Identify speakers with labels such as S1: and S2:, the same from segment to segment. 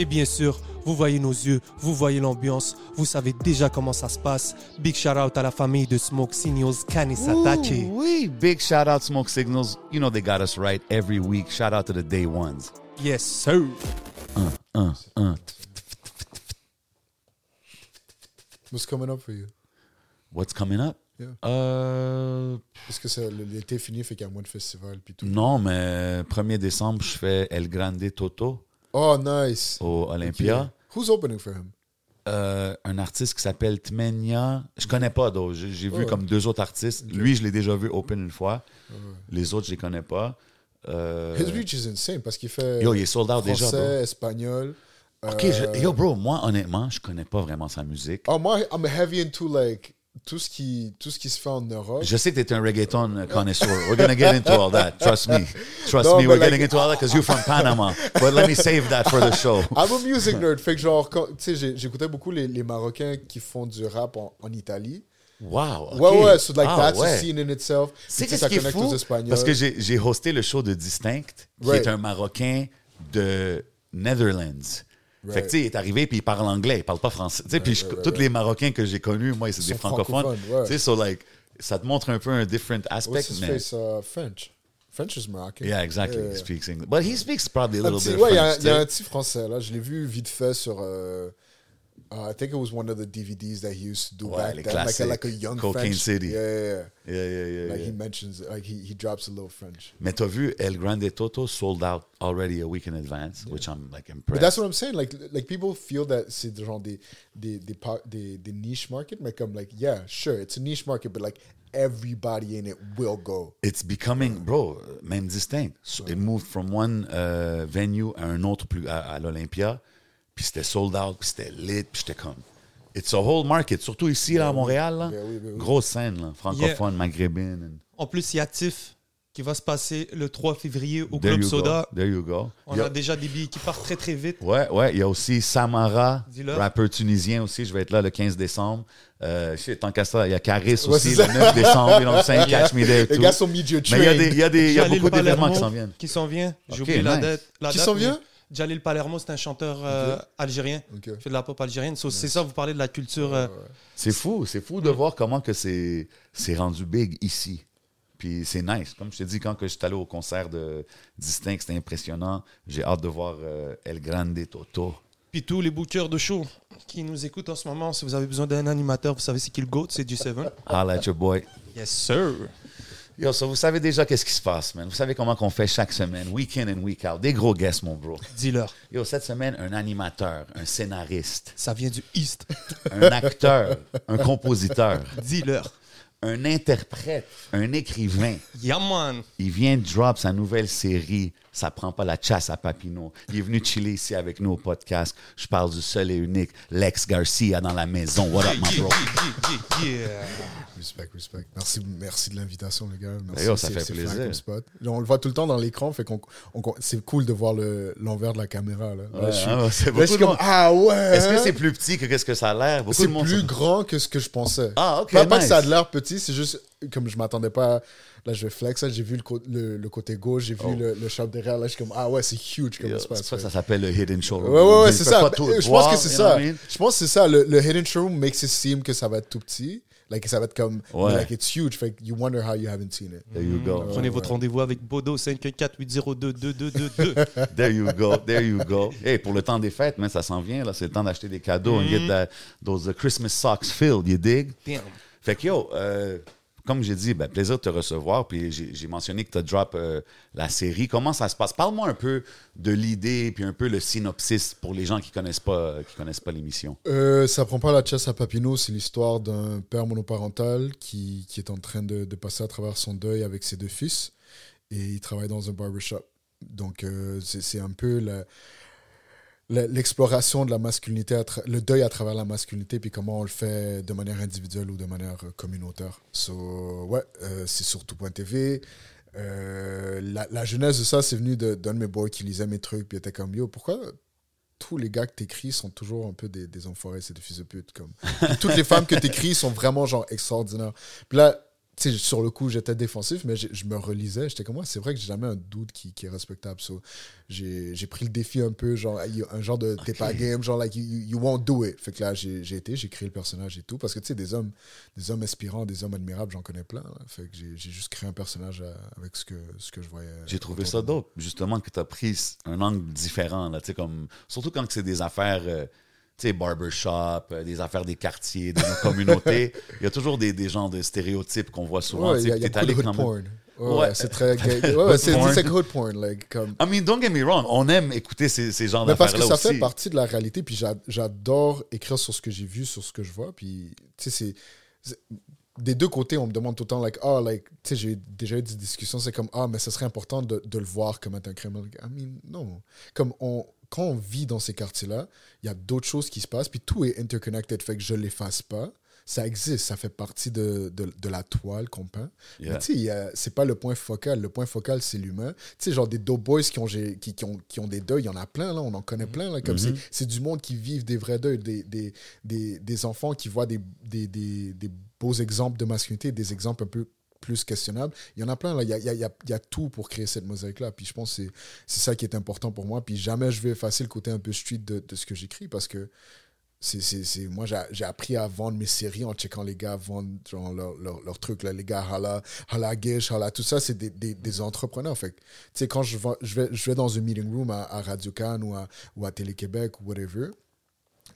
S1: Et bien sûr, vous voyez nos yeux, vous voyez l'ambiance, vous savez déjà comment ça se passe. Big shout out à la famille de Smoke Signals Kanisatake.
S2: Wee. Big shout out Smoke Signals. You know they got us right every week. Shout out to the day ones.
S1: Yes, sir.
S2: Uh, uh.
S3: What's coming up for you?
S2: What's coming up?
S3: Yeah.
S2: Euh,
S3: Parce que c'est- l'été est fini, fait qu'il y a moins de festivals puis tout.
S2: non, mais 1er décembre, je fais El Grande Toto
S3: Oh, nice.
S2: au Olympia.
S3: Who's opening for him?
S2: Euh, un artiste qui s'appelle Tmenia. Je connais pas d'autres. J'ai vu
S3: Ouais.
S2: comme deux autres artistes. Lui, je l'ai déjà vu open une fois. Les autres, je les connais pas. Euh,
S3: His reach is insane parce qu'il fait
S2: Yo, il est sold out déjà,
S3: français, espagnol.
S2: Ok,
S3: euh,
S2: je- yo, bro, moi, honnêtement, je connais pas vraiment sa musique.
S3: Oh, moi, I'm heavy into like tout ce qui, tout ce qui se fait en Europe.
S2: Je sais que t'es un reggaeton connoisseur. We're gonna get into all that. Trust me. Trust
S3: No,
S2: me, we're
S3: like-
S2: getting into all that because you're from Panama. But let me save that for the show.
S3: I'm a music nerd. Fait que genre, tu sais, j'écoutais beaucoup les, les Marocains qui font du rap en, en Italie.
S2: Wow. ok.
S3: Ouais, ouais, so like
S2: Ah,
S3: that's
S2: ouais.
S3: a scene in itself.
S2: C'est
S3: tu
S2: qu'est-ce
S3: ça
S2: qui est
S3: connecte
S2: fou?
S3: aux Espagnols.
S2: Parce que j'ai j'ai hosté le show de Distinct, qui
S3: Right.
S2: est un Marocain de Netherlands. Fait que, tu sais, il est arrivé puis il parle anglais, il parle pas français. Tu sais, puis
S3: right, right,
S2: tous les Marocains que j'ai connus, moi, c'est des
S3: sont
S2: francophones. Tu sais, so like, ça te montre un peu un different aspect.
S3: What's his
S2: mais-
S3: face? Uh, French. French is Moroccan.
S2: Yeah, exactly.
S3: Yeah.
S2: He speaks English. But he speaks probably a little
S3: petit-
S2: bit
S3: ouais, il y, a-
S2: French,
S3: il y a un petit français là. Je l'ai vu vite fait sur. euh, uh, I think it was one of the DVDs that he used to do back then, like a, like a young
S2: Cocaine
S3: French.
S2: City.
S3: Yeah, yeah, yeah.
S2: Yeah, yeah, yeah,
S3: Like
S2: yeah.
S3: he mentions, like he, he drops a little French.
S2: Mais t'as vu, El Grande Toto sold out already a week in advance, which I'm like impressed.
S3: But that's what I'm saying. Like, like people feel that c'est des genre des des des, des des niche market, mais comme like yeah, sure, it's a niche market, but like everybody in it will go.
S2: It's becoming, bro, même distinct. So It moved from one uh, venue à un autre plus à, à l'Olympia, puis c'était sold out, puis c'était lit, puis j'étais comme. It's a whole market, surtout ici là, à Montréal, là.
S3: Ben oui, ben oui.
S2: grosse scène, là, francophone, maghrébine.
S1: En plus, il y a TIFF qui va se passer le 3 février au
S2: There
S1: Club
S2: you
S1: Soda.
S2: go. There you go.
S1: On a
S2: a-
S1: déjà des billets qui partent très très vite.
S2: Ouais, ouais, il y a aussi Samara, rappeur tunisien aussi. Je vais être là le 15 décembre. Euh, shit, tant qu'à ça, il y a Caris
S3: Ouais,
S2: aussi le
S3: ça.
S2: 9 décembre. You know what I'm saying? Catch me there
S3: Les gars sont media
S2: Mais il y a des, il y a des, il y a beaucoup d'événements qui s'en viennent.
S1: Qui s'en vient. J'ai oublié la date. la
S3: Qui s'en
S1: mais
S3: vient?
S1: Jalil Palermo, c'est un chanteur euh, algérien.
S3: Ok.
S1: Il fait de la pop algérienne. So, C'est ça, vous parlez de la culture. euh,
S2: C'est fou, c'est fou de voir comment que c'est c'est rendu big ici. Puis c'est nice. Comme je te dis, quand que je suis allé au concert de Distinct, c'était impressionnant. J'ai hâte de voir euh, El Grande Toto.
S1: Puis tous les bookers de show qui nous écoutent en ce moment, si vous avez besoin d'un animateur, vous savez c'est qui le GOAT, c'est G7.
S2: Holla at your boy.
S1: Yes, sir.
S2: Yo, so vous savez déjà qu'est-ce qui se passe, man. Vous savez comment qu'on fait chaque semaine, week in and week out. Des gros guests, mon bro.
S1: Dis-leur.
S2: Yo, cette semaine, un animateur, un scénariste,
S1: Ça vient du East.
S2: un acteur, un compositeur,
S1: Dis-leur.
S2: un interprète, un écrivain.
S1: Yeah, man.
S2: Il vient de drop sa nouvelle série. Ça prend pas la chasse à Papineau. Il est venu chiller ici avec nous au podcast. Je parle du seul et unique Lex Garcia dans la maison. What up, my bro?
S1: yeah, yeah, yeah.
S3: Respect, respect. Merci, merci de l'invitation, les gars. Merci,
S2: Yo, ça fait plaisir.
S3: spot. On le voit tout le temps dans l'écran, fait qu'on, on- c'est cool de voir le, l'envers de la caméra. Là, Là,
S2: Ouais,
S3: je suis,
S2: c'est
S3: là,
S2: beaucoup
S3: je suis
S2: de
S3: comme,
S2: monde.
S3: ah ouais!
S2: Est-ce que
S3: hein?
S2: c'est plus petit que qu'est-ce que ça a l'air?
S3: C'est plus
S2: sont-
S3: grand que ce que je pensais.
S2: Ah, ok,
S3: Pas, pas que ça a de l'air petit, c'est juste comme je m'attendais pas. Là, je vais flex. là, J'ai vu le, co- le, le côté gauche, j'ai vu
S2: Oh.
S3: le, le shop derrière. Là, je suis comme, ah ouais, c'est huge comme espace.
S2: C'est pour ça que
S3: ouais.
S2: ça s'appelle le Hidden Show.
S3: Ouais, ouais, ouais, c'est ça. je pense que c'est ça.
S2: what I mean?
S3: Je pense que c'est ça. Le, hidden showroom makes it seem que ça va être tout petit. Like, ça va être comme,
S2: Ouais.
S3: like, it's huge. Fait que you wonder how you haven't seen it.
S2: There you go.
S1: Prenez votre rendez-vous avec Bodo 514-802-2222.
S2: There you go. There you go. Hey, pour le temps des fêtes, mais ça s'en vient. là. C'est le temps d'acheter des cadeaux. And get that, those uh, Christmas socks filled. You dig?
S1: Damn.
S2: Fait que yo, euh, comme j'ai dit, ben, plaisir de te recevoir. Puis j'ai mentionné que tu as drop euh, la série. Comment ça se passe? Parle-moi un peu de l'idée, puis un peu le synopsis pour les gens qui connaissent pas, qui connaissent pas l'émission.
S3: Euh, ça prend pas la chasse à Papineau, c'est l'histoire d'un père monoparental qui, qui est en train de, passer à travers son deuil avec ses deux fils et il travaille dans un barbershop. Donc euh, c'est un peu la- l'exploration de la masculinité, le deuil à travers la masculinité, puis comment on le fait de manière individuelle ou de manière euh, communautaire. So, ouais, euh, c'est sur tout.tv. Euh, la, la genèse de ça, c'est venu de- d'un de, mes boys qui lisait mes trucs, puis était comme, yo, pourquoi tous les gars que t'écris sont toujours un peu des, des enfoirés, c'est des fils de pute. Comme? Toutes les femmes que t'écris sont vraiment genre extraordinaires. Puis là, sur le coup, j'étais défensif, mais je me relisais. J'étais comme moi, c'est vrai que j'ai jamais un doute qui, qui est respectable. So, j'ai pris le défi un peu, genre, un genre de t'es pas game, genre, like, you, you won't do it. Fait que là, j'ai été, j'ai créé le personnage et tout. Parce que, tu sais, des hommes, des hommes inspirants, des hommes admirables, j'en connais plein. là. Fait que j'ai juste créé un personnage euh, avec ce que, ce que je voyais.
S2: J'ai trouvé ça dope, justement, que tu as pris un angle différent. Là, tu sais, comme, surtout quand c'est des affaires, euh, sais, barbershop, euh, des affaires des quartiers, de nos communautés. Il y a toujours des, des genres de stéréotypes qu'on voit souvent.
S3: Ouais,
S2: tu
S3: il y a, a beaucoup de hood porn. Ouais, c'est très gay. Ouais, c'est que hood porn. Like, comme,
S2: I mean, don't get me wrong, on aime écouter ces, ces genres
S3: Mais parce
S2: d'affaires-là
S3: que ça
S2: aussi.
S3: fait partie de la réalité, puis j'a- j'adore écrire sur ce que j'ai vu, sur ce que je vois, puis tu sais, c'est-. Des deux côtés, on me demande tout le temps, like, ah, like, tu sais, j'ai déjà eu des discussions, c'est comme, ah, mais ce serait important de, de le voir comme être un crime. Like, I mean, non. Comme, on, quand on vit dans ces quartiers-là, il y a d'autres choses qui se passent, puis tout est interconnected, fait que je l'efface pas. Ça existe, ça fait partie de, de, de la toile qu'on peint.
S2: Yeah.
S3: Mais tu sais, c'est pas le point focal. Le point focal, c'est l'humain. Tu sais, genre des dope boys qui ont, j'ai- qui, qui ont, qui ont des deuils, il y en a plein, là. On en connaît plein, là. Comme c'est- c'est du monde qui vivent des vrais deuils, des, des, des, des enfants qui voient des, des, des, des beaux exemples de masculinité, des exemples un peu plus questionnables. Il y en a plein, là. Il y a, y a- tout pour créer cette mosaïque-là. Puis je pense que c'est- ça qui est important pour moi. Puis jamais je vais effacer le côté un peu street de, de ce que j'écris parce que c'est, moi, j'ai, appris à vendre mes séries en checkant les gars vendre genre, leur, leur trucs. Là. Les gars, Hala, Hala Gish, Hala, tout ça, c'est des, des, des entrepreneurs. Fait tu sais, quand je, vais- je, vais, dans un meeting room à, à Radio Cannes ou à, ou à Télé-Québec ou whatever,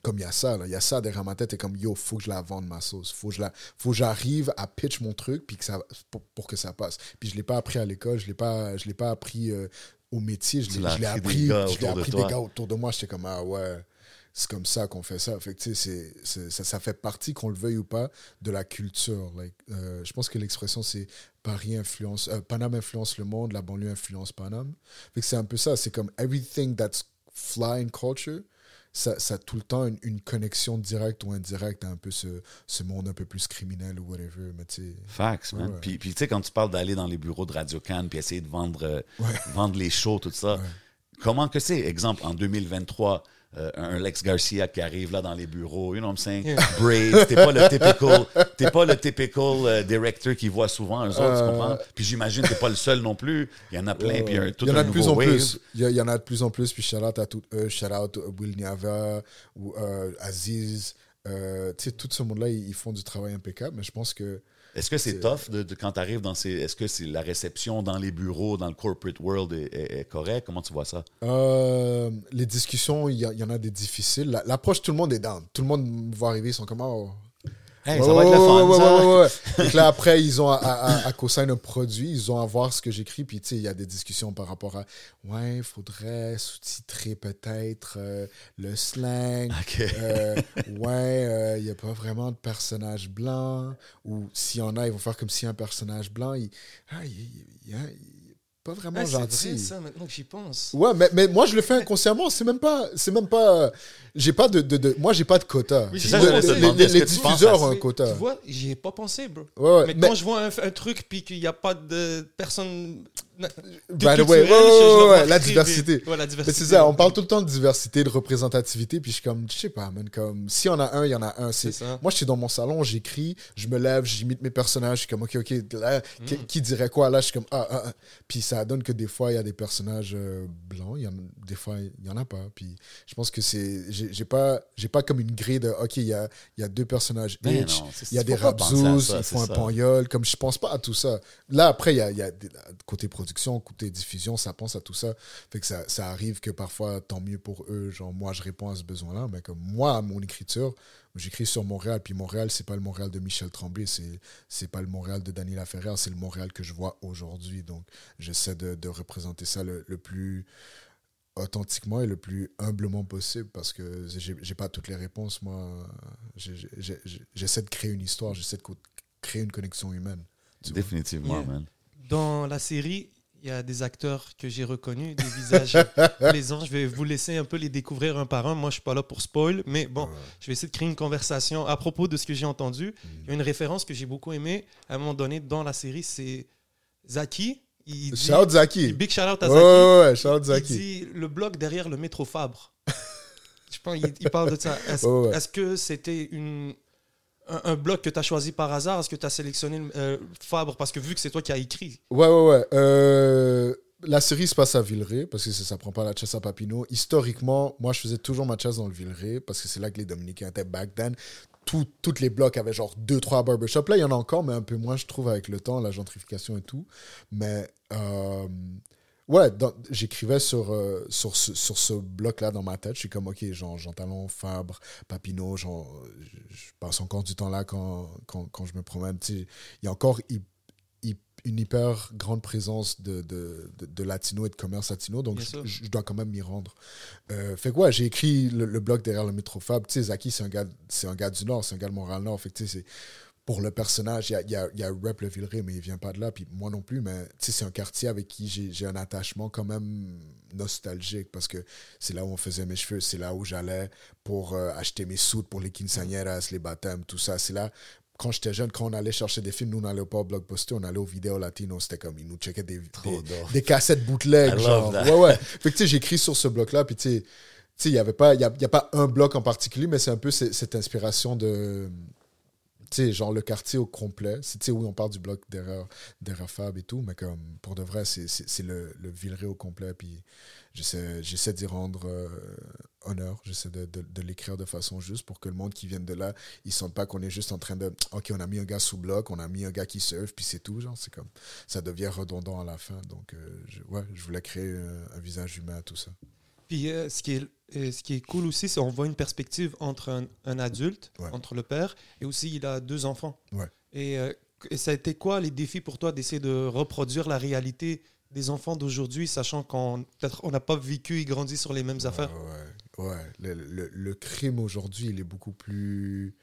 S3: comme il y a ça, il y a ça derrière ma tête, et comme yo, faut que je la vende ma sauce, faut que je la, faut que j'arrive à pitch mon truc puis que ça, pour, pour que ça passe. Puis je l'ai pas appris à l'école, je l'ai pas, je l'ai pas appris euh, au métier, je l'ai,
S2: appris des gars
S3: je
S2: autour de
S3: appris
S2: toi.
S3: des gars autour de moi. J'étais comme ah ouais, c'est comme ça qu'on fait ça. Fait que c'est, c'est- ça, ça fait partie qu'on le veuille ou pas de la culture. Like, euh, je pense que l'expression c'est Paris influence, euh, Paname influence le monde, la banlieue influence Paname. Fait que c'est un peu ça. C'est comme everything that's fly in culture ça, ça a tout le temps une, une connexion directe ou indirecte à un peu ce, ce monde un peu plus criminel ou whatever. Mais
S2: Facts, man.
S3: Ouais.
S2: Puis, puis tu sais, quand tu parles d'aller dans les bureaux de Radio Cannes puis essayer de vendre, euh,
S3: Ouais.
S2: vendre les shows, tout ça, comment que c'est? Exemple, en 2023, euh, un Lex Garcia qui arrive là dans les bureaux, you know what I'm saying? Braids, t'es pas le typical, t'es pas le typical euh, director qui voit souvent eux autres, tu
S3: Euh.
S2: comprends? Puis j'imagine que t'es pas le seul non plus. Il y en a plein, puis il y a un- tout
S3: il y en a de plus en
S2: wave.
S3: plus. Il y, en a de plus en plus. Puis shout out à tout eux, shout out Will Niava ou euh, Aziz. Euh, tu sais, tout ce monde-là, ils, ils font du travail impeccable. Mais je pense que
S2: Est-ce que c'est tough de, de- quand tu arrives dans ces. Est-ce que c'est la réception dans les bureaux, dans le corporate world est, est, est correct? Comment tu vois ça?
S3: euh, les discussions, il y, en a des difficiles. La- L'approche, tout le monde est down. Tout le monde me voit arriver, ils sont comme oh,
S2: Hey,
S3: Ouais,
S2: ça va être le fun,
S3: ouais,
S2: ça.
S3: ouais, ouais, que là, après, ils ont à, à, à co-sign un produit, ils ont à voir ce que j'écris, puis tu sais, il y a des discussions par rapport à ouais, il faudrait sous-titrer peut-être euh, le slang. Euh, ouais, euh, il n'y a pas vraiment de personnage blanc. Ou s'il y en a, ils vont faire comme si un personnage blanc, il, ah, il, il- pas vraiment
S1: Ah, c'est
S3: gentil.
S1: vrai, ça, maintenant que j'y pense.
S3: Ouais, mais, mais moi je le fais inconsciemment. C'est même pas, c'est même pas. J'ai pas de, de, de- moi j'ai pas de quota.
S1: Oui,
S2: ça,
S3: les, diffuseurs ont un quota?
S1: Tu vois, j'y ai pas pensé, bro.
S3: Ouais, ouais,
S1: mais,
S3: mais-
S1: quand je vois un, un truc puis qu'il n'y a pas de personne
S3: By the way, la diversité.
S1: Ouais, la
S3: Mais
S1: diversité.
S3: c'est ça, on parle tout le temps de diversité, de représentativité, puis je suis comme, je sais pas, man, comme, si on a un, il y en a un. C'est, moi, je suis dans mon salon, j'écris, je me lève, j'imite mes personnages, je suis comme, ok, ok, là,
S1: Mm.
S3: qui, qui dirait quoi Là, je suis comme, ah, ah, ah. Puis ça donne que des fois, il y a des personnages euh, blancs, il y en, des fois, il y en a pas. Puis je pense que c'est, j'ai, pas, j'ai pas comme une grille de, ok, il y a, il y a deux personnages
S2: Ben
S3: il y a des
S2: ça,
S3: ils font un
S2: ça.
S3: panyol, comme je pense pas à tout ça. Là, après, il y a, il y a des- côté production, côté diffusion, ça pense à tout ça. Fait que ça, ça arrive que parfois, tant mieux pour eux, genre, moi, je réponds à ce besoin-là, mais comme moi, à mon écriture, j'écris sur Montréal, puis Montréal, c'est pas le Montréal de Michel Tremblay, c'est, c'est pas le Montréal de Daniela Ferrer, c'est le Montréal que je vois aujourd'hui. Donc, j'essaie de, de représenter ça le, le plus authentiquement et le plus humblement possible parce que j'ai, j'ai pas toutes les réponses, moi. J'ai- j'ai- j'ai- j'essaie de créer une histoire, j'essaie de co- créer une connexion humaine.
S2: Définitivement,
S1: Yeah.
S2: man.
S1: Dans la série, il y a des acteurs que j'ai reconnus, des visages plaisants. Je vais vous laisser un peu les découvrir un par un. Moi, je suis pas là pour spoil, mais bon, je vais essayer de créer une conversation à propos de ce que j'ai entendu. Il y a une référence que j'ai beaucoup aimée à un moment donné dans la série, c'est Zaki. Il dit,
S3: Shout out Zaki.
S1: Big shout out à Zaki.
S3: ouais, ouais, shout out
S1: Il
S3: Zaki.
S1: dit le bloc derrière le métro Fabre. Je pense il, il parle de ça. Est-ce
S3: ouais.
S1: est-ce que c'était une un, bloc que tu as choisi par hasard? Est-ce que tu as sélectionné euh, Fabre parce que vu que c'est toi qui as écrit?
S3: Ouais, ouais, ouais. Euh, la série se passe à Villeray parce que ça, ça prend pas la chasse à Papineau. Historiquement, moi, je faisais toujours ma chasse dans le Villeray parce que c'est là que les Dominicains étaient back then. Tout, toutes les blocs avaient genre deux, trois barbershops. Là, il y en a encore, mais un peu moins, je trouve, avec le temps, la gentrification et tout. Mais euh, ouais, j'écrivais sur, euh, sur ce, sur ce bloc-là dans ma tête. Je suis comme, OK, Jean, Jean Talon, Fabre, Papineau, Jean, je, passe encore du temps là quand, quand, quand je me promène. Il y a encore une hyper grande présence de, de, de, de latino et de commerce latino, donc je, dois quand même m'y rendre. Euh, fait que ouais, j'ai écrit le, le blog derrière le métro Fab. Tu sais, Zaki, c'est un, gars- un gars du Nord, c'est un gars de Montréal-Nord. Fait que tu sais, c'est pour le personnage, il y a, y, a, y a Rep le Villeray, mais il vient pas de là, puis moi non plus, mais c'est un quartier avec qui j'ai un attachement quand même nostalgique, parce que c'est là où on faisait mes cheveux, c'est là où j'allais pour euh, acheter mes soutes pour les quinceañeras, les baptêmes, tout ça. C'est là, quand j'étais jeune, quand on allait chercher des films, nous, on pas au Blockbuster, on allait au Vidéo Latino, c'était comme, ils nous checkaient des, des, des cassettes bootleg, genre. Ouais, ouais. Fait que tu sais, j'écris sur ce bloc-là, puis tu sais, il n'y a, y a pas un bloc en particulier, mais c'est un peu ce- cette inspiration de, sais, genre le quartier au complet. Tu sais, oui, on parle du bloc derrière, derrière Fab et tout, mais comme, pour de vrai, c'est, le, le au complet, puis j'essaie, d'y rendre euh, honneur, j'essaie de, de, l'écrire de façon juste pour que le monde qui vienne de là, ils sentent pas qu'on est juste en train de, OK, on a mis un gars sous bloc, on a mis un gars qui surfe, puis c'est tout, genre, c'est comme, ça devient redondant à la fin, donc, euh, je, ouais, je voulais créer un, un visage humain à tout ça.
S1: Puis euh, ce, qui est, euh, ce qui est cool aussi, c'est qu'on voit une perspective entre un, un adulte,
S3: Ouais.
S1: entre le père, et aussi il a deux enfants.
S3: Ouais.
S1: Et, euh, et ça a été quoi les défis pour toi d'essayer de reproduire la réalité des enfants d'aujourd'hui, sachant qu'on on n'a pas vécu et grandi sur les mêmes affaires?
S3: Ouais. Le, le- le crime aujourd'hui, il est beaucoup plus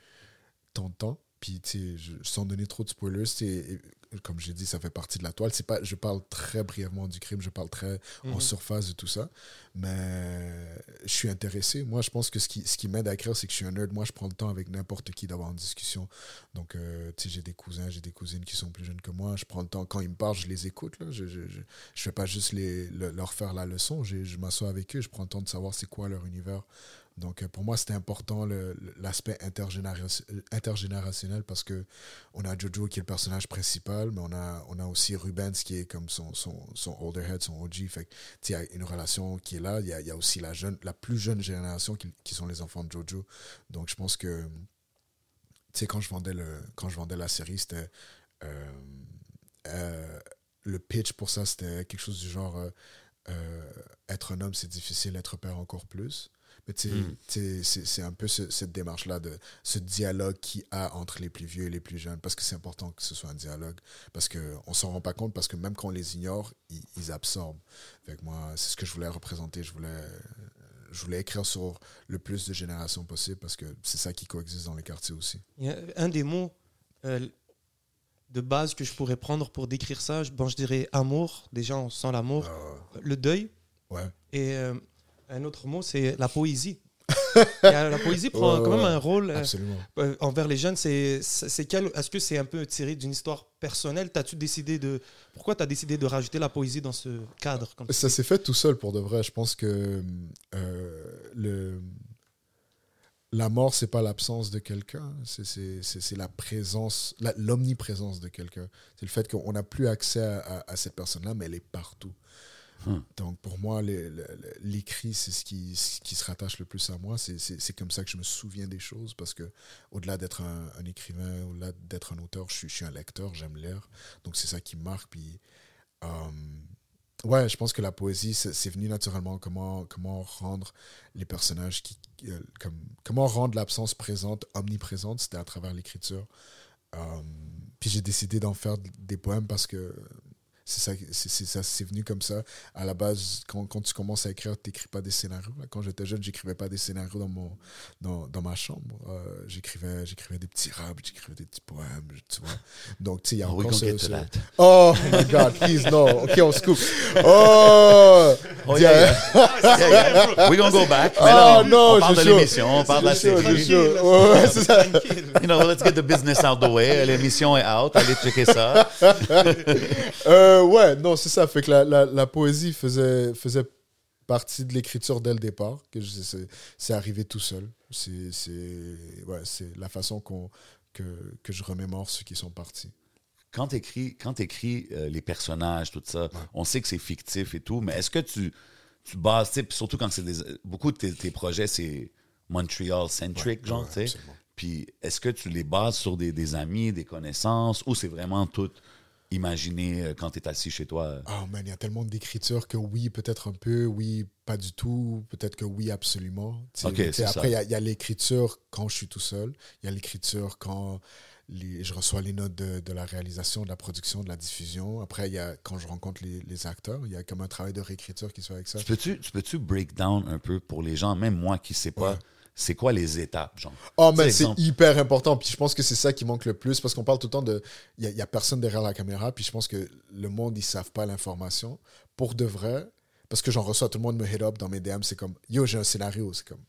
S3: tentant. Puis, tu sais, sans donner trop de spoilers, c'est comme j'ai dit, ça fait partie de la toile. C'est pas, je parle très brièvement du crime, je parle très en
S1: Mhm.
S3: surface de tout ça. Mais je suis intéressé. Moi, je pense que ce qui, ce qui m'aide à écrire, c'est que je suis un nerd. Moi, je prends le temps avec n'importe qui d'avoir une discussion. Donc, euh, tu sais, j'ai des cousins, j'ai des cousines qui sont plus jeunes que moi. Je prends le temps. Quand ils me parlent, je les écoute. Là. Je, je, je, je fais pas juste les, le- leur faire la leçon. Je, je m'assois avec eux. Je prends le temps de savoir c'est quoi leur univers. Donc, euh, pour moi, c'était important l'aspect intergénération- intergénérationnel parce que on a Jojo qui est le personnage principal, mais on a, on a aussi Rubens qui est comme son, son, son older head, son OG. Il y a une relation qui est là. Il y a, aussi la, jeune, la plus jeune génération qui, qui sont les enfants de Jojo. Donc, je pense que, quand je vendais, le, quand je vendais la série, c'était. euh, euh, le pitch pour ça, c'était quelque chose du genre être un homme, c'est difficile, être père encore plus.
S2: Mm.
S3: sais, c'est un peu ce- cette démarche-là, de ce dialogue qu'il y a entre les plus vieux et les plus jeunes, parce que c'est important que ce soit un dialogue, parce qu'on ne s'en rend pas compte, parce que même quand on les ignore, ils, ils absorbent. Que moi, c'est ce que je voulais représenter, je voulais, je voulais écrire sur le plus de générations possible, parce que c'est ça qui coexiste dans les quartiers aussi.
S1: Il y a un des mots euh, de base que je pourrais prendre pour décrire ça, je- bon, je dirais amour. Déjà, on sent l'amour.
S3: Euh,
S1: Le deuil.
S3: ouais.
S1: Et euh, un autre mot, c'est la poésie. La poésie prend
S3: Ouais,
S1: quand même un rôle euh, euh, envers les jeunes. C'est, c'est c'est quel, est-ce que c'est un peu tiré d'une histoire personnelle? T'as-tu décidé de, pourquoi tu as décidé de rajouter la poésie dans ce cadre comme
S3: Ça s'est fait tout seul pour de vrai. Je pense que euh, le, la mort, c'est pas l'absence de quelqu'un, c'est- c'est c'est- c'est la présence, la- l'omniprésence de quelqu'un. C'est le fait qu'on n'a plus accès à, à- à cette personne-là, mais elle est partout.
S2: Hmm.
S3: Donc pour moi, l'écrit, c'est ce qui, qui se rattache le plus à moi. C'est- comme ça que je me souviens des choses, parce que au-delà d'être un, écrivain, au-delà d'être un auteur, je suis, un lecteur, j'aime lire. Donc c'est ça qui marque. Puis, euh, Ouais, je pense que la poésie, c'est venu naturellement. Comment, comment rendre les personnages qui. euh, comme, comment rendre l'absence présente omniprésente, c'était à travers l'écriture. Euh, puis j'ai décidé d'en faire des poèmes parce que c'est ça, c'est c'est ça, c'est venu comme ça. À la base, quand, quand tu commences à écrire, tu n'écris pas des scénarios. Quand j'étais jeune, j'écrivais pas des scénarios dans, mon, dans, dans ma chambre. Euh, j'écrivais, j'écrivais des petits raps, j'écrivais des petits poèmes, tu vois. Donc, tu sais, il y a
S2: Oh,
S3: encore ce- ce-. Oh my God, please, no. OK, on se coupe. Oh!
S2: Oh, yeah, yeah. Yeah, yeah. We gonna go back. Mais là,
S3: Oh
S2: on, parle de l'émission, on parle de la série.
S3: ouais, c'est ça.
S2: You know, let's get the business out the way. L'émission est out. Allez checker ça.
S3: Euh, ouais, non, c'est ça. Fait que la, la, la poésie faisait, faisait partie de l'écriture dès le départ. Que c'est, arrivé tout seul. C'est, ouais, la façon qu'on, que, que je remémore ceux qui sont partis.
S2: Quand tu écris, quand écris, les personnages, tout ça, on sait que c'est fictif et tout, mais est-ce que tu, tu bases, surtout quand c'est des. Beaucoup de tes, tes projets, c'est Montreal-centric, genre,
S3: ouais,
S2: tu sais. Puis est-ce que tu les bases sur des, des amis, des connaissances, ou c'est vraiment tout imaginé euh, quand tu es assis chez toi?
S3: Oh man, il y a tellement d'écriture que oui, peut-être un peu, oui, pas du tout, peut-être que oui, absolument. Tu sais,
S2: Ok,
S3: tu sais,
S2: c'est ça.
S3: après, il y a- l'écriture quand je suis tout seul, il y a l'écriture quand les- je reçois les notes de, de la réalisation, de la production, de la diffusion. Après, il y a quand je rencontre les, les acteurs, il y a comme un travail de réécriture qui se fait avec ça.
S2: Tu peux-tu, tu peux-tu break down un peu pour les gens, même moi qui ne sais pas,
S3: Ouais.
S2: C'est quoi les étapes, genre?
S3: Oh, mais c'est hyper important. Puis je pense que c'est ça qui manque le plus parce qu'on parle tout le temps de. Il n'y a, a personne derrière la caméra. Puis je pense que le monde, ils savent pas l'information. Pour de vrai, parce que j'en reçois, tout le monde me hit up dans mes DM. C'est comme Yo, j'ai un scénario. C'est comme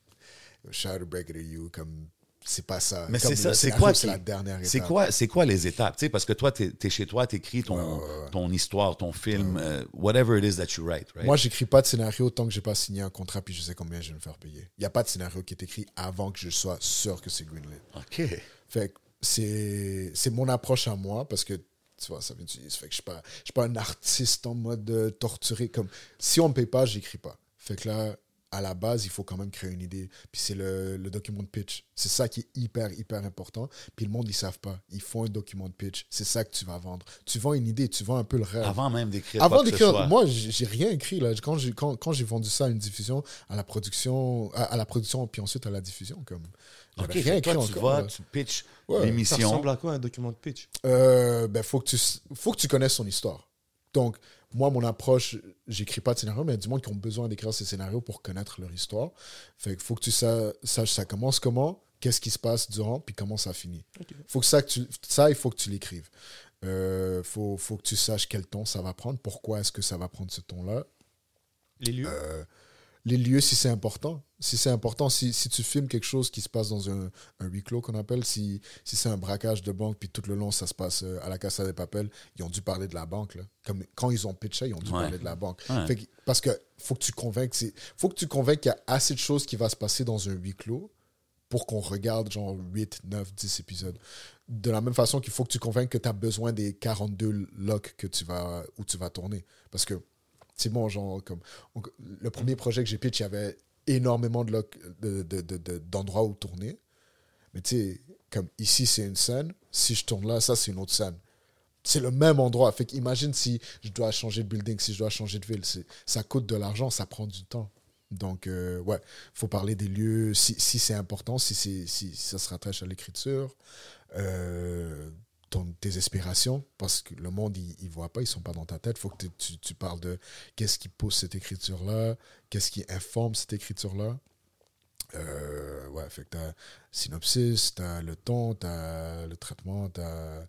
S3: Shout it to you. Comme c'est pas ça.
S2: Mais c'est ça, c'est quoi
S3: C'est la dernière étape.
S2: C'est quoi, c'est quoi les étapes? Tu sais, parce que toi, tu es, chez toi, tu écris ton, ton histoire, ton film, euh, whatever it is that you write, right?
S3: Moi, j'écris pas de scénario tant que j'ai pas signé un contrat puis je sais combien je vais me faire payer. Il n'y a pas de scénario qui est écrit avant que je sois sûr que c'est greenlit.
S2: OK.
S3: Fait que c'est mon approche à moi parce que tu vois, ça ça fait que je suis je suis pas un artiste en mode euh, torturé comme si on me paye pas, j'écris pas. Fait que là à la base, il faut quand même créer une idée. Puis c'est le, le document de pitch. C'est ça qui est hyper, hyper important. Puis le monde, ils savent pas. Ils font un document de pitch. C'est ça que tu vas vendre. Tu vends une idée, tu vends un peu le rêve.
S2: Avant même d'écrire
S3: Avant
S2: quoi que ce
S3: d'écrire,
S2: soit.
S3: moi, j'ai rien écrit. Là. Quand j'ai quand, quand j'ai vendu ça à une diffusion, à la production, à, à la production, puis ensuite à la diffusion, comme.
S2: OK,
S3: rien écrit
S2: toi, tu
S3: encore. là.
S2: tu pitches
S3: Ouais.
S1: Ça
S2: l'émission.
S1: ressemble à quoi un document de pitch?
S3: Euh, ben, faut que tu faut que tu connaisses son histoire. Donc, moi, mon approche, j'écris pas de scénario, mais il y a du monde qui ont besoin d'écrire ces scénarios pour connaître leur histoire. Fait qu'il faut que tu sa- saches ça commence comment, qu'est-ce qui se passe durant, puis comment ça finit. Faut que ça, que tu, ça, il faut que tu l'écrives. Euh, faut, faut que tu saches quel ton ça va prendre, pourquoi est-ce que ça va prendre ce ton-là.
S1: Les lieux
S3: Euh, les lieux, si c'est important. Si c'est important, si, si tu filmes quelque chose qui se passe dans un, un huis clos qu'on appelle, si, si c'est un braquage de banque, puis tout le long, ça se passe euh, à la Casa des Papel, ils ont dû parler de la banque. Là. Comme, quand ils ont pitché, ils ont dû
S2: Ouais.
S3: parler de la banque.
S2: Ouais.
S3: Fait que- parce que faut que tu convainques, faut que tu convainques qu'il y a assez de choses qui va se passer dans un huis clos pour qu'on regarde genre 8, 9, 10 épisodes. De la même façon qu'il faut que tu convainques que tu as besoin des 42 locks que tu vas, où tu vas tourner. Parce que bon, genre, comme le premier projet que j'ai pitch, il y avait énormément de loc- de- de- de- de- d'endroits où tourner. Mais tu sais, comme ici, c'est une scène. Si je tourne là, ça, c'est une autre scène. C'est le même endroit. Fait qu'imagine si je dois changer de building, si je dois changer de ville. Ça coûte de l'argent, ça prend du temps. Donc, euh, ouais, faut parler des lieux, si, si c'est important, si, si, si ça se rattache à l'écriture, euh, ton- tes aspirations, parce que le monde, il ne voit pas, ils sont pas dans ta tête. faut que tu- parles de qu'est-ce qui pousse cette écriture-là, qu'est-ce qui informe cette écriture-là. Euh, ouais, fait que t'as synopsis, t'as le ton, t'as le traitement, t'as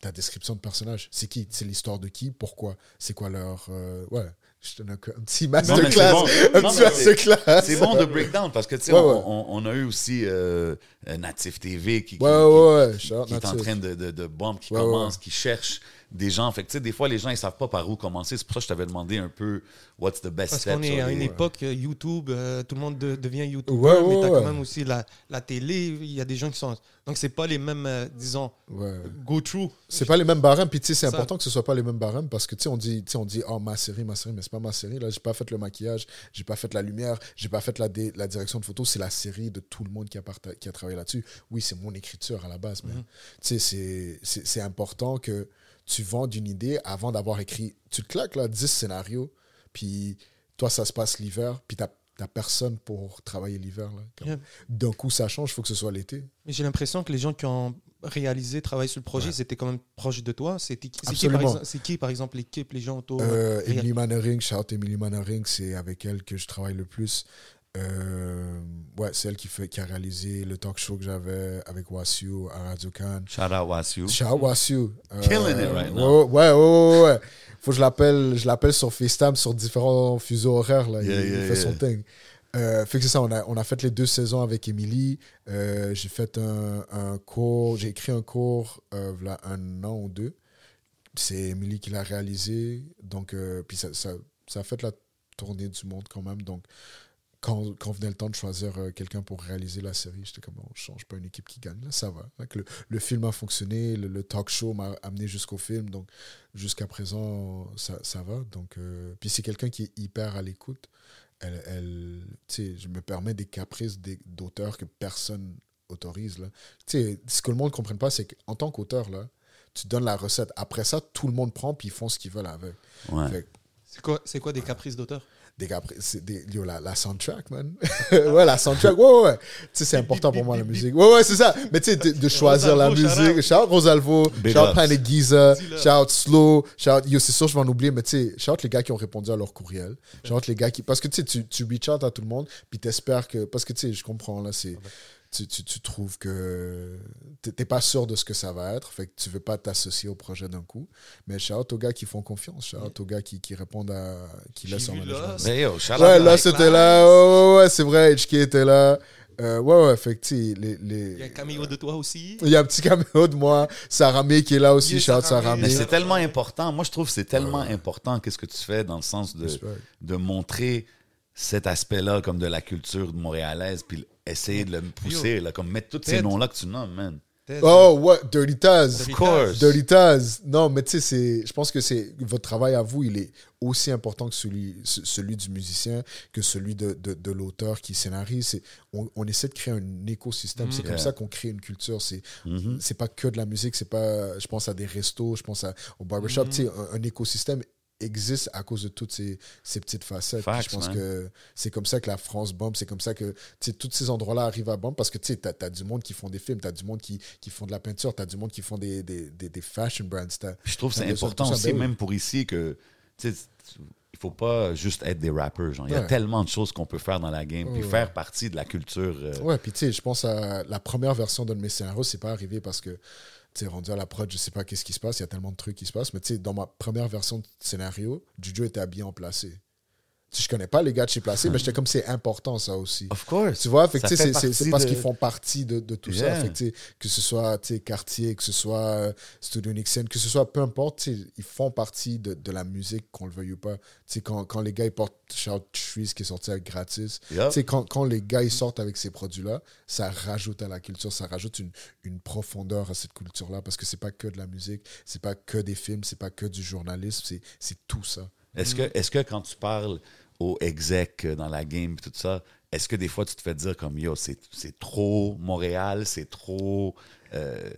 S3: ta description de personnage. C'est qui? C'est l'histoire de qui? Pourquoi? C'est quoi leur... euh, ouais, Je te donne un, petit masterclass.
S2: bon.
S3: Un
S2: Non,
S3: petit
S2: mais
S3: masterclass.
S2: C'est bon de breakdown parce que, tu sais,
S3: Ouais,
S2: on,
S3: ouais.
S2: on- on a eu aussi euh, euh, Natif TV qui, qui-
S3: Ouais,
S2: qui-
S3: ouais, ouais. Shout out
S2: qui est en train de, de, de bombe, qui commence, qui cherche des gens. Fait que, tu sais, des fois, les gens, ils savent pas par où commencer. C'est pour ça que je t'avais demandé un peu what's the best
S1: Parce qu'on est à une époque euh, YouTube, euh, tout le monde de- devient YouTuber,
S3: Ouais, ouais,
S1: mais t'as
S3: ouais.
S1: quand même aussi la, la télé, il y a des gens qui sont... Donc c'est pas les mêmes, euh, disons,
S3: Ouais.
S1: go through.
S3: C'est pas les mêmes barèmes, puis tu sais, c'est important que ce soit pas les mêmes barèmes parce que tu sais, on dit, tu sais, on dit, oh ma série, ma série, mais c'est pas ma série. Là, j'ai pas fait le maquillage, j'ai pas fait la lumière, j'ai pas fait la, dé- la direction de photo. C'est la série de tout le monde qui a, qui a travaillé là-dessus. Oui, c'est mon écriture à la base, mais
S1: Mhm.
S3: tu sais, c'est important que tu vendes une idée avant d'avoir écrit. Tu te claques là 10 scénarios, puis toi, ça se passe l'hiver, puis t'as t'as personne pour travailler l'hiver.
S1: Yeah.
S3: D'un coup, ça change, il faut que ce soit l'été.
S1: Mais j'ai l'impression que les gens qui ont réalisé, travaillé sur le projet, ils étaient quand même proches de toi. C'est qui, par exemple- c'est qui, par exemple, l'équipe, les gens autour
S3: Euh,
S1: réel-
S3: Emily Mannering, shout Emily Mannering, c'est avec elle que je travaille le plus. Euh, ouais, c'est elle qui, fait, qui a réalisé le talk show que j'avais avec Wasu à Radio Cannes.
S2: Shout out Wasu.
S3: Shout out Wasu. Euh,
S2: Killing it right
S3: ouais,
S2: now.
S3: Ouais, ouais, ouais, ouais. Faut que je l'appelle, je l'appelle sur FaceTime sur différents fuseaux horaires. Là.
S2: Yeah,
S3: il, fait
S2: yeah.
S3: son thing. Euh, fait que c'est ça, on a, on a fait les deux saisons avec Emily. Euh, j'ai fait un, un cours, j'ai écrit un cours euh, voilà un an ou deux. C'est Emily qui l'a réalisé. Donc, euh, puis ça, ça, ça a fait la tournée du monde quand même. Donc, quand, quand venait le temps de choisir euh, quelqu'un pour réaliser la série, j'étais comme, on ne change pas une équipe qui gagne. Là, ça va. Le, le film a fonctionné, le, le talk show m'a amené jusqu'au film. Donc, jusqu'à présent, ça, ça va. Donc, euh, puis c'est quelqu'un qui est hyper à l'écoute. Elle, elle, tu sais, je me permets des caprices d'auteurs que personne autorise. Là. Tu sais, ce que le monde ne comprenne pas, c'est qu'en tant qu'auteur, là, tu donnes la recette. Après ça, tout le monde prend puis ils font ce qu'ils veulent avec.
S2: Ouais.
S1: C'est quoi, c'est quoi des caprices d'auteur?
S3: Des des, yo, la, la soundtrack, man. ouais, la soundtrack. Ouais, ouais, ouais. Tu sais, c'est important pour moi, la musique. Ouais, ouais, c'est ça. Mais tu sais, de, de choisir la musique. Shout out Rosalvo, shout. Planet Giza, shout out Slow, shout out, yo, c'est sûr, je vais en oublier, mais tu sais, shout out les gars qui ont répondu à leur courriel. Shout out les gars qui, parce que tu sais, tu, tu reach out à tout le monde, puis t'espères que, parce que tu sais, je comprends, là, c'est, tu, tu, tu trouves que t'es t'es pas sûr de ce que ça va être, fait que tu veux pas t'associer au projet d'un coup. Mais shout out aux gars qui font confiance, shout out aux gars qui, qui répondent à, qui laissent en management.
S2: Mais yo,
S3: Ouais, là, c'était là. Ouais, ouais, ouais, c'est vrai, HK était là. Euh, ouais, ouais, fait que, tu sais, les,
S1: Il y a
S3: les...
S1: un caméo de toi aussi.
S3: Il y a un petit caméo de moi, Sarah May qui est là aussi, shout
S1: May.
S2: Mais c'est tellement important. Moi, je trouve que c'est tellement important qu'est-ce que tu fais dans le sens de,
S3: Respect.
S2: de montrer cet aspect-là comme de la culture montréalaise, puis essayer de le pousser, là, comme mettre tous ces noms-là que tu nommes, man.
S3: Oh, ouais, Dirty Taz.
S2: Of course.
S3: Dirty Taz. Non, mais tu sais, c'est- je pense que c'est votre travail à vous, il est aussi important que celui, ce- celui du musicien, que celui de, de, de l'auteur qui scénarise. On, on essaie de créer un écosystème. C'est comme
S2: Yeah.
S3: ça qu'on crée une culture. C'est c'est pas que de la musique. C'est pas. Je pense à des restos, je pense à, au barbershop. Tu sais, un, un écosystème existe à cause de toutes ces, ces petites facettes.
S2: Facts,
S3: je pense
S2: man.
S3: que c'est comme ça que la France bombe. C'est comme ça que tu tous ces endroits-là arrivent à bombe parce que tu as du monde qui font des films, t'as du monde qui, qui font de la peinture, t'as du monde qui font des, des, des, des fashion brands.
S2: je trouve que c'est important
S3: ça.
S2: aussi,
S3: Ben
S2: même pour ici, que tu il faut pas juste être des rappers. Genre. Il y a
S3: Ouais.
S2: tellement de choses qu'on peut faire dans la game, puis
S3: Ouais.
S2: faire partie de la culture. euh,
S3: Ouais, puis tu sais, je pense à la première version de mes scénarios, c'est pas arrivé parce que, tu sais, rendu à la prod, je sais pas qu'est-ce qui se passe, il y a tellement de trucs qui se passent, mais tu sais, dans ma première version de scénario, Juju était habillé en placé. Je connais pas les gars de chez Placé, mais j'étais comme c'est important ça aussi.
S2: Of course.
S3: Tu vois, fait que c'est- parce
S2: de-
S3: qu'ils font partie de, de tout
S2: Yeah.
S3: ça. Fait que, ce soit Cartier, que ce soit euh, Studio Nixon, que ce soit peu importe, ils font partie de, de la musique, qu'on le veuille ou pas. Quand, quand les gars ils portent Shout Trees qui est sorti avec gratis, quand, quand les gars ils sortent avec ces produits-là, ça rajoute à la culture, ça rajoute une, une profondeur à cette culture-là parce que c'est pas que de la musique, c'est pas que des films, c'est pas que du journalisme, c'est- c'est tout ça.
S2: Est-ce que, est que quand tu parles aux execs euh, dans la game et tout ça, est-ce que des fois tu te fais dire comme yo, c'est trop Montréal, c'est trop. euh,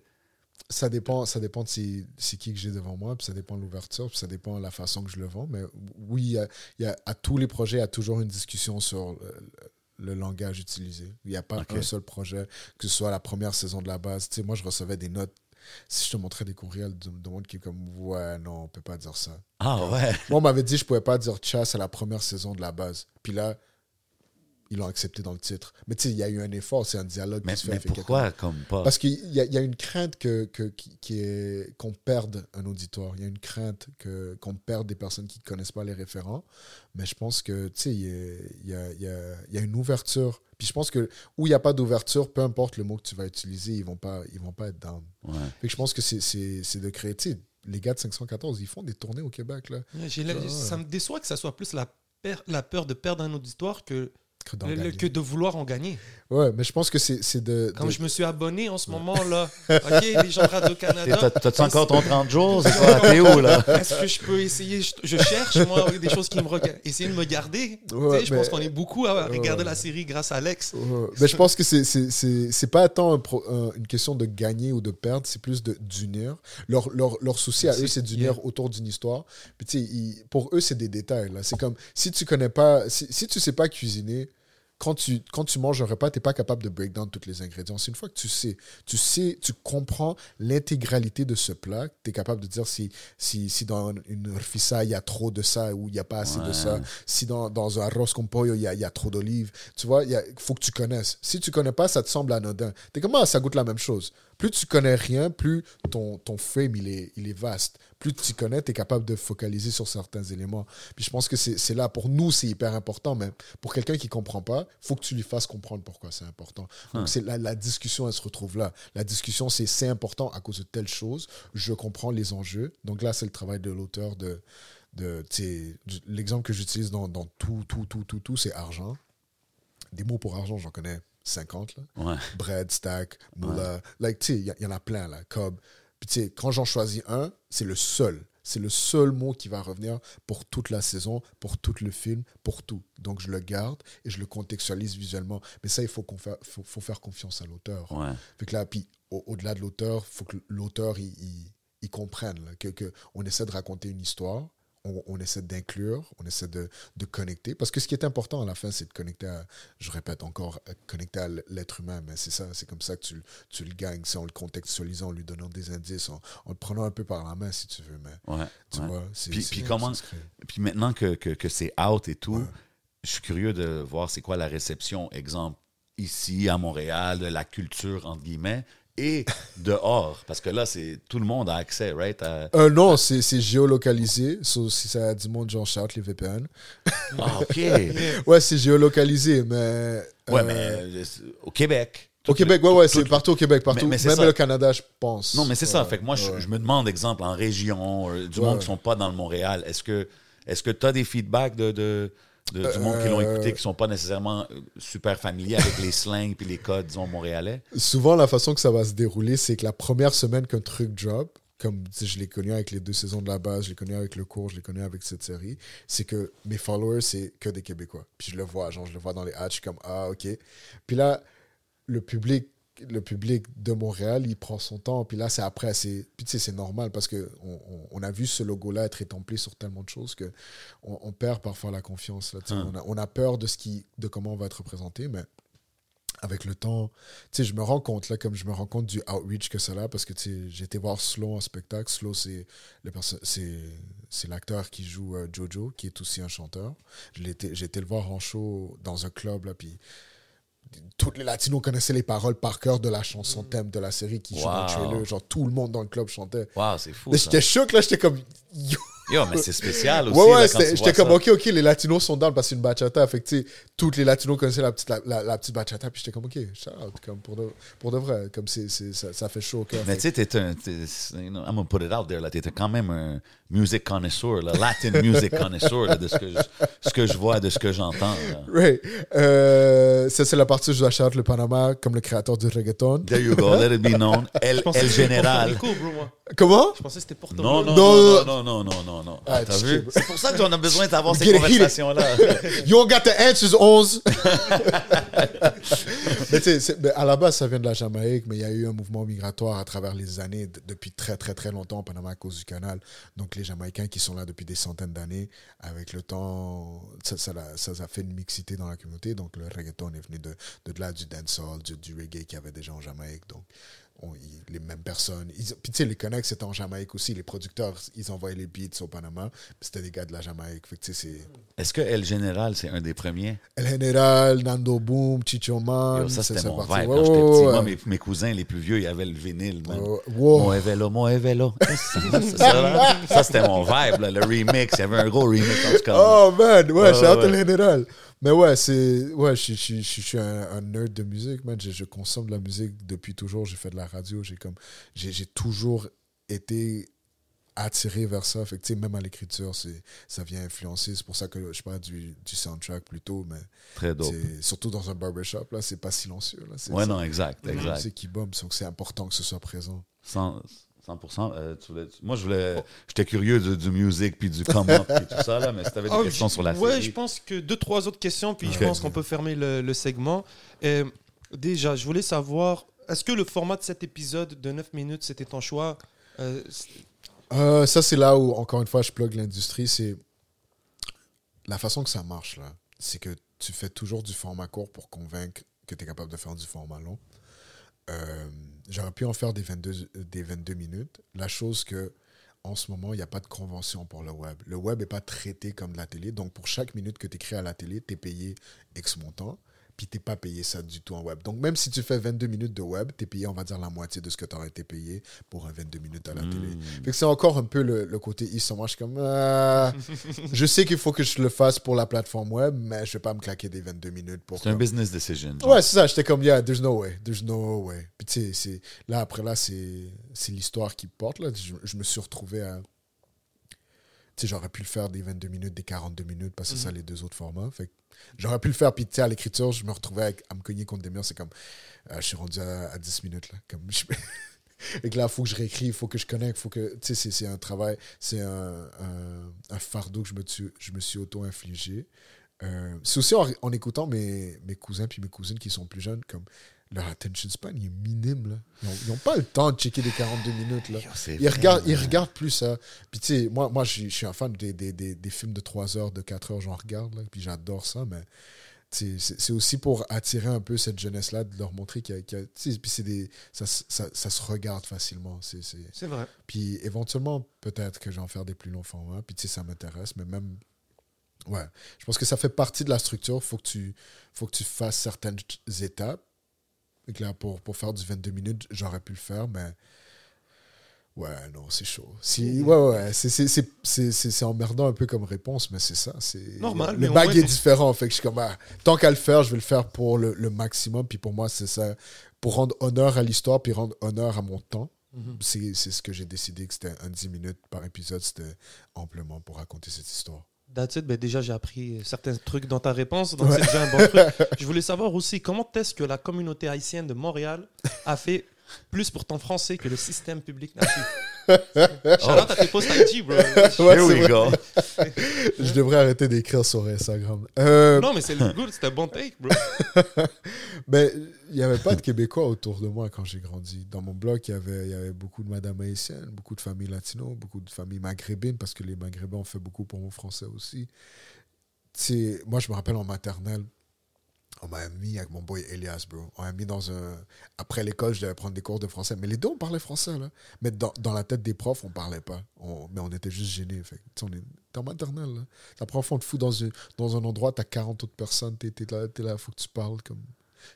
S3: Ça dépend, ça dépend de c'est c'est qui que j'ai devant moi, puis ça dépend de l'ouverture, puis ça dépend de la façon que je le vends. Mais oui, il y a, il y a- à tous les projets, il y a toujours une discussion sur le, le langage utilisé. Il n'y a pas
S2: Ok.
S3: un seul projet, que ce soit la première saison de la base. Tu sais, moi, je recevais des notes. Si je te montrais des courriels de, de monde qui est comme Ouais, non, on peut pas dire ça.
S2: Ah ouais.
S3: Moi, on m'avait dit je pouvais pas dire chasse à la première saison de la base. Puis là, ils l'ont accepté dans le titre. Mais tu sais, il y a eu un effort, c'est un dialogue
S2: Mais,
S3: qui se fait
S2: mais
S3: avec
S2: pourquoi comme pas?
S3: Parce qu'il y, a- il y a une crainte que, que- qui, qui est qu'on perde un auditoire. Il y a une crainte que, qu'on perde des personnes qui ne connaissent pas les référents. Mais je pense que, tu sais, il y a, il y a- il y a- il y a une ouverture. Puis je pense que où il n'y a pas d'ouverture, peu importe le mot que tu vas utiliser, ils ne vont, pas- ils vont pas être down.
S2: Ouais.
S3: Fait que je pense que c'est, c'est, c'est de créer, tu sais, les gars de 514, ils font des tournées au Québec, là.
S1: Ouais. Ça me déçoit que ça soit plus la, per- la peur de perdre un auditoire que,
S3: que d'en
S1: le- le-
S3: gagner.
S1: que de vouloir en gagner.
S3: Ouais, mais je pense que c'est, c'est de...
S1: Comme
S3: de-
S1: je me suis abonné en ce moment, là. OK, les gens de Radio-Canada.
S2: t'as- T'as-tu encore ton 30 jours? C'est quoi? T'es où, là?
S1: Est-ce que je peux essayer Je, je cherche, moi, des choses qui me regardent. Essayer de me garder? Tu sais,
S3: Ouais,
S1: je
S3: mais-
S1: pense qu'on est beaucoup à regarder
S3: Ouais.
S1: la série grâce à Alex.
S3: Ouais. Mais je pense que c'est- c'est c'est- c'est pas tant un pro- un- une question de gagner ou de perdre, c'est plus de- d'unir. Leur, leur, leur souci à eux, c'est d'unir autour d'une histoire. Puis tu sais, ils- pour eux, c'est des détails. là. C'est comme si tu connais pas, si, si tu sais pas cuisiner, quand tu, quand tu manges un repas, tu n'es pas capable de break down tous les ingrédients. C'est une fois que tu sais, tu sais, tu comprends l'intégralité de ce plat, tu es capable de dire si, si, si dans une rfissa, il y a trop de ça ou il n'y a pas assez de ça. Si dans, dans un arroz con pollo, il y a, il y a trop d'olives. Tu vois, il faut que tu connaisses. Si tu connais pas, ça te semble anodin. Tu es comme, ah, ça goûte la même chose. Plus tu connais rien, plus ton, ton frame, il est, il est vaste. Plus tu connais, tu es capable de focaliser sur certains éléments. Puis je pense que c'est là, pour nous, c'est hyper important, mais pour quelqu'un qui comprend pas, faut que tu lui fasses comprendre pourquoi c'est important. Donc c'est la, la discussion, elle se retrouve là. La discussion, c'est c'est important à cause de telle chose. Je comprends les enjeux. Donc là, c'est le travail de l'auteur de... de L'exemple que j'utilise dans, dans tout, tout, tout, tout, tout, c'est argent. Des mots pour argent, j'en connais 50. Là
S2: Ouais.
S3: bread, stack, moula. Like, tu sais, il y, y en a plein, là. Cob. Puis, tu sais, quand j'en choisis un, c'est le seul. C'est le seul mot qui va revenir pour toute la saison, pour tout le film, pour tout. Donc, je le garde et je le contextualise visuellement. Mais ça, il faut, qu'on fa- faut, faut faire confiance à l'auteur.
S2: Ouais.
S3: Fait que là, puis, au- au-delà de l'auteur, il faut que l'auteur, il, il- il comprenne là, que, que on essaie de raconter une histoire, on, on essaie d'inclure, on essaie de, de connecter. Parce que ce qui est important à la fin, c'est de connecter à, je répète encore, à connecter à l'être humain. Mais c'est ça, c'est comme ça que tu, le- tu le gagnes. C'est en le contextualisant, en lui donnant des indices, en, en le prenant un peu par la main, si tu veux. Mais
S2: Ouais.
S3: tu
S2: ouais.
S3: vois, c'est.
S2: Puis,
S3: c'est-
S2: puis comment, puis maintenant que, que, que c'est out et tout,
S3: Ouais.
S2: je suis curieux de voir c'est quoi la réception, exemple, ici à Montréal, de la culture, entre guillemets, et dehors. Parce que là, c'est tout le monde a accès, right? à-
S3: Euh, non, c'est c'est géolocalisé. So, si ça a du monde, j'en shout les VPN.
S2: Ah, OK.
S3: Ouais, c'est géolocalisé, mais.
S2: Ouais,
S3: euh,
S2: mais euh, c'est- au Québec.
S3: Au Québec,
S2: le-
S3: ouais, ouais,
S2: tout-
S3: c'est partout au Québec, partout.
S2: Mais- mais c'est
S3: Même
S2: ça.
S3: le Canada, je pense.
S2: Non, mais c'est ça. Fait que moi, je,
S3: ouais.
S2: je me demande, exemple, en région, euh, du monde qui sont pas dans le Montréal, est-ce que est-ce que tu as des feedbacks de, de, de- du monde qui l'ont
S3: Euh,
S2: écouté, qui sont pas nécessairement euh, super familiers avec les slangs puis les codes, disons, montréalais?
S3: Souvent, la façon que ça va se dérouler, c'est que la première semaine qu'un truc drop, comme je l'ai connu avec les deux saisons de la base, je l'ai connu avec le cours, je l'ai connu avec cette série, c'est que mes followers, c'est que des Québécois. Puis je le vois, genre, je le vois dans les ads, je suis comme, ah, ok. Puis là, le public le public de Montréal, il prend son temps. Puis là, c'est après. c'est Puis tu sais, c'est normal parce qu'on on, on a vu ce logo-là être étampé sur tellement de choses que on, on perd parfois la confiance. Là.
S2: Hum.
S3: on, a, on a peur de, ce qui, de comment on va être représenté, mais avec le temps, tu sais, je me rends compte, là, comme je me rends compte du outreach que ça a, parce que, tu sais, j'ai été voir Slow en spectacle. Slow, c'est le c'est c'est l'acteur qui joue euh, Jojo, qui est aussi un chanteur. J'ai été le voir en show dans un club, là, puis tous les latinos connaissaient les paroles par cœur de la chanson thème de la série qui
S2: Wow.
S3: trailer. Genre, tout le monde dans le club chantait.
S2: Waouh, c'est fou.
S3: J'étais choqué, là, j'étais comme... Yo.
S2: Yo, mais c'est spécial aussi.
S3: Ouais, ouais, j'étais comme,
S2: ça.
S3: ok, ok, les latinos sont dans parce que c'est une bachata. Fait que, tu sais, toutes les latinos connaissaient la petite, la, la- la petite bachata. Puis j'étais comme, ok, shout out, comme pour de, pour de vrai. Comme c'est, c'est- ça, ça fait chaud au cœur.
S2: Mais tu sais, t'es un. t'es- you know, I'm gonna put it out there, là. T'es quand même un music connoisseur, là, Latin music connoisseur, là, de ce que, je, ce que je vois, de ce que j'entends.
S3: Right. Euh, ça, c'est la partie où je dois shout le Panama comme le créateur du reggaeton.
S2: There you go, let it be known. El, El Général.
S3: Comment?
S1: Je pensais que c'était Porto
S2: Non,
S1: Rico.
S2: non,
S3: Non,
S2: non, non, non, non, non, non.
S3: Ah,
S2: T'as vu? C'est pour ça qu'on a besoin d'avoir ces conversations-là.
S3: You don't got the answers, 11. mais tu sais, à la base, ça vient de la Jamaïque, mais il y a eu un mouvement migratoire à travers les années, depuis très, très, très longtemps au Panama à cause du canal. Donc, les Jamaïcains qui sont là depuis des centaines d'années, avec le temps, ça, ça, ça, ça a fait une mixité dans la communauté. Donc, le reggaeton est venu de, de là, du dancehall, du, du reggae qu'il y avait déjà en Jamaïque. Donc, on- les mêmes personnes. Ils- puis tu sais, les Connects, c'était en Jamaïque aussi. Les producteurs, ils envoyaient les beats au Panama. C'était des gars de la Jamaïque. Fait que tu sais, c'est
S2: Est-ce que El Général, c'est un des premiers?
S3: El General, Nando Boom, Chicho Man.
S2: Yo, ça, c'était mon vibe quand j'étais petit. Moi, mes, mes cousins les plus vieux, ils avaient le vinyle, man.
S3: Ouais, wow.
S2: Mon Evelo, mon Evelo. Ça, c'était mon vibe, là, le remix. Il y avait un gros remix, en tout cas.
S3: Oh man, ouais, shout
S2: ouais.
S3: El General. Mais ouais, c'est. Ouais, je, je, je, je suis un, un nerd de musique, man. Je, consomme de la musique depuis toujours. J'ai fait de la radio. J'ai comme. J'ai j'ai toujours été attiré vers ça. Fait que, tu sais, même à l'écriture, c'est- ça vient influencer. C'est pour ça que je parle du, du soundtrack plutôt, mais
S2: Très dope.
S3: c'est- surtout dans un barbershop, là, c'est pas silencieux. Là. C'est
S2: Ouais,
S3: c'est-
S2: non, exact,
S3: c'est
S2: exact.
S3: musique qui bombe, donc c'est important que ce soit présent.
S2: 100, 100%. euh, tu voulais- moi, je voulais, j'étais curieux du, du music puis du come-up et tout ça, là, mais si tu avais des
S1: Ah,
S2: questions sur la
S1: ouais,
S2: série.
S1: je pense que deux, trois autres questions, puis je pense qu'on peut fermer le, le segment. Euh, déjà, je voulais savoir, est-ce que le format de cet épisode de 9 minutes, c'était ton choix? Euh, c'est-
S3: Euh, ça, c'est là où, encore une fois, je plug l'industrie. C'est la façon que ça marche, là. C'est que tu fais toujours du format court pour convaincre que tu es capable de faire du format long. Euh, J'aurais pu en faire des 22, euh, des 22 minutes. La chose que, en ce moment, il n'y a pas de convention pour le web. Le web n'est pas traité comme de la télé. Donc, pour chaque minute que tu écris à la télé, tu es payé X montant. Puis, tu n'es pas payé ça du tout en web. Donc, même si tu fais 22 minutes de web, tu es payé, on va dire, la moitié de ce que tu aurais été payé pour un 22 minutes à la télé. Fait que c'est encore un peu le, le côté ils Moi, je suis comme, ah, je sais qu'il faut que je le fasse pour la plateforme web, mais je vais pas me claquer des 22 minutes pour.
S2: C'est un business decision. genre.
S3: Ouais, c'est ça. J'étais comme, yeah, there's no way. There's no way. Puis tu sais, là, après, là, c'est l'histoire qui porte. Là. Je, je me suis retrouvé à. Tu sais, j'aurais pu le faire des 22 minutes, des 42 minutes, parce que c'est ça les deux autres formats. Fait que j'aurais pu le faire. Puis tu sais, à l'écriture, je me retrouvais avec- à me cogner contre des murs. C'est comme, euh, je suis rendu à, à 10 minutes. Là. Comme, Et que là, il faut que je réécris, il faut que je connecte, faut que. Tu sais, c'est- un travail, c'est un, un, fardeau que je me, suis- je me suis auto-infligé. Euh, c'est aussi en, en écoutant mes, mes cousins puis mes cousines qui sont plus jeunes, comme leur attention span il est minime. Là. Ils n'ont pas le temps de checker des 42 minutes. Là.
S2: Yo,
S3: Ils,
S2: vrai,
S3: regardent, ils regardent plus ça. Puis tu sais, moi, moi je suis- un fan des, des, des, des films de 3 heures, de 4 heures, j'en regarde. Là, puis j'adore ça, mais c'est c'est aussi pour attirer un peu cette jeunesse-là, de leur montrer qu'il y a. qu'il y a- tu sais, puis c'est des, ça, se- ça, ça se regarde facilement. C'est, c'est-
S1: C'est vrai.
S3: puis éventuellement, peut-être que je vais en faire des plus longs formats. Puis tu sais, ça m'intéresse, mais même. Ouais, je pense que ça fait partie de la structure. Faut que tu, faut que tu fasses certaines étapes. Là, pour, pour faire du 22 minutes, j'aurais pu le faire, mais. Ouais, non, c'est chaud. Si, ouais, ouais, c'est- emmerdant un peu comme réponse, mais c'est ça. c'est
S1: Normal,
S3: Le
S1: mais au
S3: bag
S1: moins,
S3: est différent. Fait que je suis comme, ah, tant qu'à le faire, je vais le faire pour le, le maximum. Puis pour moi, c'est ça. Pour rendre honneur à l'histoire, puis rendre honneur à mon temps.
S1: Mhm.
S3: C'est c'est ce que j'ai décidé que c'était un 10 minutes par épisode, c'était amplement pour raconter cette histoire.
S1: That's it. Ben déjà, j'ai appris certains trucs dans ta réponse, donc c'est déjà un bon truc. Je voulais savoir aussi comment est-ce que la communauté haïtienne de Montréal a fait plus pour ton français que le système public n'a fait. Shout-out à tes posts IG, bro.
S2: Here we go.
S3: Je devrais arrêter d'écrire sur Instagram. Euh,
S1: Non, mais c'est le good, c'était un bon take, bro.
S3: mais il n'y avait pas de Québécois autour de moi quand j'ai grandi. Dans mon bloc, il y avait, il y avait beaucoup de madames haïtiennes, beaucoup de familles latino, beaucoup de familles maghrébines, parce que les maghrébins ont fait beaucoup pour mon français aussi. Moi, je me rappelle en maternelle, on m'a mis avec mon boy Elias, bro. On m'a mis dans un. Après l'école, je devais prendre des cours de français. Mais les deux, on parlait français, là. Mais dans, dans la tête des profs, on parlait pas. Mais on était juste gênés. Fait on en maternelle, là. La fois, on te fout dans, une- dans un endroit, t'as 40 autres personnes, t'es t'es là, t'es là, faut que tu parles. Comme...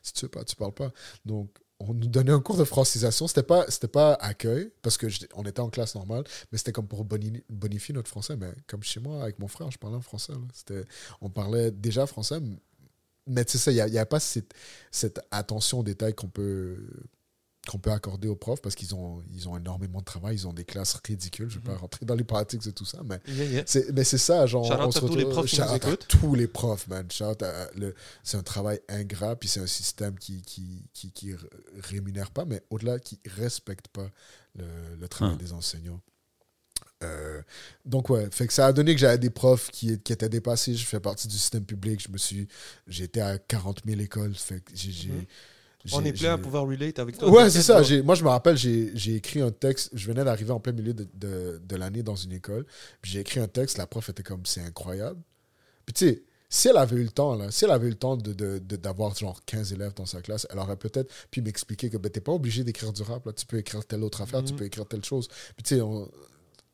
S3: Si tu veux pas, tu parles pas. Donc, on nous donnait un cours de francisation. C'était pas, pas accueil, parce que j'étais- on était en classe normale, mais c'était comme pour boni- bonifier notre français. Mais comme chez moi, avec mon frère, je parlais en français. C'était, on parlait déjà français, mais sais, ça, il n'y a, pas cette, cette attention aux détails qu'on peut, qu'on peut accorder aux profs parce qu'ils ont, ils ont énormément de travail, ils ont des classes ridicules. Je ne vais pas rentrer dans les pratiques et tout ça, mais
S1: Yeah, yeah.
S3: c'est, mais c'est ça, genre. On se
S1: tous les profs qui
S3: shout
S1: nous
S3: out à
S1: écoutent.
S3: tous les profs, man. C'est un travail ingrat, puis c'est un système qui, qui, qui, rémunère pas, mais au-delà, qui respecte pas le, le travail
S2: Hum.
S3: des enseignants. Euh, donc ouais, fait que ça a donné que j'avais des profs qui, qui étaient dépassés. Je fais partie du système public. Je me suis, j'étais à 40 000 écoles. Fait que j'ai,
S1: Mhm. On est plein à pouvoir relate avec toi.
S3: Ouais, c'est ça. Moi, je me rappelle, j'ai écrit un texte. Je venais d'arriver en plein milieu de, de, de l'année dans une école. J'ai écrit un texte. La prof était comme, c'est incroyable. Puis tu sais, si elle avait eu le temps, là, si elle avait eu le temps de, de- de- d'avoir genre 15 élèves dans sa classe, elle aurait peut-être pu m'expliquer que ben, t'es pas obligé d'écrire du rap, là. tu peux écrire telle autre affaire, tu peux écrire telle chose. Puis tu sais,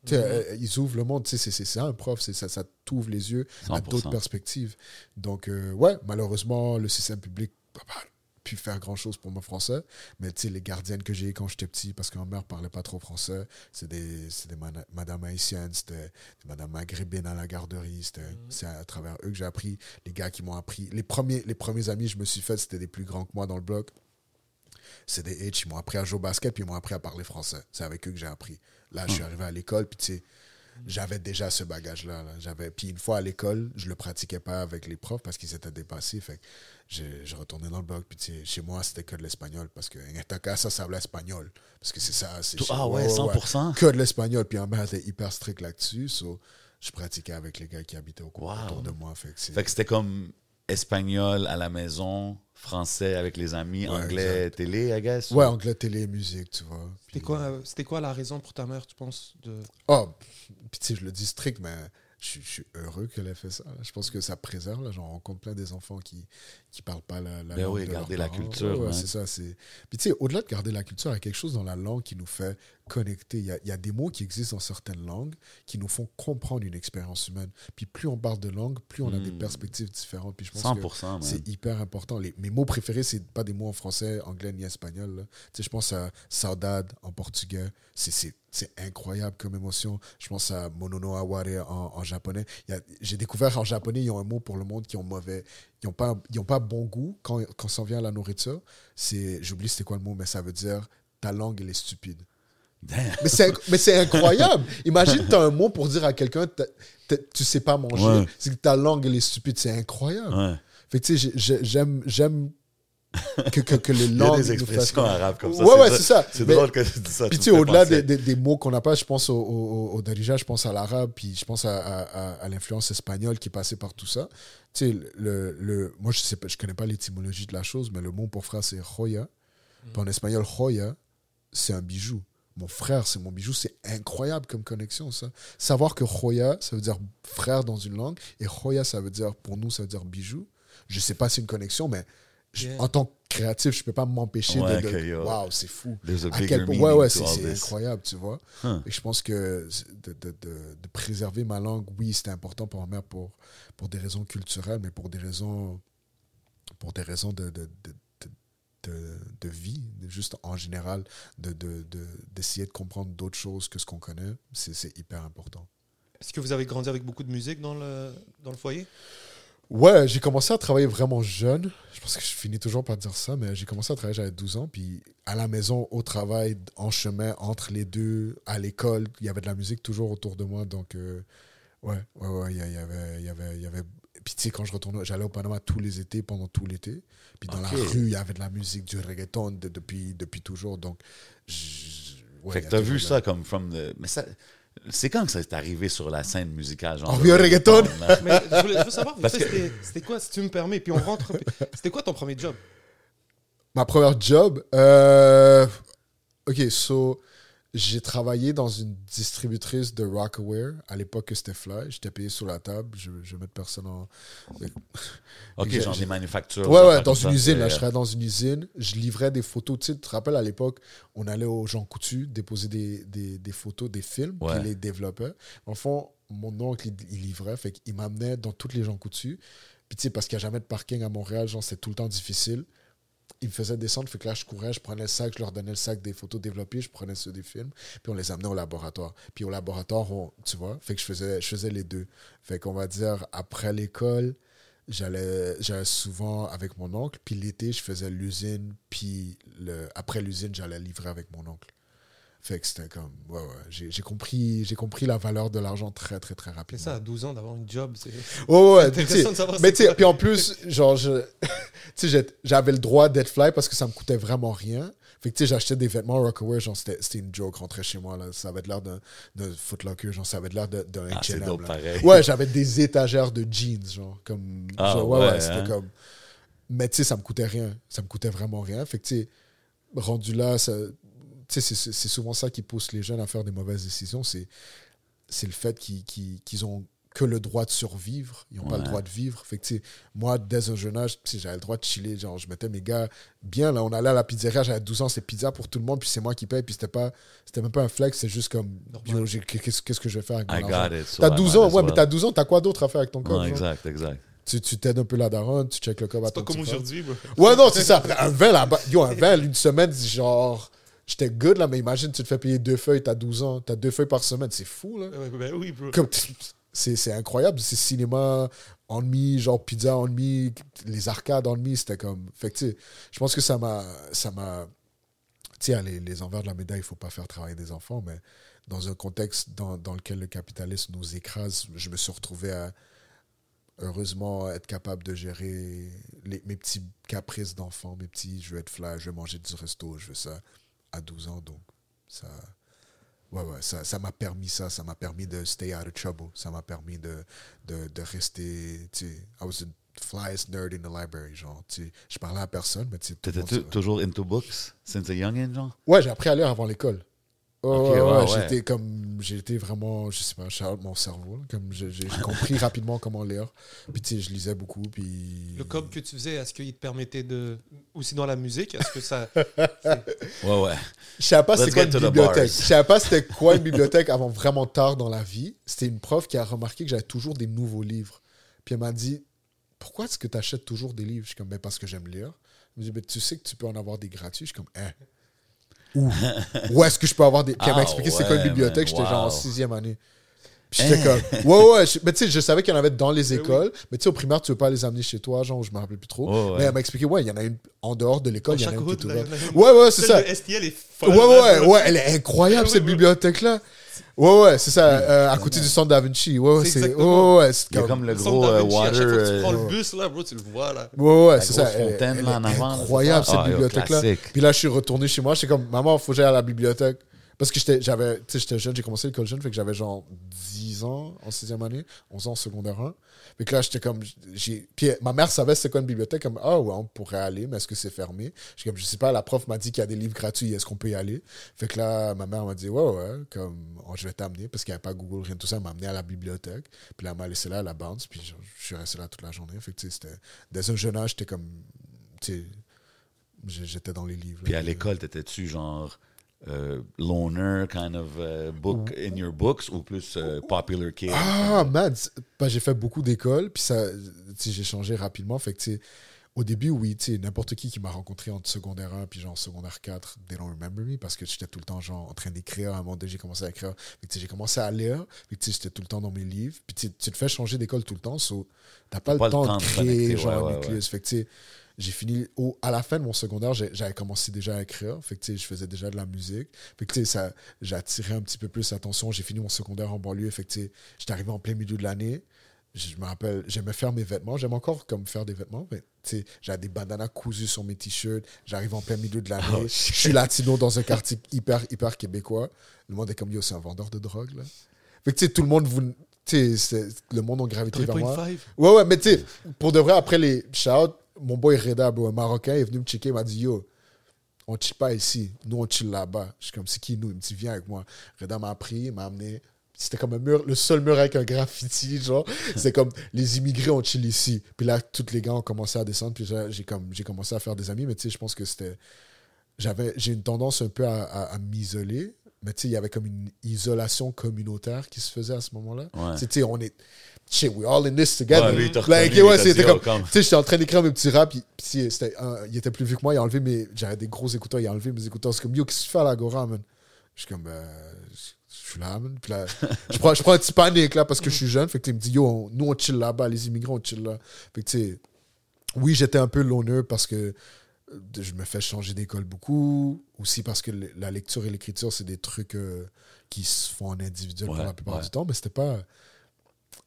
S3: tu sais, euh, ils ouvrent le monde, c'est, c'est, c'est ça un prof, c'est, ça, ça t'ouvre les yeux à
S2: 100%.
S3: d'autres perspectives. Donc, euh, ouais, malheureusement, le système public n'a pas pu faire grand-chose pour mon français, mais tu sais, les gardiennes que j'ai quand j'étais petit, parce que ma mère parlait pas trop français, c'est des, c'est des madames haïtiennes, c'était des madames maghrébines à la garderie, c'était, c'est à travers eux que j'ai appris, les gars qui m'ont appris. Les premiers, les premiers amis que je me suis fait, c'était des plus grands que moi dans le bloc. C'est des H, ils m'ont appris à jouer au basket, puis ils m'ont appris à parler français. C'est avec eux que j'ai appris. Là, je suis arrivé à l'école, puis tu sais, j'avais déjà ce bagage-là. là. J'avais... Puis une fois à l'école, je le pratiquais pas avec les profs parce qu'ils étaient dépassés. Fait que je retournais dans le bloc. Puis tu sais, chez moi, c'était que de l'espagnol parce que en cas, ça, ça l'espagnol. Parce que c'est ça. C'est
S2: Tout-
S3: chez-
S2: ah ouais, 100%?
S3: Que de l'espagnol. Puis en mère était hyper strict là-dessus. so, je pratiquais avec les gars qui habitaient au
S2: Wow.
S3: autour de moi. Fait que c'est...
S2: Fait que c'était comme espagnol à la maison, français avec les amis,
S3: Ouais,
S2: anglais, télé, I guess.
S3: Ouais, anglais, télé, musique, tu vois.
S1: C'était quoi, euh, c'était quoi la raison pour ta mère, tu penses de...
S3: Oh, tu sais, je le dis strict, mais je, suis- je suis heureux qu'elle ait fait ça. Je pense que ça préserve. Là. J'en rencontre plein des enfants qui ne parlent pas la, la
S2: Ben
S3: langue.
S2: oui,
S3: de
S2: garder la
S3: parents.
S2: culture,
S3: Ouais, ouais,
S2: ouais.
S3: c'est ça. c'est- Puis tu sais, au-delà de garder la culture, il y a quelque chose dans la langue qui nous fait connecter. Il y a, il y a des mots qui existent dans certaines langues qui nous font comprendre une expérience humaine. Puis plus on parle de langue, plus on a des
S2: Hmm.
S3: perspectives différentes. Puis je pense que
S2: 100%, man.
S3: c'est hyper important. Les, mes mots préférés, c'est pas des mots en français, anglais ni espagnol. Tu sais, je pense à saudade en portugais. C'est- C'est incroyable comme émotion. Je pense à monono aware en, en japonais. J'ai découvert en japonais, ils ont un mot pour le monde qui ont mauvais. Ils n'ont pas, ils ont pas bon goût quand, quand ça vient à la nourriture. C'est J'oublie c'était quoi le mot, mais ça veut dire ta langue, elle est stupide. Mais c'est incroyable. Imagine, tu as un mot pour dire à quelqu'un, tu sais pas manger.
S2: Ouais.
S3: C'est que ta langue, elle est stupide. C'est incroyable.
S2: Ouais.
S3: Fait que tu sais, j'ai- j'ai- j'aime, j'aime que, que, que les
S2: Il y a
S3: langues.
S2: des expressions arabes comme ça.
S3: Ouais, ouais, c'est ça.
S2: C'est drôle que tu dis ça.
S3: Puis tu sais, au-delà des, des- des mots qu'on n'a pas, je pense au, au, au Darija, je pense à l'arabe, puis je pense à, à, à- à l'influence espagnole qui est passée par tout ça. Tu sais, le, le, moi, je sais pas, je connais pas l'étymologie de la chose, mais le mot pour frère, c'est joya. Puis en espagnol, joya, c'est un bijou. Mon frère, c'est mon bijou. C'est incroyable comme connexion, ça. Savoir que joya, ça veut dire frère dans une langue, et joya, ça veut dire, pour nous, ça veut dire bijou. Je sais pas si c'est une connexion, mais je-
S1: Yeah.
S3: en tant que créatif, je peux pas m'empêcher
S2: Ouais,
S3: de. de. Waouh, c'est fou. À quel ouais, ouais, c'est incroyable, tu vois.
S2: Huh.
S3: Et je pense que de, de, de, de préserver ma langue, oui, c'était important pour ma mère pour, pour des raisons culturelles, mais pour des raisons, pour des raisons de, de, de, de, de- de vie, juste en général, d'essayer de, de, d'essayer de comprendre d'autres choses que ce qu'on connaît, c'est c'est hyper important.
S1: Est-ce que vous avez grandi avec beaucoup de musique dans le, dans le foyer?
S3: Ouais, j'ai commencé à travailler vraiment jeune. Je pense que je finis toujours par dire ça, mais j'ai commencé à travailler, j'avais 12 ans. Puis à la maison, au travail, en chemin, entre les deux, à l'école, il y avait de la musique toujours autour de moi. Donc, euh, ouais, ouais, ouais, il y, avait. Y avait, y avait... Puis tu sais, quand je retournais, j'allais au Panama tous les étés, pendant tout l'été. Puis dans la rue, il y avait de la musique, du reggaeton de- depuis, depuis toujours. Donc, ouais,
S2: fait que t'as vu
S3: la-
S2: ça comme from the... Mais ça... C'est quand que ça est arrivé sur la scène musicale? Genre
S3: En vieux reggaeton?
S1: Mais je, voulais- je veux savoir,
S2: que-
S1: c'était quoi, si tu me permets, puis on rentre. C'était quoi ton premier job?
S3: Ma première job, euh, ok, so j'ai travaillé dans une distributrice de Rockaware. À l'époque, c'était Fly. J'étais payé sur la table. Je, je vais mettre personne en.
S2: OK,
S3: J'ai-
S2: genre des manufactures.
S3: Ouais, ouais, dans une usine. Là,
S2: c'est-
S3: je travaillais dans une usine. Je livrais des photos. Tu sais, tu te rappelles, à l'époque, on allait aux gens coutus déposer des, des, des photos, des films,
S2: Ouais.
S3: puis les développait. En fond, mon oncle, il, il livrait. Fait qu'il m'amenait dans toutes les gens coutus. Puis, tu sais, parce qu'il n'y a jamais de parking à Montréal, genre, c'était tout le temps difficile. Il me faisait descendre, fait que là, je courais, je prenais le sac, je leur donnais le sac des photos développées, je prenais ceux des films, puis on les amenait au laboratoire. Puis au laboratoire, tu vois, fait que je faisais, les deux. Fait qu'on va dire, après l'école, j'allais souvent avec mon oncle, puis l'été, je faisais l'usine, puis après l'usine, j'allais livrer avec mon oncle. Fait que c'était comme, ouais, ouais, j'ai j'ai compris, j'ai compris la valeur de l'argent très, très, très
S1: C'est
S3: rapidement.
S1: ça, à 12 ans, d'avoir une job. c'est-
S3: Ouais, ouais,
S1: C'est
S3: puis tu sais,
S1: intéressant de savoir
S3: mais
S1: c'est
S3: tu sais, puis en plus, genre, je, tu sais, j'ai- j'avais le droit d'être fly parce que ça me coûtait vraiment rien. Fait que tu sais, j'achetais des vêtements Rockaware, genre, c'était c'était une joke, rentrer chez moi, là. Ça avait de l'air d'un d'un Footlocker, genre, ça avait de l'air d'un
S2: Ah, c'est
S3: H&M. Ouais, j'avais des étagères de jeans, genre, comme.
S2: Ah,
S3: genre, ouais, ouais,
S2: ouais,
S3: c'était
S2: hein.
S3: comme. Mais tu sais, ça me coûtait rien. Ça me coûtait vraiment rien. Fait que tu sais, rendu là, ça. Tu sais, c'est- souvent ça qui pousse les jeunes à faire des mauvaises décisions. C'est c'est le fait qu'ils qu'ils- qu'ils ont que le droit de survivre. Ils n'ont pas le droit de vivre. Fait que, moi, dès un jeune âge, j'avais le droit de chiller. Genre, je mettais mes gars bien. Là, on allait à la pizzeria, j'avais 12 ans, c'est pizza pour tout le monde, puis c'est moi qui paye. Puis c'était pas, c'était même pas un flex, c'est juste comme, qu'est-ce que je vais faire avec mon
S2: I
S3: argent?
S2: so
S3: T'as
S2: I
S3: 12
S2: might
S3: ans, ouais, mais t'as 12 ans, t'as quoi d'autre à faire avec ton corps? Genre?
S2: exact, exact.
S3: Tu t'aides un peu la daronne, tu check le corps à
S1: C'est
S3: ton
S1: pas comme aujourd'hui.
S3: Ouais, non, c'est ça. Un vin là-bas. Yo, un vin, une semaine, genre. J'étais good là, mais imagine, tu te fais payer deux feuilles, t'as 12 ans, t'as deux feuilles par semaine, c'est fou là.
S1: Ben oui, bro.
S3: Comme, c'est, incroyable, c'est cinéma ennemi, genre pizza ennemi, les arcades ennemi, c'était comme. Fait que tu sais, je pense que ça m'a. Ça m'a sais, les, les envers de la médaille, il faut pas faire travailler des enfants, mais dans un contexte dans, dans lequel le capitalisme nous écrase, je me suis retrouvé à heureusement être capable de gérer les, mes petits caprices d'enfant, mes petits je veux être fly, je veux manger du resto, je veux ça à 12 ans. Donc, ça. Ouais, ouais, ça ça m'a permis ça, ça m'a permis de stay out of trouble, ça m'a permis de, de, de rester, tu sais, I was the flyest nerd in the library, genre, tu sais, je parlais à personne, mais tu sais,
S2: T'étais toujours into books since a youngin, genre?
S3: Ouais, j'ai appris à lire avant l'école. Ouais,
S2: Ok,
S3: ouais,
S2: wow,
S3: ouais,
S2: ouais.
S3: j'étais comme, j'ai été vraiment, je sais pas, out mon cerveau, comme j'ai compris rapidement comment lire. Puis tu sais, je lisais beaucoup, puis.
S1: Le cob que tu faisais, est-ce qu'il te permettait de. Aussi dans la musique, est-ce que ça.
S2: Ouais, ouais.
S3: Je savais pas c'était quoi une
S2: to the
S3: bibliothèque. Je savais pas c'était quoi une bibliothèque avant vraiment tard dans la vie. C'était une prof qui a remarqué que j'avais toujours des nouveaux livres. Puis elle m'a dit Pourquoi est-ce que tu achètes toujours des livres? Je suis comme ben, Parce que j'aime lire. Elle me dit Ben, Tu sais que tu peux en avoir des gratuits Je suis comme Hein? Où Où est-ce que je peux avoir des. Puis elle m'a
S2: Ah,
S3: expliqué c'est quoi une bibliothèque. J'étais genre en sixième année. Puis j'étais comme Ouais, ouais. je- Mais tu sais, je savais qu'il y en avait dans les écoles. Mais tu sais, au primaire, tu veux pas les amener chez toi, genre, je me rappelle plus trop.
S2: Ouais, ouais.
S3: Mais elle m'a expliqué Ouais, il y en a une en dehors de l'école, il y en a
S1: Chaque
S3: une qui est
S1: là,
S3: ouverte.
S1: il y en a une-
S3: Ouais, ouais, c'est ça.
S1: Celle de STL est folle.
S3: Ouais, ouais, ouais, elle est incroyable cette bibliothèque-là. Ouais, ouais, c'est ça, euh, à côté du centre Da Vinci. Ouais, ouais,
S1: C'est
S3: c'est ouais, c'est
S2: Il y a
S3: comme-
S2: comme le gros
S1: Da
S2: euh,
S1: Vinci, à
S2: water.
S1: chaque fois que tu
S2: euh,
S1: prends le bus, là, bro, tu le vois, là.
S3: Ouais, ouais,
S2: La
S3: c'est ça.
S2: grosse
S3: Elle,
S2: fontaine,
S3: elle
S2: là, en
S3: est
S2: avant, c'est
S3: incroyable
S2: ça?
S3: cette
S2: Ah, yo,
S3: bibliothèque-là.
S2: classique.
S3: Puis là, je suis retourné chez moi. J'étais comme, maman, faut que j'aille à la bibliothèque. Parce que j'étais, j'avais, tu sais, j'étais jeune, j'ai commencé l'école jeune, fait que j'avais genre 10 ans en sixième année, 11 ans en secondaire 1. Fait que là, j'étais comme, j'ai, puis ma mère savait c'était quoi une bibliothèque, comme, ah ouais, on pourrait aller, mais est-ce que c'est fermé? Je suis comme, je sais pas, la prof m'a dit qu'il y a des livres gratuits, est-ce qu'on peut y aller? Fait que là, ma mère m'a dit, ouais, ouais, comme, oh, je vais t'amener, parce qu'il n'y avait pas Google, rien de tout ça, elle m'a amené à la bibliothèque. Puis là, elle m'a laissé là à la bounce, puis je, je suis resté là toute la journée. Fait que, tu sais, c'était, dès un jeune âge, j'étais comme, tu sais, j'ai- j'étais dans les livres.
S2: Puis
S3: là.
S2: à l'école, t'étais-tu genre euh, loner kind of euh, book in your books ou plus euh, popular kid?
S3: Ah, man, bah, j'ai fait beaucoup d'écoles, puis ça, tu sais, j'ai changé rapidement. Fait que, au début, oui, tu sais, n'importe qui qui m'a rencontré entre secondaire 1 puis genre secondaire 4, they don't remember me parce que j'étais tout le temps genre en train d'écrire. À un moment donné, j'ai commencé à écrire. Tu sais, j'ai commencé à lire. Fait que, tu sais, j'étais tout le temps dans mes livres. Puis tu te fais changer d'école tout le temps, so, t'as pas, le temps de créer genre
S2: ouais, ouais,
S3: nucléus. Fait que, tu sais, j'ai fini au, à la fin de mon secondaire, j'avais commencé déjà à écrire. Fait que, je faisais déjà de la musique. Fait que, ça, j'ai attiré un petit peu plus l'attention. J'ai fini mon secondaire en banlieue. Fait que, j'étais arrivé en plein milieu de l'année. Je me rappelle, j'aimais faire mes vêtements. J'aime encore comme faire des vêtements. Mais, j'avais des bandanas cousus sur mes t-shirts. J'arrive en plein milieu de l'année.
S2: Oh,
S3: je suis latino dans un quartier hyper, hyper québécois. Le monde est comme, yo, c'est un vendeur de drogue, là. Fait que, tu sais, tout le monde, vous, tu sais, c'est- le monde a gravité vers moi.
S1: five
S3: Ouais, ouais, mais tu sais, pour de vrai, après les shout mon boy Reda, bro, un Marocain, est venu me checker, il m'a dit Yo, on chill pas ici, nous on chill là-bas. Je suis comme, c'est qui nous? Il me dit, viens avec moi. Reda m'a pris, il m'a amené. C'était comme un mur, le seul mur avec un graffiti, genre. C'est comme, les immigrés, on chill ici. Puis là, tous les gars ont commencé à descendre, puis j'ai comme, j'ai commencé à faire des amis, mais tu sais, je pense que c'était. J'avais, j'ai une tendance un peu à, à- à m'isoler, mais tu sais, il y avait comme une isolation communautaire qui se faisait à ce moment-là.
S2: Ouais.
S3: Tu sais, on est. Shit, we all in this together.
S2: Ouais, lui, il
S3: Like,
S2: reconnu,
S3: ouais, c'était comme.
S2: oh, comme.
S3: Tu sais, j'étais en train d'écrire mes petits raps, puis, il était plus vieux que moi, il a enlevé mes. J'avais des gros écouteurs, il a enlevé mes écouteurs. C'est comme, yo, qu'est-ce que tu fais à l'Agora, man? Je suis comme, ben, je suis là, man. Puis là, je prends, je prends un petit panique, là, parce que je suis jeune. Fait que tu me dis, yo, on- nous, on chill là-bas, les immigrants, on chill là. Fait que, tu sais, oui, j'étais un peu l'honneur parce que euh, je me fais changer d'école beaucoup. Aussi parce que la lecture et l'écriture, c'est des trucs euh, qui se font en individuel pour
S2: Ouais,
S3: la plupart
S2: ouais.
S3: du temps. Mais c'était pas.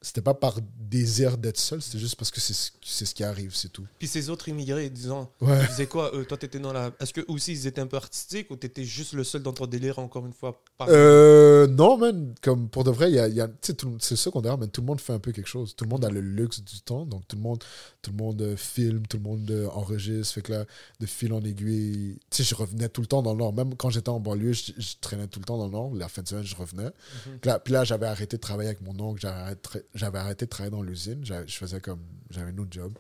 S3: C'était pas par désir d'être seul, c'était juste parce que c'est ce, qui arrive, c'est tout.
S1: Puis ces autres immigrés, disons,
S3: Ouais.
S1: ils faisaient quoi eux? Toi, t'étais dans la. Est-ce que aussi ils étaient un peu artistiques ou t'étais juste le seul dans ton délire, encore une fois par-
S3: Euh, non, man. Comme pour de vrai, y a, y a- tu sais, tout le- c'est secondaire, mais tout le monde fait un peu quelque chose. Tout le monde a le luxe du temps. Donc, tout le monde, tout le monde euh, filme, tout le monde euh, enregistre. Fait que là, de fil en aiguille, tu sais, je revenais tout le temps dans le Nord. Même quand j'étais en banlieue, je, je traînais tout le temps dans le Nord. La fin de semaine, je revenais. Puis là, puis là, j'avais arrêté de travailler avec mon oncle. J'avais arrêté- après, j'avais arrêté de travailler dans l'usine. J'avais- Je faisais comme. J'avais un autre job.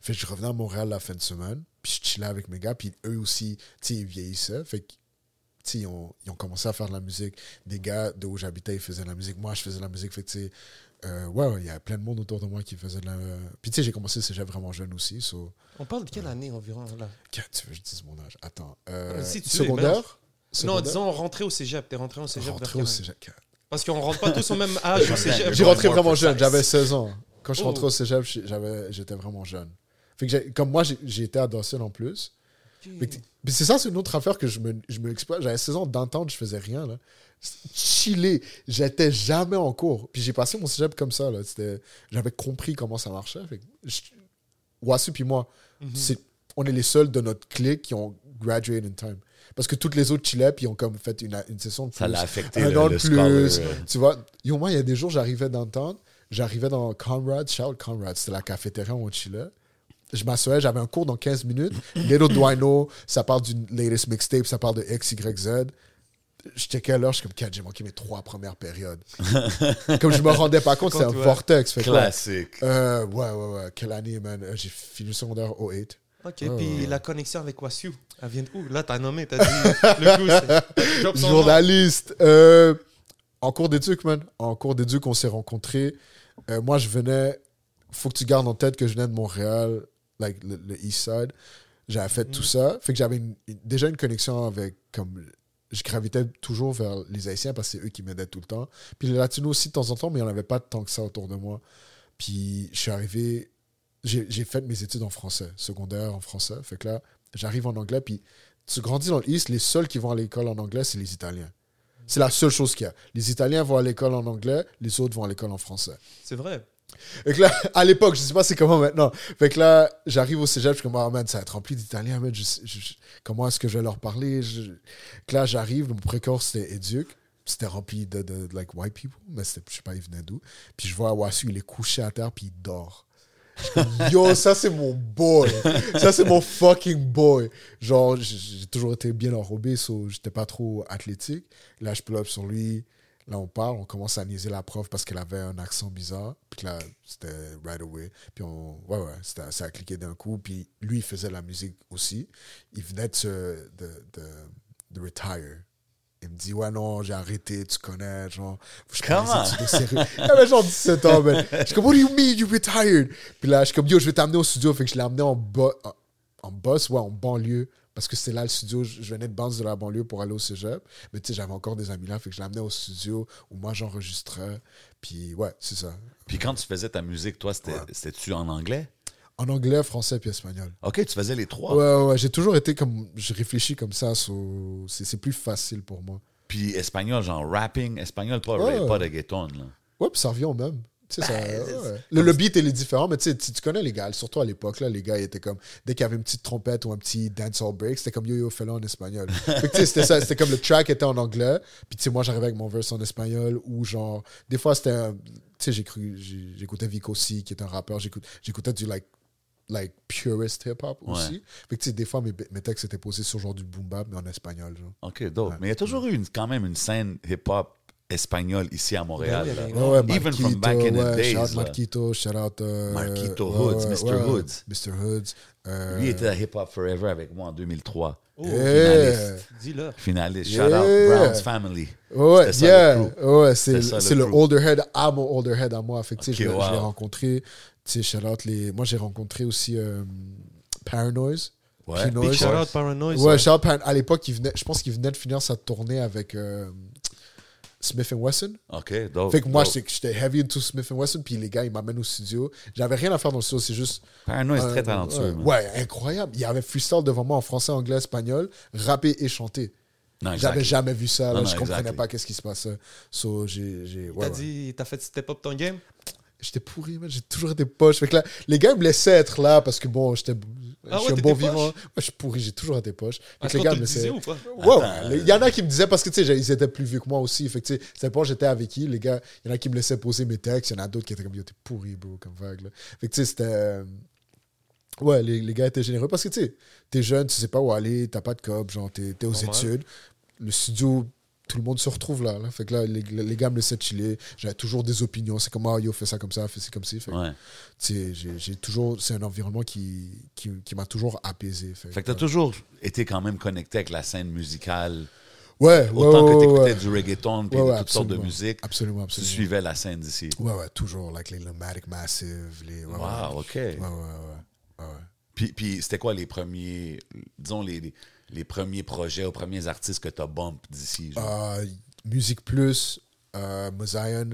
S3: Fait que je revenais à Montréal la fin de semaine. Puis je chillais avec mes gars. Puis eux aussi, tu sais, ils vieillissaient. Fait que, ils ont, ils ont commencé à faire de la musique. Des gars de où j'habitais, ils faisaient de la musique. Moi, je faisais de la musique. Fait que, tu euh, ouais, ouais, il y a plein de monde autour de moi qui faisait de la. Puis, tu sais, j'ai commencé cégep vraiment jeune aussi. So...
S1: On parle de quelle année environ là?
S3: Tu veux que je dise mon âge? Attends. Euh,
S1: Si tu veux,
S3: secondaire?
S1: mélange. Non, disons rentrer au cégep. T'es rentré au cégep
S3: Rentré au cégep.
S1: Parce qu'on rentre pas tous au même âge au cégep.
S3: Rentré
S2: more
S3: vraiment jeune, j'avais 16 ans. Quand je suis
S1: Oh.
S3: rentré au cégep, j'avais- j'étais vraiment jeune. Fait que j'ai- comme moi, été à Dawson en plus. Puis c'est ça, c'est une autre affaire que je me, je me exploite. J'avais 16 ans d'entendre, je faisais rien. Là. Chiller. J'étais jamais en cours. Puis j'ai passé mon cégep comme ça. là. J'avais compris comment ça marchait. Fait que je- Wassu puis moi,
S1: Mhm.
S3: c'est- on est les seuls de notre clique qui ont graduate in time. Parce que toutes les autres chillaient puis ont comme fait une, une session de
S2: Ça
S3: plus.
S2: l'a affecté
S3: un
S2: le,
S3: an
S2: le
S3: plus.
S2: euh,
S3: Tu vois, yo, moi, il y a des jours, j'arrivais d'entendre, j'arrivais dans Conrad, shout Conrad, c'était la cafétéria où on chillait. Je m'assoyais, j'avais un cours dans 15 minutes. Little do I know, ça parle du latest mixtape, ça parle de X, Y, Z. Je checkais l'heure, je suis comme, Kat, j'ai manqué mes trois premières périodes. comme je me rendais pas compte, c'est un
S1: ouais.
S3: vortex. Fait.
S2: Classique.
S3: Euh, ouais, ouais, ouais. Quelle année, man. Euh, J'ai fini le secondaire au 8.
S1: Ok, puis la connexion avec Wasu, elle vient d'où? Là, t'as nommé, t'as dit le coup.
S3: Journaliste. Euh, en cours d'éduc, man. En cours d'éduc, on s'est rencontrés. Euh, moi, je venais. Faut que tu gardes en tête que je venais de Montréal, like le, le East Side. J'avais fait tout ça. Fait que j'avais déjà une connexion avec. comme Je gravitais toujours vers les Haïtiens parce que c'est eux qui m'aidaient tout le temps. Puis les Latinos aussi de temps en temps, mais il n'y en avait pas tant que ça autour de moi. Puis je suis arrivé. J'ai fait mes études en français, secondaire en français. Fait que là, j'arrive en anglais. Puis tu grandis dans l'East, les seuls qui vont à l'école en anglais, c'est les Italiens. C'est la seule chose qu'il y a. Les Italiens vont à l'école en anglais, les autres vont à l'école en français.
S1: C'est vrai.
S3: Fait que là, à l'époque, je sais pas c'est comment maintenant. Fait que là, j'arrive au cégep, je suis comme, ah man, ça va être rempli d'Italiens, man. Je sais- je- je- comment est-ce que je vais leur parler? Que là, j'arrive, mon précoce, c'était éduc. C'était rempli de, de, de, like, white people, mais c'était- je sais pas, il venait d'où. Puis je vois Wassu, il est couché à terre, puis il dort. Yo, ça c'est mon boy. Ça c'est mon fucking boy. Genre, j'ai toujours été bien enrobé, so j'étais pas trop athlétique. Là, je pull up sur lui. Là, on parle, on commence à niaiser la prof parce qu'elle avait un accent bizarre. Puis là, c'était right away. Puis on, ouais, ouais, ça a cliqué d'un coup. Puis lui, il faisait la musique aussi. Il venait de, de, de, de retire. Il me dit, ouais, non, j'ai arrêté, tu connais, genre, je
S2: Comment?
S3: sérieux. Genre 17 ans, man. Je suis comme, what do you mean, you retired? Puis là, je suis comme, yo, je vais t'amener au studio. Fait que je l'ai amené en, bo- en, boss, ouais, en banlieue. Parce que c'était là le studio. Je venais de bounce de la banlieue pour aller au cégep. Mais tu sais, j'avais encore des amis là. Fait que je amené au studio où moi, j'enregistrais. Puis ouais, c'est ça.
S2: Puis quand tu faisais ta musique, toi, c'était- c'était-tu en anglais?
S3: En anglais, français puis espagnol.
S2: OK, tu faisais les trois.
S3: Ouais, ouais, ouais. J'ai toujours été comme. Je réfléchis comme ça. so- c'est plus facile pour moi.
S2: Puis espagnol, genre rapping, espagnol, pas,
S3: Ouais.
S2: pas reggaeton. Là.
S3: Ouais, puis ça revient au même. Ça,
S2: Ben,
S3: ouais. le, le beat, il est différent, mais tu tu, connais les gars, surtout à l'époque, là, les gars, ils étaient comme, dès qu'il y avait une petite trompette ou un petit dancehall break, c'était comme yo-yo fais en espagnol. C'était ça, c'était comme le track était en anglais, puis tu sais, moi, j'arrivais avec mon verse en espagnol, ou genre, des fois, c'était, un- tu sais, j'ai cru, j'écoutais Vic aussi, qui est un rappeur, j'écoutais du, like, like, purist hip-hop aussi. Fait que, tu sais, des fois, mes, mes textes étaient posés sur genre du boom bap, mais en espagnol, genre.
S2: OK, dope. Mais il y a toujours eu une- quand même une scène hip-hop espagnole ici à Montréal.
S3: Ouais, ouais,
S2: Even from back in the
S3: ouais,
S2: days,
S3: Shout out. Marquito, shout out. euh,
S2: Marquito
S3: ouais,
S2: Hoods,
S3: ouais,
S2: Mr.
S3: ouais,
S2: Hoods.
S3: Mr. Hoods. euh,
S2: Lui était à Hip Hop Forever avec moi en 2003.
S3: yeah.
S2: Finaliste.
S1: Dis-le.
S2: Finaliste.
S3: Yeah.
S2: Shout out Brown's Family.
S3: Ouais, yeah. Ouais, c'est
S2: C'était ça,
S3: c'est
S2: le
S3: older head à mon older head à moi. Fait que, je l'ai- je l'ai
S2: wow.
S3: rencontré. Tu sais, shout out les. Moi, j'ai rencontré aussi euh, Paranoise.
S2: Ouais.
S3: Pinoy,
S2: Big
S1: Shout
S2: Shout
S1: out Paranoid.
S3: Ouais, shout out Par- À l'époque, venait- je pense qu'il venait de finir sa tournée avec euh, Smith Wesson.
S2: OK, dope.
S3: Fait que moi, j'étais heavy into Smith Wesson. Puis les gars, ils m'amènent au studio. J'avais rien à faire dans le studio. C'est juste.
S2: Paranoid est
S3: Euh,
S2: très talentueux.
S3: ouais, ouais, incroyable. Il y avait freestyle devant moi en français, anglais, espagnol, rappé et chanté.
S2: Non,
S3: J'avais jamais vu ça. Là.
S2: Non, non,
S3: je comprenais
S2: exactly.
S3: pas qu'est-ce qui se passait. So, j'ai, j'ai, ouais,
S1: T'as
S3: ouais.
S1: dit, t'as fait step up ton game?
S3: J'étais pourri, man. J'ai toujours été poche. Fait que là, les gars me laissaient être là parce que bon, j'étais,
S1: Ah
S3: je
S1: ouais,
S3: suis un bon vivant. Ouais, je suis pourri. J'ai toujours été poche. Fait que les gars me laissaient.
S1: ou pas?
S3: Il y en a qui me disaient parce que tu sais, ils étaient plus vieux que moi aussi. Fait que tu sais, dépend j'étais avec qui. Les gars, il y en a qui me laissaient poser mes textes. Il y en a d'autres qui étaient comme yo, t'es pourri, bro, comme vague. Là. Fait que tu sais, c'était. euh, Ouais, les, les gars étaient généreux parce que tu sais, t'es jeune, tu sais pas où aller, t'as pas de cop, genre t'es, t'es aux
S1: Normal.
S3: études. Le studio, tout le monde se retrouve là. là. Fait que là, les, les gars me laissaient chiller. J'avais toujours des opinions. C'est comme, ah, yo, fais ça comme ça, fais ça comme ci.
S2: Ouais.
S3: tu j'ai- toujours. C'est un environnement qui, qui, qui m'a toujours apaisé. Fait,
S2: Fait que t'as toujours été quand même connecté avec la scène musicale.
S3: Ouais,
S2: Autant
S3: ouais,
S2: que t'écoutais du reggaeton puis de toutes sortes de musique,
S3: Absolument,
S2: tu
S3: absolument.
S2: suivais la scène d'ici.
S3: Ouais, ouais, toujours. Like les Lumatic Massive. Les,
S2: Wow. OK.
S3: Ouais, ouais, ouais. ouais, ouais.
S2: Puis, puis c'était quoi les premiers, disons, les, les, les premiers projets ou premiers artistes que t'as bump d'ici?
S3: Euh, Musique Plus, euh, Mosaïon,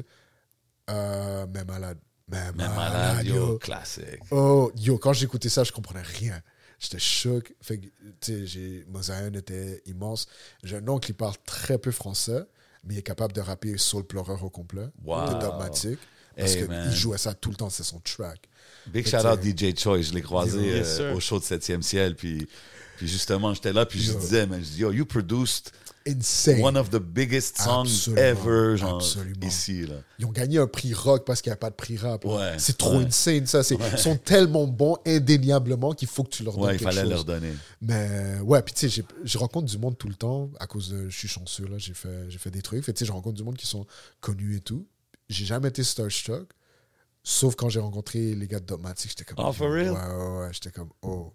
S3: euh, Mais Malade. Mais
S2: Mais
S3: Malade,
S2: malade, yo,
S3: yo.
S2: classique.
S3: Oh, yo, quand j'écoutais ça, je comprenais rien. J'étais choqué. Fait que, tu sais, Mosaïon était immense. J'ai un oncle qui parle très peu français, mais il est capable de rapper Soul Pleureur au complet.
S2: Wow.
S3: De Dogmatic. Parce
S2: Hey,
S3: qu'il jouait ça tout le temps, c'est son track.
S2: Big
S3: Fait
S2: shout out DJ Choi, je l'ai croisé
S1: Yes,
S2: euh, au show de 7e ciel, puis, puis justement, j'étais là, puis je disais, man, je dis, yo, you produced
S3: Insane.
S2: one of the biggest songs
S3: Absolument,
S2: ever, genre,
S3: absolument.
S2: ici, là.
S3: Ils ont gagné un prix rock parce qu'il n'y a pas de prix rap.
S2: Ouais,
S3: c'est trop
S2: ouais.
S3: insane, ça. Ils sont tellement bons, indéniablement, qu'il faut que tu leur donnes
S2: Ouais, il
S3: quelque
S2: fallait
S3: chose.
S2: leur donner.
S3: Mais ouais, puis tu sais, je rencontre du monde tout le temps à cause de. Je suis chanceux, là, j'ai fait, fait des trucs. Fait, tu sais, je rencontre du monde qui sont connus et tout. J'ai jamais été starstruck, sauf quand j'ai rencontré les gars de Dogmatic. J'étais comme.
S2: Oh, for real?
S3: Ouais, ouais, ouais. J'étais comme, oh.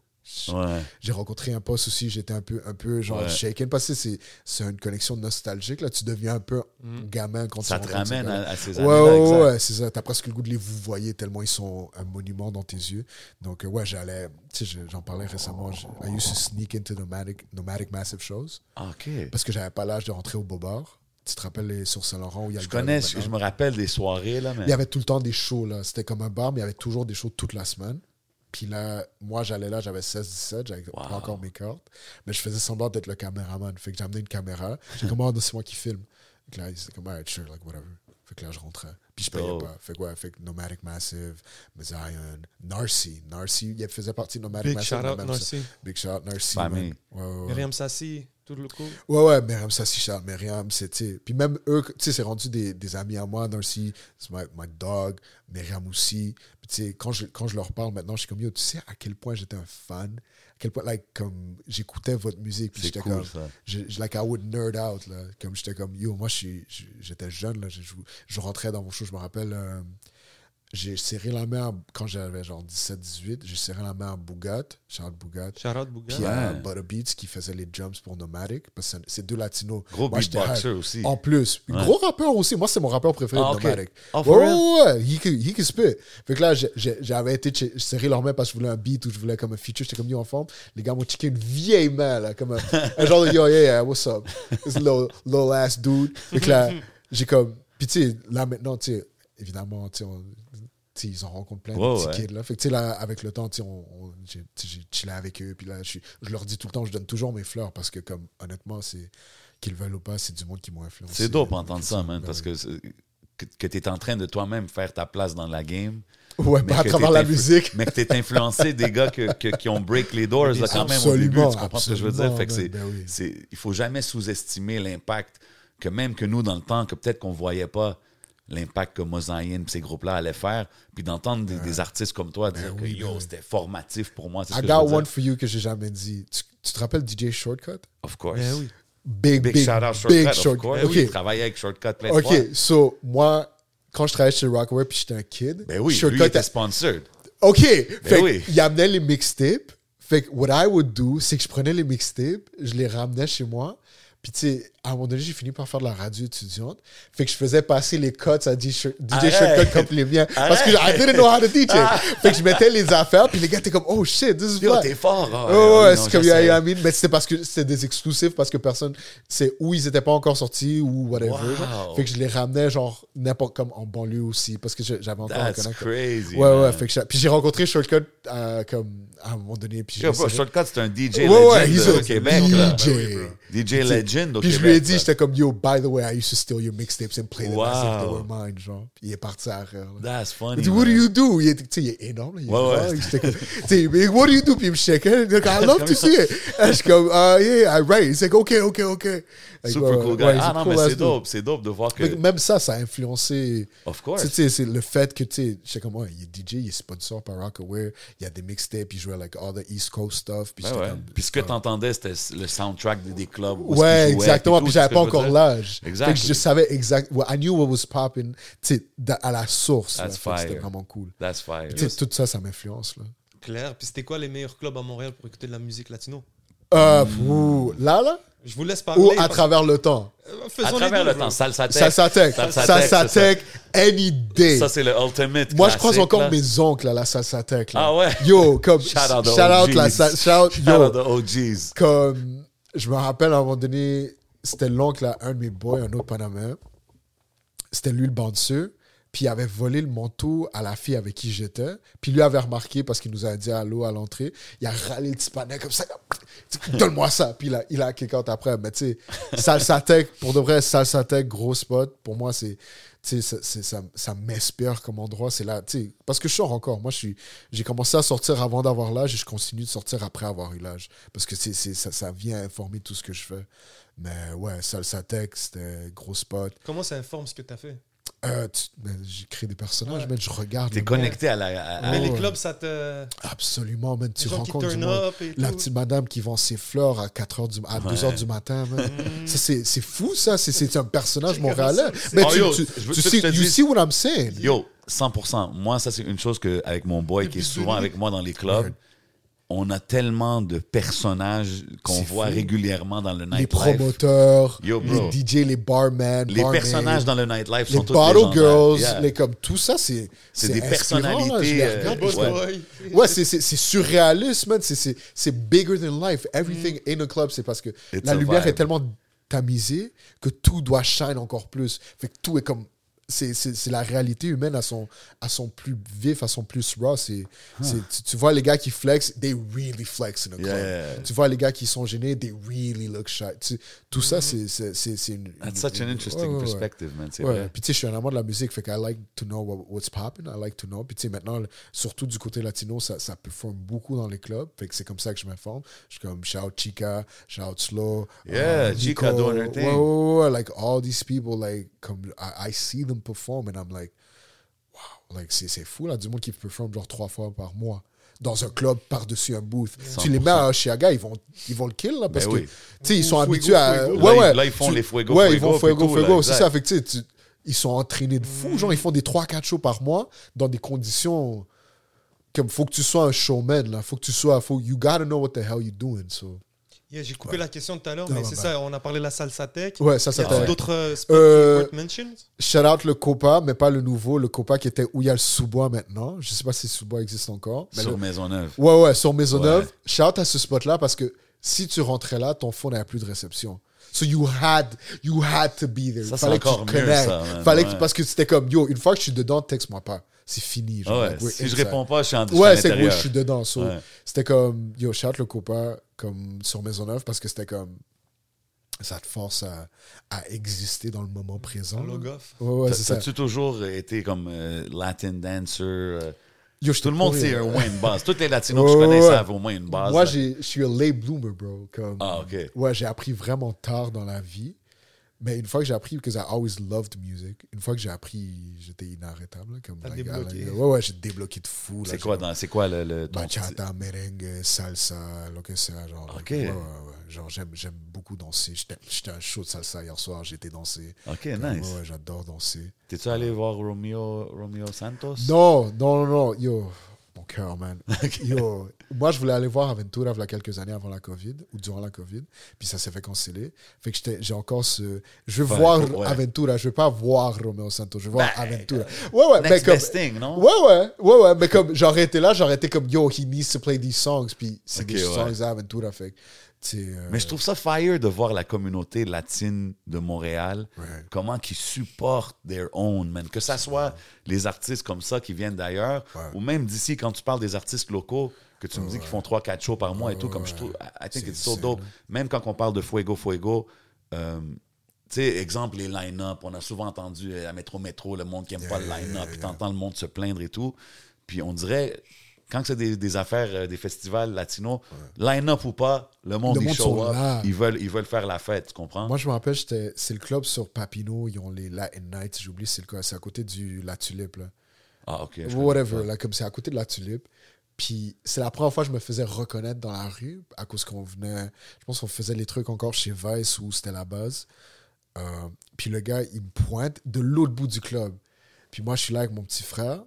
S2: Ouais.
S3: J'ai rencontré un poste aussi, j'étais un peu, un peu genre
S2: Ouais.
S3: shaken parce que c'est, c'est une connexion nostalgique. Là. Tu deviens un peu gamin quand
S2: Mm. Ça
S3: tu
S2: te ramène à, à ces
S3: Ouais,
S2: années-là,
S3: ouais,
S2: exact.
S3: ouais, c'est ça. T'as presque le goût de les vous voyez tellement ils sont un monument dans tes yeux. Donc, euh, ouais, j'allais. Tu sais, je- j'en parlais récemment. I used to sneak into nomadic, nomadic Massive Shows
S2: OK.
S3: parce que j'avais pas l'âge de rentrer au Bobard. Tu te rappelles les sur Saint-Laurent où il y a
S2: Je connais, je me rappelle des soirées, là, mais...
S3: Il y avait tout le temps des shows, là. C'était comme un bar, mais il y avait toujours des shows toute la semaine. Puis là, moi, j'allais là, j'avais 16-17, j'avais pas encore mes cartes. Mais je faisais semblant d'être le caméraman. Fait que j'ai amené une caméra. J'ai comme, oh, c'est moi qui filme? Fait que là, c'était comme, alright, sure, like, whatever. Fait que là, je rentrais. Puis je payais
S2: Dope.
S3: pas. Fait que, ouais, fait que Nomadic Massive, Zion, Narcy. Narcy, il faisait partie de Nomadic
S1: Big
S3: Massive.
S1: shout out, Narcy.
S3: Big shout out, Narcy. Ouais, ouais, ouais.
S1: Myriam Sassi, tout le coup?
S3: Ouais, ouais, Myriam Sassi, Charles Myriam, c'est, tu sais. Puis même eux, tu sais, c'est rendu des, des amis à moi. Narcy, c'est my, my dog. Myriam aussi. Puis, tu sais, quand je, quand je leur parle maintenant, je suis comme, yo, tu sais à quel point j'étais un fan? À quel point, like, comme, j'écoutais votre musique. Puis j'étais
S2: cool,
S3: comme,
S2: ça.
S3: je, like, I would nerd out, là. Comme, j'étais comme, yo, moi, j'étais jeune, là. Je, je, je rentrais dans mon show, je me rappelle, euh, j'ai serré la main, à- quand j'avais genre 17-18, j'ai serré la main à Bougat, Charles Bougat.
S1: Shout out Bouga.
S3: Puis à
S2: Ouais.
S3: Butter Beats qui faisait les jumps pour Nomadic, parce que c'est- deux latinos.
S2: Gros beatboxer aussi.
S3: En plus.
S2: Ouais.
S3: Gros rappeur aussi. Moi, c'est mon rappeur préféré
S2: Ah,
S3: de. Nomadic.
S2: Oh,
S3: ouais, ouais, ouais. He can, he can spit. Fait que là, j'avais été serrer leur main parce que je voulais un beat ou je voulais comme un feature. J'étais comme yo en forme. Les gars m'ont checké une vieille main, là, comme un, un genre de yo, yeah, yeah, what's up? This little, little ass dude. Fait que là, j'ai comme. Puis tu sais, là maintenant, tu sais, évidemment, tu sais, on- tu sais, ils en rencontrent plein de petits
S2: ouais.
S3: kids. Là. Fait que, là, avec le temps, on, on- j'ai chillé avec eux. Puis là, je, leur dis tout le temps, je donne toujours mes fleurs parce que, comme, honnêtement, c'est qu'ils le veulent ou pas, c'est du monde qui m'ont influencé.
S2: C'est dope
S3: Donc,
S2: entendre ça, man, parce que, que, que tu es en train de toi-même faire ta place dans la game.
S3: Ouais,
S2: mais
S3: pas à travers la musique.
S2: Mais que tu es influencé des gars que- que- qui ont break les doors là, quand même au début. Tu comprends ce que je veux dire? Fait que c'est,
S3: ben oui.
S2: c'est- il faut jamais sous-estimer l'impact que même que nous, dans le temps, que peut-être qu'on voyait pas l'impact que Mosaïen et ces groupes-là allaient faire, puis d'entendre des, des artistes comme toi dire
S3: Ben oui,
S2: que yo,
S3: ben oui.
S2: c'était formatif pour moi. C'est ce
S3: I
S2: que je
S3: got one for you que j'ai jamais dit. Tu, tu te rappelles DJ Shortcut?
S2: Of course.
S1: Ben oui.
S3: Big,
S2: Big,
S3: big,
S2: shout out
S3: big
S2: Shortcut, of
S3: Shortcut.
S2: course.
S3: Ok,
S2: Oui, il travaillait avec Shortcut plein de fois.
S3: ok. So, moi, quand je travaillais chez Rockaway puis j'étais un kid,
S2: Ben oui, lui,
S3: Shortcut
S2: il était
S3: a-
S2: sponsored.
S3: OK. fait
S2: Ben oui.
S3: il amenait les mixtapes. Fait que what I would do, c'est que je prenais les mixtapes, je les ramenais chez moi. Puis, tu sais, à un moment donné, j'ai fini par faire de la radio étudiante. Fait que je faisais passer les cuts à DJ, DJ. Shortcut comme les miens. Parce que I didn't know how to teach it. Fait que je mettais les affaires, puis les gars étaient comme, oh shit, this is
S2: Yo, t'es fort. ah,
S3: Ouais, c'est comme, I mean, mais c'était parce que c'était des exclusifs, parce que personne, c'est où ils étaient pas encore sortis ou whatever.
S2: Wow.
S3: Fait que je les ramenais, genre, n'importe comme en banlieue aussi, parce que j'avais encore un
S2: That's
S3: connect.
S2: crazy.
S3: Ouais, ouais, fait que puis j'ai rencontré Shortcut euh, comme à un moment donné. Puis
S2: Shortcut, c'est un DJ
S3: Ouais,
S2: legend
S3: ouais, he's
S2: au Québec. là.
S3: DJ.
S2: DJ legend au
S3: Puis je
S2: Québec.
S3: lui ai dit, j'étais comme, yo, by the way, I used to steal your mixtapes and play them as if they were mine, genre. Puis il est parti à rire. là.
S2: That's
S3: Il
S2: funny.
S3: dit, what do you do? Il est, tu il est énorme, il est
S2: Ouais, ouais.
S3: comme, tu sais, what do you do? Puis il me checkait, il dit, I love to see it. Et je suis comme, uh, yeah, I write. Il dit, OK, OK, OK. Like,
S2: Super
S3: ouais,
S2: cool
S3: ouais,
S2: guy.
S3: ouais, he's
S2: ah non,
S3: cool
S2: mais c'est dope. C'est dope de voir que.
S3: Mais Même ça, ça a influencé.
S2: Of course.
S3: Tu sais, c'est le fait que, tu sais, je sais comme, ouais, il est DJ, il est sponsor par Rockaware, il y a des mixtapes, il jouait like all the East Coast stuff. Puis
S2: Ben
S3: j'étais
S2: ouais.
S3: comme,
S2: Puis ce que t'entendais, c'était le soundtrack des, des clubs où
S3: Ouais,
S2: jouait,
S3: exactement.
S2: puis
S3: j'avais pas encore l'âge.
S2: Exact.
S3: Je savais exact. well, I knew what was popping, tu sais, da- à la source. C'était vraiment cool.
S2: That's fire.
S3: Tu sais, tout ça, ça m'influence, là.
S1: Claire. Puis c'était quoi les meilleurs clubs à Montréal pour écouter de la musique latino?
S3: Euh, ouh, là, là?
S1: Je vous laisse parler.
S3: Ou à
S1: parce-
S3: travers le temps?
S1: Euh, faisons
S2: À travers le temps, salsa tech.
S3: Salsa Tech.
S2: Salsa tech,
S3: any day.
S2: Ça, c'est le ultimate.
S3: Moi, je croise encore
S2: là.
S3: mes oncles à la salsa tech. Là.
S2: Ah ouais?
S3: Yo, comme.
S2: Shout out the
S3: shout out la shout out-
S2: Shout
S3: yo,
S2: out the OGs.
S3: comme. Je me rappelle à un moment donné, c'était l'oncle à un de mes boys, un autre Panaméen. C'était lui le bandeux. Puis il avait volé le manteau à la fille avec qui j'étais. Puis lui avait remarqué parce qu'il nous a dit allô à l'entrée. Il a râlé le petit comme ça. Donne-moi ça. Puis il a, il a kick out après. Mais tu sais, Salsa Tech, pour de vrai, Salsa Tech, gros spot. Pour moi, c'est. Ça, ça, ça m'inspire comme endroit. C'est là, parce que je sors encore. Moi, je j'ai commencé à sortir avant d'avoir l'âge et je continue de sortir après avoir eu l'âge. Parce que ça, ça vient informer tout ce que je fais. Mais ouais, Salsa c'était gros spot.
S1: Comment ça informe ce que tu as fait?
S3: Euh, tu- ben, j'ai créé des personnages,
S1: Ouais.
S3: mais je regarde.
S2: T'es connecté à la. à- à-
S1: Mais les clubs, ça te.
S3: Absolument, man. Tu rencontres du monde. La petite madame qui vend ses fleurs à 4 heures du, à 2
S2: Ouais.
S3: heures du matin, man.
S1: Mm.
S3: Ça, c'est, c'est fou, ça. C'est, c'est un personnage montréalais. Mais
S2: Oh,
S3: tu,
S2: yo,
S3: tu,
S2: je veux-
S3: tu
S2: je
S3: sais, you
S2: dis-
S3: see what I'm saying?
S2: Yo, 100%. Moi, ça, c'est une chose que avec mon boy qui est souvent avec moi dans les clubs. On a tellement de personnages qu'on voit
S3: fou.
S2: régulièrement dans le
S3: les
S2: nightlife.
S3: promoteurs,
S2: Yo,
S3: les. DJ, les barmen,
S2: Les personnages dans le nightlife
S3: les
S2: sont tous
S3: bottle girls,
S2: Yeah.
S3: les comme tout ça, c'est
S2: C'est des personnalités,
S3: les
S2: euh, ouais.
S3: Ouais, c'est- surréaliste, man. C'est- bigger than life. Everything in a club, c'est parce que
S2: It's
S3: la lumière
S2: vibe.
S3: est tellement tamisée que tout doit shine encore plus. Fait que tout est comme. C'est la réalité humaine à son, à son plus vif, à son plus raw. C'est c'est- tu, tu vois les gars qui flex, they really flex in a club.
S2: Yeah.
S3: Tu vois les gars qui sont gênés, they really look shy. Tu- tout ça, c'est c'est- une.
S2: That's
S3: une-
S2: such an interesting
S3: ouais, ouais, ouais.
S2: perspective, man.
S3: Ouais.
S2: vrai.
S3: Puis tu sais, je suis un amour de la musique, fait que I like to know what- what's popping, I like to know. Puis tu sais, maintenant, surtout du côté latino, ça, ça performe beaucoup dans les clubs, fait que c'est comme ça que je m'informe. Je suis comme shout Chica, shout Slow.
S2: Yeah,
S3: uh,
S2: Chica doing her thing.
S3: Ouais, ouais, ouais, like all these people, like, comme, I, I see them perform and I'm like, wow, like, c'est c'est fou, là, du monde qui performe genre trois fois par mois. Dans un club par-dessus un booth. Tu les mets à Chiaga, ils vont, ils vont le kill, là, parce
S2: Ben
S3: que,
S2: oui.
S3: tu sais, ils sont
S1: Fuego,
S3: habitués à.
S1: fuego.
S3: Ouais,
S2: Là,
S3: ouais.
S2: là, ils font
S3: Tu-
S2: les fuego,
S3: Ouais, ils vont fuego, fuego, c'est ça. Fait que, tu sais, tu- ils sont entraînés de fou. Genre, ils font des 3-4 shows par mois dans des conditions comme faut que tu sois un showman. Là. Faut que tu sois. Faut, you gotta know what the hell you're doing. So.
S1: Yeah, J'ai coupé la question tout à l'heure, mais c'est
S3: bah.
S1: ça, on a parlé de la salsa tech.
S3: Ouais, ça,
S1: Y
S3: ça
S1: a-t-il
S3: t'a-
S1: d'autres euh, spots
S3: Euh,
S1: mentions
S3: Shout out le Copa, mais pas le nouveau. Le Copa qui était où il y a le sous-bois maintenant. Je sais pas si le sous-bois existe encore. Mais
S2: Sur
S3: le-
S2: Maisonneuve.
S3: Ouais, ouais, sur Maisonneuve.
S2: Ouais.
S3: Shout out à ce spot-là parce que si tu rentrais là, ton phone n'avait plus de réception. So you had, you had to be there.
S2: Ça, c'est
S3: Fallait que tu te connectes. Fallait que- parce que c'était comme, yo, une fois que je suis dedans, texte-moi pas. C'est fini. genre,
S2: Ouais,
S3: like,
S2: si je réponds pas, je suis en
S3: Ouais, c'est que je suis dedans. So,
S2: Ouais.
S3: C'était comme, yo, shout le copain comme sur Maisonneuve parce que c'était comme, ça te force à, à exister dans le moment présent.
S1: Un
S3: là.
S1: log-off.
S3: Ouais, ouais, c'est ça.
S2: T'as-tu toujours été comme euh, Latin dancer? euh,
S3: Yo,
S2: Tout le monde sait au moins une base. Tous les latinos que je connais savent au moins une base.
S3: Moi, je suis un late bloomer, bro. Comme,
S2: Ah, ok.
S3: Ouais, j'ai appris vraiment tard dans la vie. Mais une fois que j'ai appris, because I always loved music, une fois que j'ai appris, j'étais inarrêtable. Comme,
S1: T'as
S3: like,
S1: débloqué.
S3: I like- ouais, ouais, j'ai débloqué de fou.
S2: C'est quoi, dans- c'est quoi le, le ton
S3: Bachata, merengue, salsa, lo que sea. Genre,
S2: Ok.
S3: ouais, ouais, ouais. Genre, j'aime, j'aime beaucoup danser. J'étais, j'étais un show de salsa hier soir, été danser.
S2: Ok,
S3: Ouais,
S2: nice.
S3: ouais, j'adore danser.
S2: T'es-tu allé voir Romeo, Romeo Santos?
S3: Non, non, non, non. Yo, cœur, man. Yo, moi, je voulais aller voir Aventura il y a quelques années avant la COVID ou durant la COVID. Puis ça s'est fait canceller. Fait que j'étais- j'ai encore ce. Je veux
S2: Ouais,
S3: voir
S2: ouais.
S3: Aventura. Je veux pas voir Romeo Santos. Je veux voir
S2: Ben,
S3: Aventura. Ouais, ouais. Mais
S2: Next
S3: comme.
S2: best thing, non?
S3: Ouais, ouais, ouais, ouais, mais comme j'aurais été là, j'aurais été comme yo, he needs to play these songs, puis c'est
S2: Ok,
S3: des
S2: ouais.
S3: songs d'Aventura, fait que, tu sais, euh,
S2: Mais je trouve ça fire de voir la communauté latine de Montréal, comment qu'ils supportent their own, man. Que ça soit les artistes comme ça qui viennent d'ailleurs, ou même d'ici, quand tu parles des artistes locaux, que tu me dis qu'ils font 3-4 shows par mois et tout, comme je trouve, I- think it's so dope.
S3: hein.
S2: Même quand on parle de Fuego Fuego, euh, tu sais, exemple, les line-up, on a souvent entendu euh, à Métro Métro, le monde qui aime pas le line-up, puis t'entends le monde se plaindre et tout. Puis on dirait, quand c'est des, des affaires, euh, des festivals latinos, line-up ou pas, le monde,
S3: Le monde
S2: show up,
S3: là.
S2: ils veulent, ils veulent faire la fête, tu comprends?
S3: Moi, je me rappelle, c'est le club sur Papineau, ils ont les Latin Nights, j'oublie, c'est à côté du La Tulipe, là.
S2: ah, ok.
S3: Whatever, là, comme c'est à côté de La Tulipe. Puis c'est la première fois que je me faisais reconnaître dans la rue à cause qu'on venait. Je pense qu'on faisait les trucs encore chez Vice où c'était la base. Euh, puis le gars, il me pointe de l'autre bout du club. Puis moi, je suis là avec mon petit frère,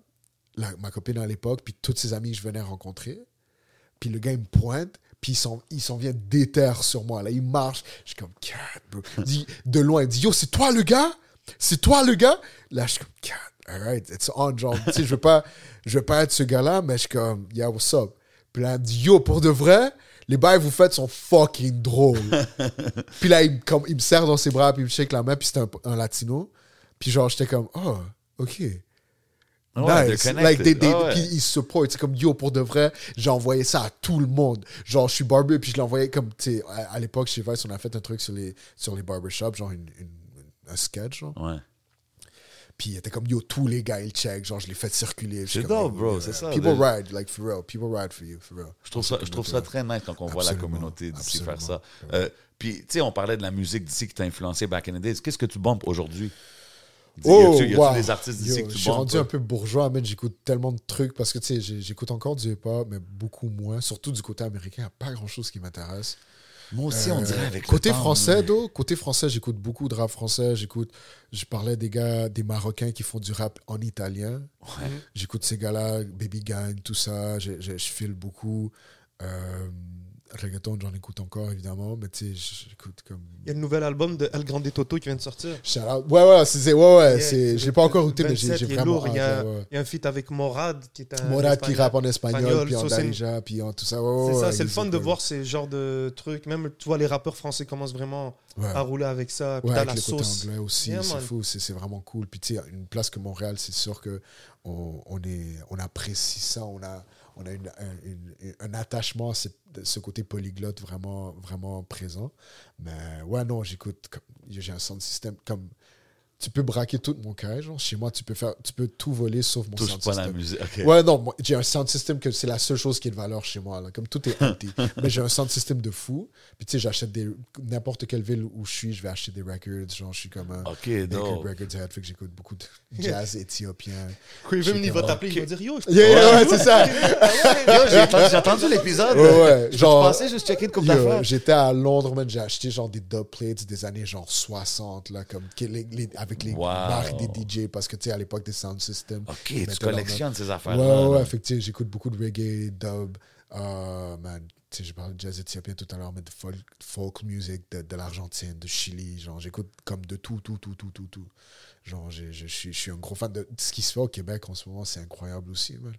S3: la- ma copine à l'époque, puis toutes ses amis que je venais rencontrer. Puis le gars, il me pointe, puis il s'en, vient déterre sur moi. Là, il marche. Je suis comme, God, bro. Dit, de loin, il dit, Yo, c'est toi le gars? C'est toi le gars? Là, je suis comme, God, alright, it's on. Genre, tu sais, je veux pas, je veux pas être ce gars-là, mais je suis comme, Yeah, what's up? Puis là, il dit, Yo, pour de vrai, les bails que vous faites sont fucking drôles. puis là, il, me- comme, il me serre dans ses bras, puis il me shake la main, puis c'était un, un latino. Puis genre, j'étais comme, Oh, ok.
S2: Ouais,
S3: nice. Like, they,
S2: Ah ouais.
S3: puis ils se supportent. C'est comme, yo, pour de vrai, j'ai envoyé ça à tout le monde. Genre, je suis barber, puis je l'ai envoyé comme, tu sais, à, à l'époque, chez Vice, on a fait un truc sur les, sur les barbershops, genre une, une- un sketch, genre.
S2: Ouais.
S3: Puis il était comme, yo, tous les gars, ils check. Genre, je l'ai fait circuler.
S2: C'est dope, bro, c'est ça,
S3: People
S2: le-
S3: ride, like, for real. People ride for you, for real.
S2: Je trouve ça, je trouve ça très nice quand on voit la communauté d'ici faire ça. Euh, puis, tu sais, on parlait de la musique d'ici qui t'a influencé back in the days. Qu'est-ce que tu bombes aujourd'hui?
S3: Oh,
S2: y a-tu y a-tu
S3: wow.
S2: des artistes d'ici
S3: Yo,
S2: que tu
S3: Je suis rendu un peu bourgeois, mais j'écoute tellement de trucs parce que tu sais, j'écoute encore du hip-hop, mais beaucoup moins. Surtout du côté américain, il n'y a pas grand-chose qui m'intéresse.
S2: Moi aussi, on dirait avec le
S3: côté
S2: temps,
S3: français,
S2: mais-
S3: d'eau, côté français, j'écoute beaucoup de rap français. J'écoute, je parlais des gars, des Marocains qui font du rap en italien.
S2: Ouais.
S3: J'écoute ces gars-là, Baby Gang, tout ça. Je file beaucoup. Euh, reggaeton, j'en écoute encore évidemment, mais tu sais, j'écoute comme.
S1: Il y a le nouvel album de El Grande Toto qui vient de sortir.
S3: Shout out. Ouais, ouais, c'est, ouais, ouais, c'est, j'ai pas encore écouté, mais
S1: 27,
S3: j'ai, vraiment.
S1: lourd. Il y a,
S3: ouais,
S1: il y a un feat avec Morad qui est un.
S3: Morad qui rappe en espagnol,
S1: espagnol,
S3: puis en darija, puis en tout ça. Ouais,
S1: C'est ça, c'est le fun de voir ces genres de trucs. Même, tu vois, les rappeurs français commencent vraiment à rouler avec ça. Puis
S3: Ouais,
S1: t'as
S3: avec
S1: la sauce.
S3: anglais aussi, c'est fou, c'est c'est vraiment cool. Puis tu sais, une place comme Montréal, c'est sûr que on, on, est, on apprécie ça, on a, on a une, un, attachement à ce, côté polyglotte vraiment, vraiment présent. Mais ouais, non, j'écoute, j'ai un sound system comme... Tu peux braquer tout mon carré, genre. Chez moi, tu peux, faire, tu peux tout voler sauf mon
S2: Touche
S3: sound
S2: pas la
S3: system.
S2: musique. OK.
S3: Ouais, non, moi, j'ai un sound system que c'est la seule chose qui est de valeur chez moi. Là. Comme tout est empty. Mais j'ai un sound system de fou. Puis tu sais, j'achète des. N'importe quelle ville où je suis, je vais acheter des records. Genre, je suis comme un.
S2: OK, donc.
S3: records head, fait que j'écoute beaucoup de jazz éthiopien.
S1: Craven, il va t'appeler, il va dire Yo, je-
S3: Yeah, yeah, ouais, c'est ça.
S2: J'ai entendu, l'épisode.
S3: Ouais, ouais,
S2: Je
S3: genre-
S2: pensais juste checker une couple
S3: Yo,
S2: d'affaires.
S3: J'étais à Londres, man, j'ai acheté genre des dub plates des années genre 60, là, comme, les- avec les
S2: Wow.
S3: marques des DJ, parce que tu sais, à l'époque des sound systems.
S2: OK, tu collectionnes ces
S3: Ouais,
S2: affaires-là.
S3: ouais,
S2: là.
S3: fait que, tu sais, j'écoute beaucoup de reggae, dub, euh, man, tu sais, j'ai parlé de jazz éthiopien tout à l'heure, mais de folk, folk music de, de l'Argentine, de Chili, genre, j'écoute comme de tout, tout, tout, tout, tout, tout. Genre, je suis je suis un gros fan de ce qui se fait au Québec en ce moment, c'est incroyable aussi, man.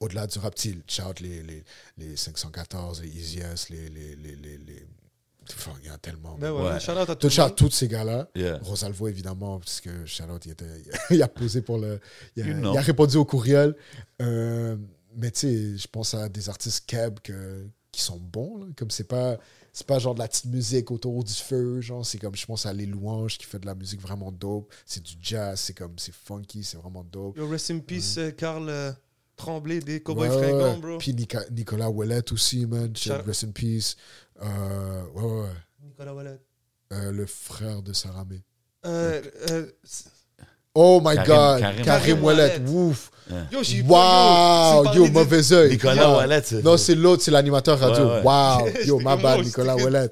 S3: Au-delà du sais, shout les, les, les 514, les Easy les, les, les, les- Enfin, il y en a tellement.
S1: Ben ouais,
S2: Ouais.
S1: shout out à tout
S3: shout tous ces gars-là.
S2: Yeah.
S3: Rosalvo, évidemment, parce que Charlotte, il, était, il a posé pour le. Il a,
S2: You know.
S3: il a répondu au courriel. Euh, mais tu sais, je pense à des artistes keb que, qui sont bons. là. Comme c'est pas. C'est pas genre de la petite musique autour du feu, genre, c'est comme, je pense à Les Louanges qui fait de la musique vraiment dope. C'est du jazz, c'est comme, c'est funky, c'est vraiment dope.
S1: Yo, rest in peace, euh, Carl euh, Tremblay des Cowboys
S3: Ouais,
S1: Fringants, bro.
S3: Puis Nicolas Ouellet aussi, man.
S1: Shout-
S3: Rest in peace. Euh, ouais, ouais, ouais.
S1: Nicolas Wallet.
S3: Euh, le frère de Saramé.
S1: Euh, euh,
S3: Oh my
S2: Karim-
S3: god,
S2: Karim
S3: Karim.
S1: Ouellet,
S3: ouf.
S1: Yo, j'ai
S3: Wow,
S1: yo,
S3: yo, mauvais œil.
S2: Nicolas
S3: Wow.
S2: Wallet,
S3: Non, c'est l'autre, c'est l'animateur radio.
S2: Ouais, ouais.
S3: Wow, yo, ma bad, Nicolas Ouellet.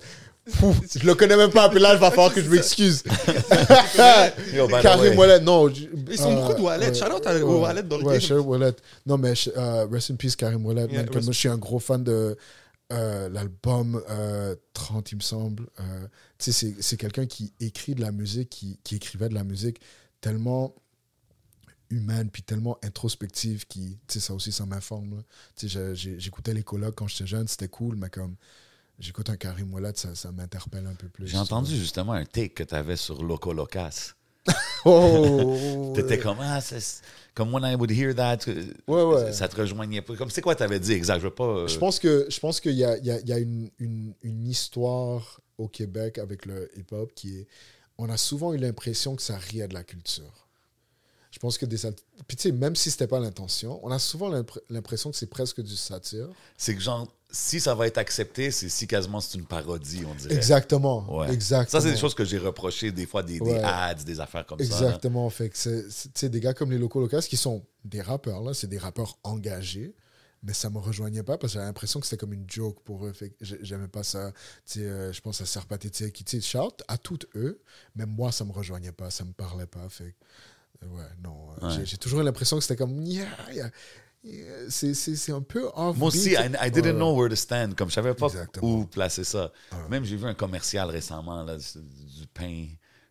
S3: Pouf, je le connais même pas, puis là, il va falloir que je m'excuse. Karim
S2: way.
S3: Ouellet, non.
S1: Ils sont
S3: euh,
S1: beaucoup de Ouellet.
S3: ouais,
S1: Shout out à- Ouellet dans le
S3: ouais,
S1: game.
S3: Ouellet. Non, mais euh, rest in peace, Karim.
S1: Yeah,
S3: man,
S1: rest-
S3: moi, je suis un gros fan de euh, l'album euh, 30, il me semble. Euh, c'est- quelqu'un qui écrit de la musique, qui, qui écrivait de la musique tellement humaine puis tellement introspective qui tu sais ça aussi ça m'informe j'écoutais les colloques quand j'étais jeune c'était cool mais comme j'écoute un Karim Ouellet ça, ça m'interpelle un peu plus
S2: J'ai entendu justement un take que tu avais sur Loco Locas.
S3: oh
S2: T'étais comme, ah, c'est- comme when I would hear that,
S3: Ouais, ouais.
S2: ça te rejoignait pas. Comme c'est quoi t'avais dit exact? Je veux pas. euh,
S3: je pense que je pense qu'il y a, il y a, il y a une, une, une histoire au Québec avec le hip-hop qui est on a souvent eu l'impression que ça riait de la culture je pense que des puis tu sais même si c'était pas l'intention on a souvent l'impr- l'impression que c'est presque du satire
S2: C'est que genre, si ça va être accepté, c'est si quasiment c'est une parodie, on dirait.
S3: exactement
S2: Ouais.
S3: exactement
S2: Ça, c'est des choses que j'ai reproché des fois, des, des
S3: Ouais.
S2: ads, des affaires comme ça. là.
S3: Exactement. Fait que c'est, des gars comme les locaux locaux qui sont des rappeurs, là, c'est des rappeurs engagés. mais ça me rejoignait pas parce que j'avais l'impression que c'était comme une joke pour eux. Fait j'aimais pas ça. Euh, je pense à Pathétique qui, tu shout à toutes eux, mais moi, ça me rejoignait pas, ça me parlait pas. Fait euh, ouais, non. euh,
S2: Ouais.
S3: j'ai- toujours eu l'impression que c'était comme, yeah, yeah, yeah, c'est- un peu off.
S2: Moi aussi, I, I didn't know where to stand. Comme je savais pas
S3: Exactement.
S2: où placer ça. Même j'ai vu un commercial récemment là, du, pain,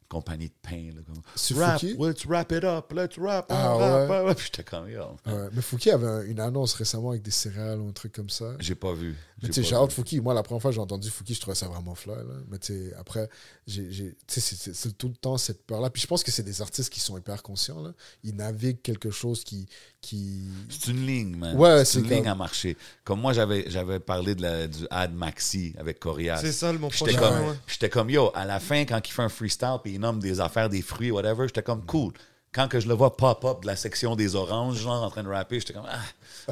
S2: compagnie de pain. Là, comme, rap,
S3: Fouki?
S2: let's wrap it up, let's rap,
S3: Ah,
S2: on rap,
S3: ouais.
S2: Puis j'étais comme, yo,
S3: Ouais, mais Fouki avait un- une annonce récemment avec des céréales ou un truc comme ça.
S2: j'ai pas vu.
S3: Mais tu sais, shout. Fouki, moi, la première fois que j'ai entendu Fouki, je trouvais ça vraiment fly. Là. Mais tu sais, après, c'est, tout le temps cette peur-là. Puis je pense que c'est des artistes qui sont hyper conscients. Là. Ils naviguent quelque chose qui. qui...
S2: C'est une ligne, man.
S3: Ouais,
S2: c'est
S3: c'est
S2: une ligne à marcher. Comme moi, j'avais, j'avais parlé de la, du ad Maxi avec Corias.
S1: C'est ça le mon
S2: J'étais comme,
S1: ouais.
S2: comme, yo, à la fin, quand il fait un freestyle puis il nomme des affaires, des fruits, whatever, j'étais comme, cool. Quand que je le vois pop-up de la section des oranges, genre, en train de rapper, j'étais comme, ah,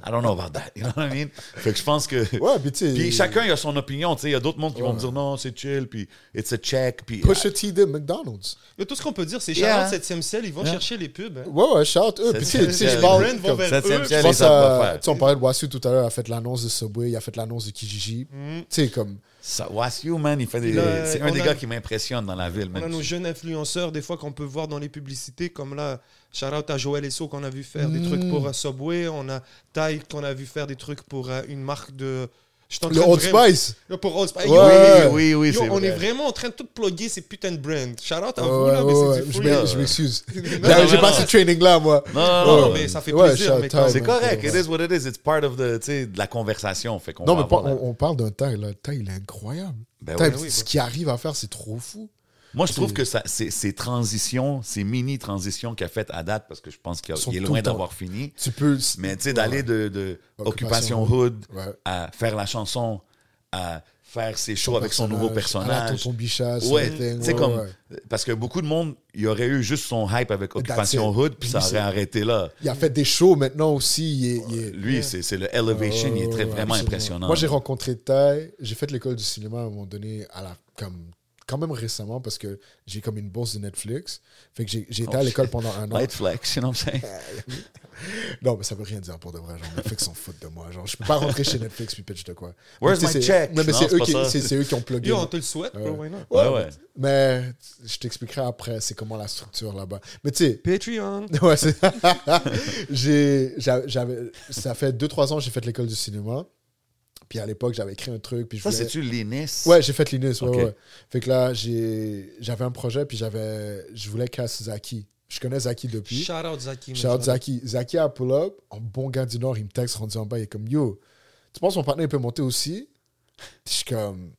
S2: I don't know about that. You know what I mean? Fait que je pense que.
S3: Ouais, puis tu sais.
S2: Puis chacun il a son opinion, tu sais. Il y a d'autres mondes qui vont me dire non, c'est chill, puis it's a check, puis.
S3: Pusha T de McDonald's.
S1: Et tout ce qu'on peut dire, c'est
S2: Yeah.
S1: 7 ciel, ils vont
S2: Yeah.
S1: chercher les pubs. hein.
S3: Ouais, ouais, shout eux. Puis tu sais, je parle. Je
S2: ils
S3: pense
S2: savent pas
S3: à.
S2: faire.
S3: Tu sais, on parlait de Wassu tout à l'heure. Il a fait l'annonce de Subway, il a fait l'annonce de Kijiji.
S1: Mm.
S3: Tu sais, comme.
S2: Ça, Wasu, man, il fait des.
S1: Puis là,
S2: c'est un des
S1: a-
S2: gars qui m'impressionne dans la ville,
S1: On a nos jeunes influenceurs, des fois, qu'on peut voir dans les publicités, comme là, shout out à Joël Esso qu'on a vu faire des trucs pour euh, Subway. On a Ty qu'on a vu faire des trucs pour euh, une marque de. Je suis en
S3: Le
S1: train de
S3: Old
S1: vraiment-
S3: Spice.
S1: Là, Pour Old Spice.
S3: Ouais.
S1: Yo,
S2: Oui, oui, oui,
S1: yo,
S2: c'est
S1: on
S2: vrai.
S1: est vraiment en train de tout plugger ces putains de brands. Shout out à vous,
S3: Ouais,
S1: là, mais
S3: ouais,
S1: c'est
S3: ouais,
S1: du
S3: je m'excuse. J'ai pas ce training-là, moi.
S2: Non, non,
S1: Non,
S2: non.
S1: mais ça fait
S3: Ouais,
S1: plaisir. mais
S2: C'est correct.
S3: Ouais.
S2: It is what it is. It's part of the, tu sais, de la conversation. Fait qu'on
S3: Non, mais on, on parle d'un Ty, là. Ty, il est incroyable.
S2: Ben
S3: Ty,
S2: ouais.
S1: oui,
S3: ce
S1: bah.
S3: qu'il arrive à faire, c'est trop fou.
S2: Moi, je trouve que ça, ces, ces transitions, ces mini-transitions qu'il a faites à date, parce que je pense qu'il est loin d'avoir fini,
S3: Tu peux.
S2: mais tu sais, d'aller de, de
S3: Occupation
S2: Occupation Hood
S3: Ouais.
S2: à faire la chanson, à faire ses shows avec son nouveau personnage.
S3: tonton Bichas.
S2: Ouais,
S3: Ouais,
S2: comme.
S3: ouais.
S2: Parce que beaucoup de monde, il y aurait eu juste son hype avec Occupation. Hood, puis ça aurait arrêté là.
S3: Il a fait des shows maintenant aussi. Il est, il est-
S2: Lui, c'est le elevation, il est très, vraiment
S3: absolument.
S2: impressionnant.
S3: Moi, j'ai rencontré Ty. J'ai fait l'école du cinéma à un moment donné, à la, comme, quand même récemment, parce que j'ai comme une bourse de Netflix. Fait que j'ai été
S2: Oh,
S3: à l'école pendant un an.
S2: Flex, you know what I'm saying?
S3: Non, mais ça veut rien dire pour de vrai. Genre, Netflix s'en foutent de moi. Genre, je peux pas rentrer chez Netflix puis pitch de quoi.
S2: Where's my
S3: c'est-
S2: check?
S3: Mais, mais
S2: Non,
S3: c'est eux, qui- eux ont plugué.
S1: Yo, on te le souhaite,
S3: Ouais.
S1: bro, why not?
S2: Ouais, ouais.
S3: Mais je t'expliquerai après, c'est comment la structure là-bas. Mais tu sais,
S1: Patreon.
S3: Ouais, c'est- j'avais, ça fait 2-3 ans que j'ai fait l'école du cinéma. Puis à l'époque, j'avais écrit un truc. Puis je
S2: Ça,
S3: voulais-
S2: c'est-tu l'INIS?
S3: Ouais, j'ai fait l'INIS. Ouais. Fait que là, j'ai, j'avais un projet, puis j'avais, je voulais casser Zaki. Je connais Zaki depuis.
S1: Shout out Zaki. man.
S3: Shout out Zaki. Zaki a pull up, en bon gars du Nord, il me texte rendu en bas, il est comme Yo, tu penses que mon partenaire peut monter aussi? Je suis comme.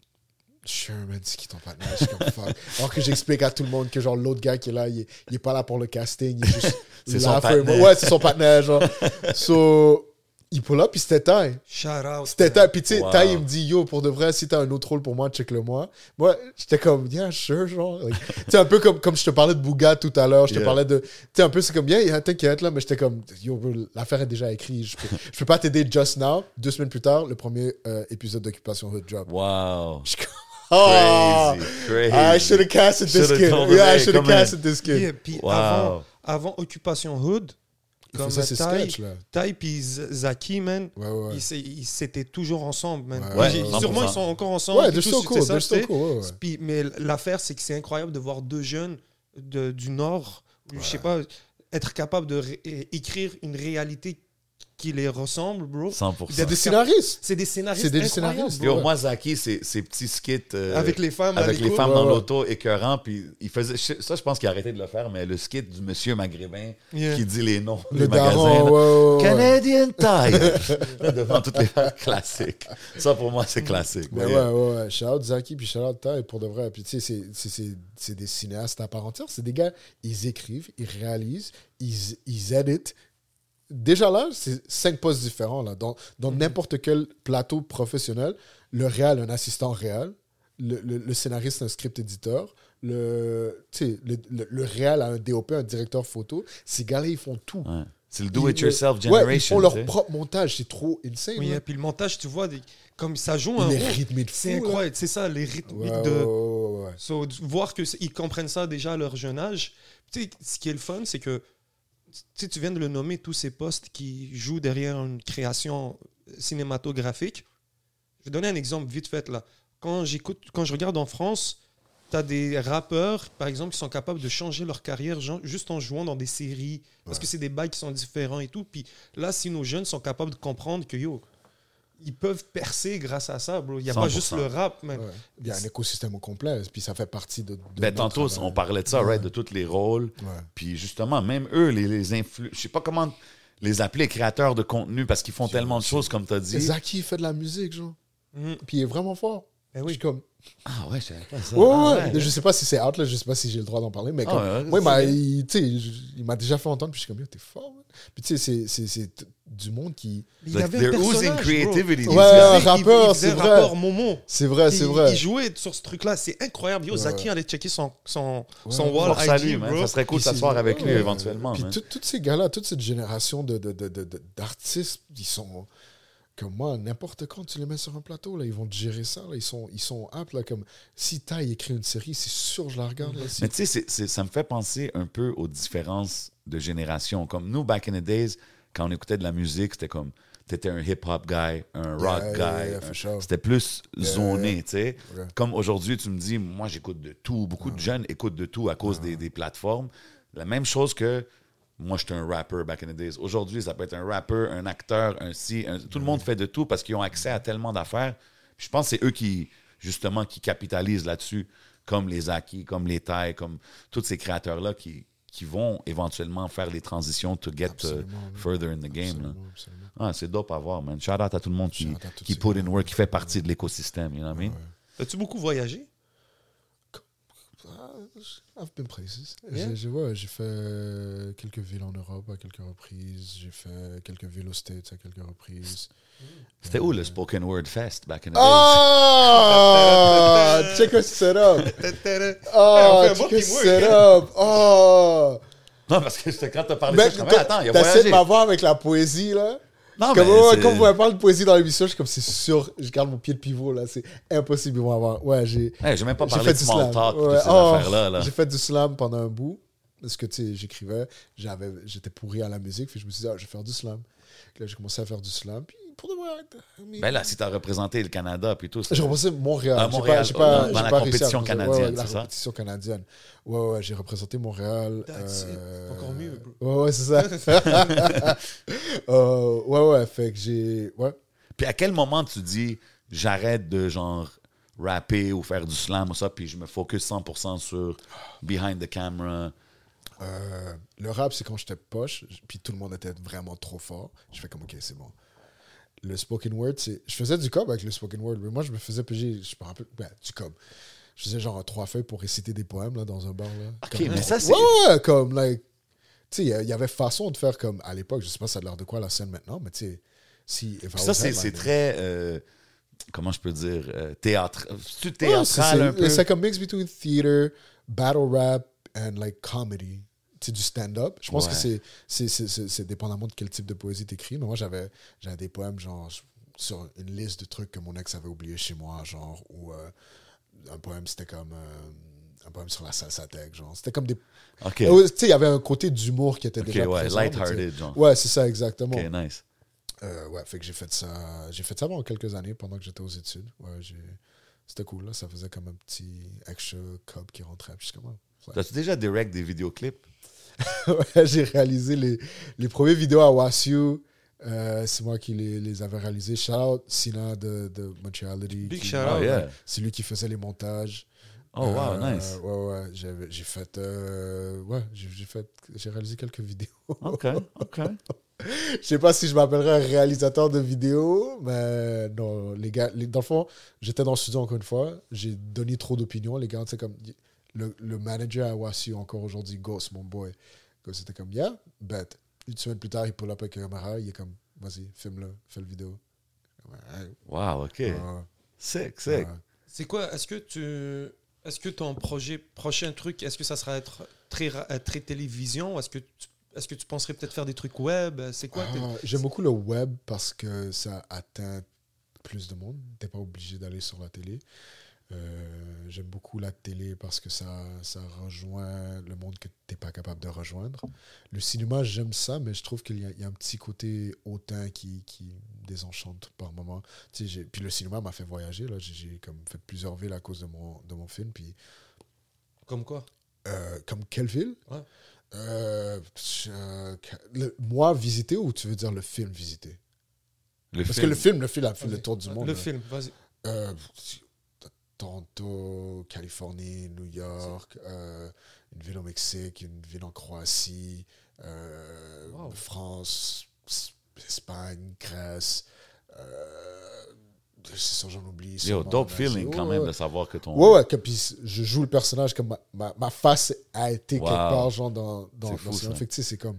S3: Sure, man, c'est qui ton partenaire? Je suis comme fuck. Alors que j'explique à tout le monde que genre l'autre gars qui est là, il est, il est pas là pour le casting, il est juste.
S2: C'est
S3: là
S2: son partenaire.
S3: Ouais, c'est son partenaire, genre. So, il pull up, puis c'était time.
S1: Shout out.
S3: C'était Ty. Puis tu sais,
S2: Wow.
S3: Il me dit, yo, pour de vrai, si t'as un autre rôle pour moi, check-le moi. Moi, j'étais comme, yeah, sure, genre. Like, tu sais, un peu comme, comme je te parlais de Bouga tout à l'heure, je te
S2: Yeah.
S3: parlais de. Tu sais, un peu, c'est comme, yeah, yeah, t'inquiète, là, mais j'étais comme, yo, bro, l'affaire est déjà écrite. Je peux, je peux pas t'aider just now. Deux semaines plus tard, le premier euh, épisode d'Occupation Hood drop.
S2: Wow.
S3: Je suis comme, oh,
S2: Crazy.
S3: I should have casted this
S2: Should've
S3: kid. Yeah, I should have
S2: come in.
S3: casted this kid.
S1: Yeah, puis
S2: Wow.
S1: avant, avant Occupation Hood, comme Ty,
S3: sketchs, là.
S1: Ty puis Zaki, man,
S3: Ouais, ouais.
S1: ils s'é- ils s'étaient toujours ensemble, man.
S3: Ouais,
S1: Puis
S2: ouais,
S1: j'ai-
S2: 100%.
S1: sûrement, ils sont encore ensemble.
S3: Ouais, still
S1: c'est
S3: cool.
S1: ça. Puis, mais l'affaire, c'est que c'est incroyable de voir deux jeunes de- du Nord, je sais pas, être capable de écrire une réalité qui les ressemble, bro.
S2: 100%.
S3: C'est des scénaristes.
S1: C'est des scénaristes.
S3: C'est des scénaristes,
S1: bro.
S2: Yo,
S3: Ouais.
S2: moi, Zaki, c'est ses petits skits euh,
S1: Avec les femmes,
S2: avec les femmes
S3: Ouais,
S2: dans
S3: ouais.
S2: l'auto, écœurant. Puis il faisait, ça, je pense qu'il a arrêté de le faire, mais le skit du monsieur maghrébin
S1: Yeah.
S2: qui dit les noms
S3: Le
S2: des magasins. Canadian Tire. Devant toutes les femmes classiques. Ça, pour moi, c'est classique.
S3: Mais
S2: Mais,
S3: ouais, ouais, ouais. Shout out Zaki, puis shout out Ty, pour de vrai. Puis tu sais, c'est- c'est- c'est c'est des cinéastes à part entière. C'est des gars, ils écrivent, ils réalisent, ils, ils editent. Déjà là, c'est cinq postes différents. Là. Dans, dans
S2: Mhm.
S3: n'importe quel plateau professionnel, le réal, un assistant réal, le, le, le scénariste, un script éditeur, le, tu sais, le, le, le réal a un DOP, un directeur photo. Ces gars-là, ils font tout.
S2: ouais. C'est le
S3: Ils-
S2: do-it-yourself
S3: Ouais,
S2: generation.
S3: ils font leur propre montage. C'est trop insane.
S1: Oui,
S3: là.
S1: et puis le montage, tu vois, des- comme ça joue un rôle.
S3: rythmé de
S1: C'est
S3: fou, là.
S1: incroyable, c'est ça, les rythmiques
S3: Ouais,
S1: de.
S3: ouais, ouais, ouais.
S1: So, voir qu'ils comprennent ça déjà à leur jeune âge. Tu sais, ce qui est le fun, c'est que sais, tu viens de le nommer, tous ces postes qui jouent derrière une création cinématographique. Je vais donner un exemple vite fait là. Quand j'écoute, quand je regarde en France, tu as des rappeurs, par exemple, qui sont capables de changer leur carrière juste en jouant dans des séries. Parce que c'est des bails qui sont différents et tout. Puis là, si nos jeunes sont capables de comprendre que yo, ils peuvent percer grâce à ça, bro. Il n'y a pas
S2: 100%.
S1: juste le rap, man.
S3: Ouais. Il y a un écosystème au complet, puis ça fait partie de. de
S2: Ben, tantôt,
S3: travail.
S2: on parlait de ça, right, de tous les rôles.
S3: Ouais.
S2: Puis justement, même eux, les, les influ... Je sais pas comment les appeler créateurs de contenu parce qu'ils font tellement de choses, comme tu as dit.
S3: Zaki fait de la musique, genre.
S1: Mhm.
S3: Puis il est vraiment fort.
S1: Ben
S3: Je
S1: oui.
S3: suis comme.
S2: Ah ouais, je savais pas ça.
S3: Ouais,
S2: Ah
S3: ouais, ouais. Je sais pas si c'est out, là, je sais pas si j'ai le droit d'en parler, mais
S2: Ah
S3: comme.
S2: ouais,
S3: moi, il m'a-
S2: c'est-
S3: il, tu sais, je- il m'a déjà fait entendre, puis je suis comme, yo, t'es fort, man. Puis tu sais, c'est- du monde qui.
S1: Il
S2: Like,
S1: avait un
S2: they're
S1: bro.
S2: creativity.
S1: Il
S3: Ouais, un rappeur, c'est
S1: un
S3: vrai.
S1: rappeur Momo.
S3: C'est vrai, c'est vrai.
S1: Il jouait sur ce truc-là, c'est incroyable. Yo,
S3: Ouais,
S1: Zaki allait checker son, son,
S3: Ouais,
S1: son wall IG,
S2: man.
S1: bro.
S2: Ça serait cool de s'asseoir avec lui
S3: ouais.
S2: éventuellement.
S3: Puis tous ces gars-là, toute cette génération de, de, de, de- de- d'artistes, ils sont comme moi, n'importe quand tu les mets sur un plateau, là, ils vont te gérer ça. Là, ils, sont, ils sont aptes. Là, comme, si Ty écrit une série, c'est sûr, je la regarde. Là, si-
S2: Mais tu sais, ça me fait penser un peu aux différences de génération. Comme nous, back in the days, quand on écoutait de la musique, c'était comme, t'étais un hip-hop guy, un rock
S3: Yeah,
S2: guy.
S3: yeah, yeah,
S2: un-
S3: for sure.
S2: C'était plus zoné, tu sais. Comme aujourd'hui, tu me dis, moi, j'écoute de tout. Beaucoup de jeunes écoutent de tout à cause des, des plateformes. La même chose que moi, j'étais un rapper back in the days. Aujourd'hui, ça peut être un rappeur, un acteur, un si. un- tout le monde fait de tout parce qu'ils ont accès à tellement d'affaires. Je pense que c'est eux qui, justement, qui capitalisent là-dessus, comme les Aki, comme les Thai, comme tous ces créateurs-là qui, qui vont éventuellement faire les transitions to get uh, further in the game. Ah, c'est dope à voir, man. Shout out à tout le monde qui, qui put in work, qui fait partie de l'écosystème, you know what I mean?
S1: As-tu beaucoup voyagé?
S3: I've been places.
S1: Yeah.
S3: J'ai, ouais, fait quelques villes en Europe à quelques reprises. J'ai fait quelques villes aux States à quelques reprises.
S2: C'était où le Spoken Word Fest back in the days?
S3: Oh! check a setup! Oh, check a setup! Oh!
S2: Non, parce que quand t'as parlé de ça, je attends, il a
S3: t'essaies de
S2: voyagé.
S3: m'avoir avec la poésie, là?
S2: Non,
S3: Comme,
S2: mais
S3: ouais, vous parlez de poésie dans l'émission, je suis comme, c'est sûr, je garde mon pied de pivot, là. C'est impossible, ils vont avoir. Ouais, j'ai.
S2: Hey, j'ai même pas parlé
S3: fait
S2: de
S3: du
S2: small talk,
S3: Ouais. Oh.
S2: Là.
S3: J'ai fait du slam pendant un bout. Parce que, tu sais, j'écrivais, j'avais, j'étais pourri à la musique, puis je me suis dit, ah, je vais faire du slam. Puis là, j'ai commencé à faire du slam. Puis, pour de vrai, mais-
S2: Ben là, si t'as représenté le Canada, puis tout. ça-
S3: j'ai représenté Montréal.
S2: À
S3: J'ai
S2: Montréal,
S3: pas,
S2: dans-
S3: pas,
S2: dans la
S3: pas
S2: compétition canadienne,
S3: ouais, ouais,
S2: c'est
S3: la
S2: ça?
S3: compétition canadienne. Ouais, ouais, j'ai représenté Montréal.
S1: That's it.
S3: euh,
S1: Encore mieux, bro.
S3: Ouais, ouais, c'est ça. Euh, ouais, ouais, fait que j'ai. Ouais.
S2: Puis à quel moment tu dis, j'arrête de genre rapper ou faire du slam ou ça, puis je me focus 100% sur behind the camera?
S3: Euh, le rap, c'est quand j'étais poche, puis tout le monde était vraiment trop fort. Je fais comme, ok, c'est bon. Le spoken word, c'est. Je faisais du cob avec le spoken word, mais moi, je me faisais piger, je me rappelle, ben, du cob. Je faisais genre trois feuilles pour réciter des poèmes là, dans un bar. Là.
S2: Ok,
S3: Comme-
S2: mais ça, c'est-
S3: Ouais, ouais, comme, like. Tu sais, il y avait façon de faire comme à l'époque, je sais pas ça a l'air de quoi la scène maintenant, mais tu sais, si.
S2: ça, c'est c'est très. euh, comment je peux dire? euh, théâtre. C'est théâtral un peu?
S3: C'est comme mix between theater, battle rap and like comedy. C'est du stand-up. Je pense
S2: Ouais.
S3: que c'est- c'est- dépendamment de quel type de poésie t'écris. Mais moi, j'avais j'avais des poèmes genre sur une liste de trucs que mon ex avait oublié chez moi, genre, ou euh, un poème, c'était comme euh, un poème sur la salsa tech, genre. C'était comme des...
S2: Ok,
S3: Euh, Tu sais, il y avait un côté d'humour qui était déjà
S2: ouais,
S3: présent.
S2: lighthearted, genre.
S3: Ouais, c'est ça, exactement.
S2: Ok, nice.
S3: Euh, ouais, fait que j'ai fait ça. J'ai fait ça pendant quelques années pendant que j'étais aux études. Ouais, j'ai. C'était cool, là. Ça faisait comme un petit extra cub qui rentrait. Puis comme, ouais.
S2: T'as-tu déjà direct des vidéoclips?
S3: Ouais, j'ai réalisé les, les premières vidéos à WASU. Euh, c'est moi qui les, les avais réalisées. Shout out Sina de, de Montreality.
S1: Big shout out.
S2: yeah.
S3: C'est lui qui faisait les montages.
S2: Oh, wow,
S3: Euh,
S2: nice.
S3: Ouais, ouais. J'ai fait. euh, ouais, j'ai fait. J'ai réalisé quelques vidéos.
S2: OK, OK.
S3: Je sais pas si je m'appellerais un réalisateur de vidéos, mais non, les gars, les- dans le fond, j'étais dans le studio encore une fois, j'ai donné trop d'opinions, les gars, c'est comme, le, le manager à WASU encore aujourd'hui, Ghost, mon boy, Ghost était comme, yeah, bet. Une semaine plus tard, il pull up avec une caméra, il est comme, vas-y, filme-le, fais le vidéo.
S2: Wow, OK.
S3: ouais,
S2: Sick, sick.
S1: C'est quoi Est-ce que tu. Est-ce que ton projet, prochain truc, est-ce que ça sera être très, euh, très télévision? Est-ce que, tu, est-ce que tu penserais peut-être faire des trucs web? C'est quoi
S3: Ah, J'aime beaucoup le web parce que ça atteint plus de monde. T'es pas obligé d'aller sur la télé. Euh, J'aime beaucoup la télé parce que ça, ça rejoint le monde que tu n'es pas capable de rejoindre. Le cinéma, j'aime ça, mais je trouve qu'il y, a- il y a un petit côté hautain qui, qui me désenchante par moment. Tu sais, puis le cinéma m'a fait voyager. là. J'ai comme fait plusieurs villes à cause de mon, de mon film. Puis,
S1: Comme quoi?
S3: Euh, comme quelle ville?
S1: Ouais.
S3: Euh, le- Moi, visiter ou tu veux dire le film visiter?
S2: Le
S3: Parce
S2: film.
S3: que le film, le film a fait le tour du monde.
S1: Le film, vas-y.
S3: Euh, Toronto, Californie, New York, euh, une ville au Mexique, une ville en Croatie, euh,
S1: Wow.
S3: France, Espagne, Grèce. Euh, c'est sûr, j'en oublie.
S2: Yo, dope feeling quand même de savoir que ton.
S3: Ouais, ouais, que puis je joue le personnage comme ma, ma, ma face a été
S2: Wow.
S3: quelque part, genre, dans, dans, dans
S2: fou,
S3: ce film.
S2: ça.
S3: Fait que, tu sais, c'est comme.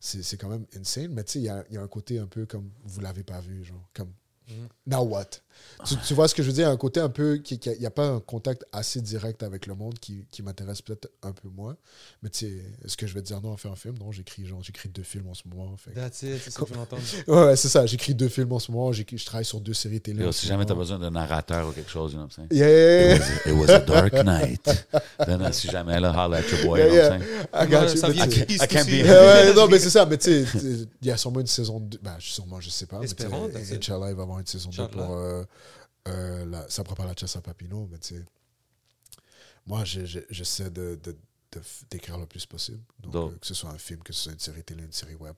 S3: C'est c'est quand même insane, mais tu sais, il y a, il y a un côté un peu comme vous l'avez pas vu, genre, comme.
S2: Mhm.
S3: Now what? Tu, tu vois ce que je veux dire? Un côté un peu. Il n'y a pas un contact assez direct avec le monde qui, qui m'intéresse peut-être un peu moins. Mais tu sais, est-ce que je vais te dire non à faire un film? Non, j'écris genre j'écris deux films en ce moment. Fait.
S1: That's it, c'est ce que je.
S3: Ouais, ouais, c'est ça. J'écris deux films en ce moment. j'écris- Je travaille sur deux séries télé.
S2: Si jamais t'as
S3: moment.
S2: besoin d'un narrateur ou quelque chose, you know what I'm saying?
S3: Yeah,
S2: It
S3: yeah.
S2: was, it was a dark night. Then, uh, si jamais là, holla at your boy,
S3: Yeah,
S2: you know what I'm
S3: yeah.
S2: saying?
S3: I got you,
S1: ça
S3: tu
S1: de
S3: sais-
S1: East
S2: I can't be-
S3: Ouais, ouais, non, mais c'est ça. Mais tu sais, tu- il y a sûrement une saison 2. Ben, sûrement, je sais pas. tu
S1: Espérons.
S3: Inch'Allah, il va y avoir une saison 2
S1: Inch'Allah.
S3: pour. euh, euh, la- ça prépare la chasse à Papineau, mais tu sais. Moi, j'essaie de, d'écrire le plus possible. Donc, euh, que ce soit un film, que ce soit une série télé, une série web.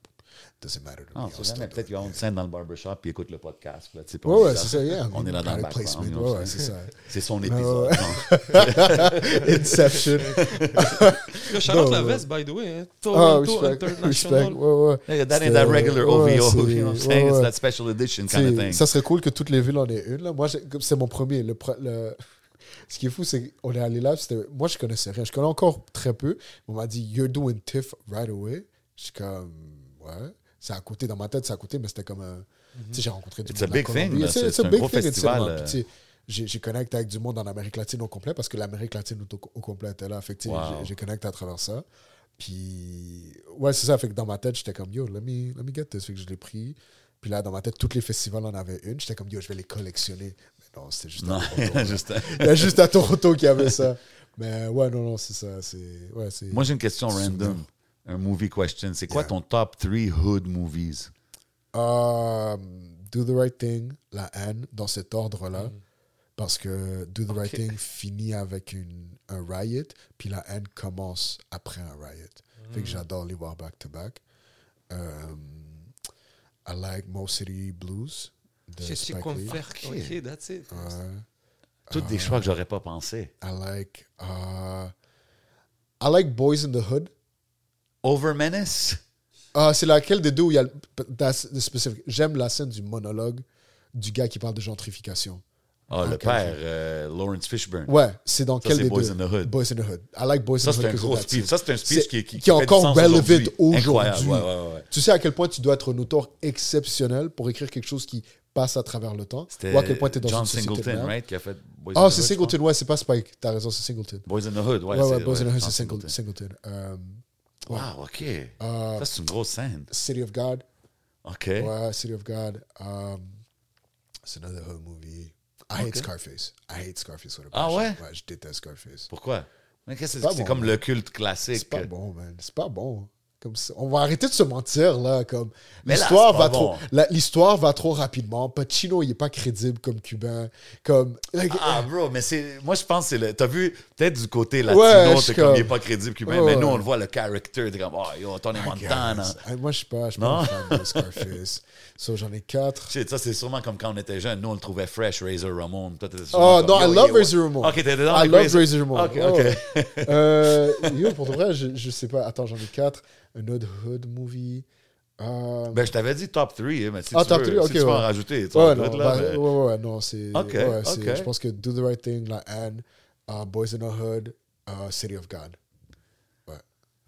S3: Doesn't matter to
S2: Non,
S3: me. I'll
S2: jamais. Peut-être qu'il y a une scène dans le barbershop puis écoute le podcast. Là,
S3: Ouais,
S2: on
S3: ouais, c'est ça. Yeah,
S2: On est là dans le background.
S3: placement,
S2: you know what
S3: Ouais, ouais, c'est ça.
S2: C'est son
S3: Ouais,
S2: épisode.
S3: Inception.
S1: Yo, shout out
S3: Non,
S1: la
S3: ouais.
S1: veste, by the way. Hein.
S3: Ah,
S1: Toronto
S3: respect. Respect.
S1: International.
S3: Ouais, ouais.
S2: That ain't that regular OVO. You know what I'm saying?
S3: ouais,
S2: It's that special edition kind of thing.
S3: Ça serait cool que toutes les villes en aient une. Là. Moi, c'est mon premier. Le, le- Ce qui est fou, c'est qu'on est allé là. c'était- Moi, je connaissais rien. Je connais encore très peu. On m'a dit, You're doing TIFF right away. Je suis comme, ouais. C'est à côté, dans ma tête, c'est à côté, mais c'était comme un. Tu sais, j'ai rencontré du
S2: It's
S3: monde
S2: a big thing.
S3: C'est
S2: un
S3: big
S2: gros
S3: thing,
S2: festival, euh.
S3: Puis, J'ai j'ai connecté avec du monde en Amérique latine au complet parce que l'Amérique latine au, au complet était là. Fait
S2: Wow.
S3: j'ai- j'ai connecté à travers ça. Puis, ouais, c'est ça. Fait que dans ma tête, j'étais comme, yo, let me, let me get this. Fait que je l'ai pris. Puis là, dans ma tête, tous les festivals en avaient une. J'étais comme, yo, je vais les collectionner. Mais non, c'était juste
S2: Non,
S3: à Toronto.
S2: juste.
S3: Il y a juste à Toronto qui avait ça. Mais ouais, non, non, c'est ça. C'est, ouais, c'est,
S2: Moi, j'ai une question random. Un movie question. C'est quoi
S3: Yeah.
S2: ton top 3 hood movies?
S3: Euh, Do the Right Thing, La haine, dans cet ordre-là.
S2: Mm.
S3: Parce que Do the Right. Thing finit avec une, un riot, puis La haine commence après un riot. Fait
S2: Mm.
S3: que j'adore les voir back-to-back. Euh, I like Mo City Blues.
S1: Je quoi
S3: Lee.
S1: faire. Ok, that's it.
S3: Ah.
S2: des choix que j'aurais pas pensé.
S3: I like uh, I like Boys in the Hood.
S2: Over Menace?
S3: Ah, c'est laquelle des deux où il y a le specific. J'aime la scène du monologue du gars qui parle de gentrification.
S2: Ah, le père, euh, Lawrence Fishburne.
S3: Ouais, c'est dans
S2: Ça,
S3: quel
S2: c'est
S3: des
S2: Boys
S3: deux?
S2: in the Hood.
S3: Boys in the Hood. I like Boys
S2: Ça,
S3: in the
S2: c'est
S3: Hood.
S2: un
S3: 'cause
S2: gros
S3: of that
S2: speech. Ça, c'est un speech
S3: C'est-
S2: qui, qui,
S3: qui est encore relevant
S2: aujourd'hui.
S3: aujourd'hui.
S2: Incroyable, ouais, ouais, ouais.
S3: Tu sais à quel point tu dois être un auteur exceptionnel pour écrire quelque chose qui passe à travers le temps.
S2: C'était
S3: Ou à quel point tu es dans
S2: John
S3: une
S2: Singleton, right, qui a fait Boys in
S3: Ah,
S2: the
S3: c'est
S2: Hood,
S3: Singleton, ouais, c'est pas Spike. T'as raison, c'est Singleton.
S2: Boys in the Hood, ouais.
S3: Ouais, ouais,
S2: c'est-
S3: Boys in the Hood, c'est Singleton. Singleton. Euh,
S2: Wow, OK.
S3: euh,
S2: Ça, c'est une grosse scène.
S3: City of God.
S2: OK.
S3: Ouais, City of God. Um, c'est another hood movie. I hate
S2: Ok.
S3: Scarface. I hate Scarface. a
S2: Ah ouais?
S3: Ouais, je déteste Scarface.
S2: Pourquoi? Mais qu'est-ce que
S3: C'est?
S2: C'est
S3: pas
S2: c'est
S3: bon,
S2: comme
S3: man.
S2: le culte classique.
S3: C'est pas bon, man. C'est pas bon. Comme ça. On va arrêter de se mentir, là. Comme l'histoire va
S2: bon.
S3: trop. L'histoire va trop rapidement. Pacino, il est pas crédible comme cubain. Comme.
S2: Ah, bro, mais c'est. Moi, je pense que c'est le. T'as vu, peut-être du côté latino,
S3: Ouais,
S2: t'es comme,
S3: comme-
S2: il est pas crédible cubain,
S3: Ouais,
S2: mais nous, on le voit, le character, t'es comme, oh, yo, Tony Montana.
S3: guys, ah, Moi, je suis pas, je suis pas fan de Scarface. so, j'en ai quatre.
S2: Shit, ça, c'est sûrement comme quand on était jeunes. Nous, on le trouvait fresh, Razor Ramon. Toi,
S3: Oh,
S2: comme,
S3: non, I love
S2: yeah,
S3: Razor Ramon.
S2: Ok, t'étais dans
S3: I love
S2: Razor-
S3: Ramon.
S2: Ok, ok.
S3: ouais. Euh, yo, pour de vrai, je, je sais pas. Attends, j'en ai quatre. Un autre hood movie. Euh,
S2: Ben, je t'avais dit top 3, mais si
S3: Ah,
S2: tu
S3: top
S2: veux,
S3: three,
S2: si tu en
S3: ouais.
S2: rajouter, tu
S3: ouais, non,
S2: être là.
S3: bah,
S2: mais-
S3: ouais, ouais, non, c'est.
S2: Ok,
S3: ouais. Je pense que Do the Right Thing, La Anne, uh, Boys in the Hood, uh, City of God.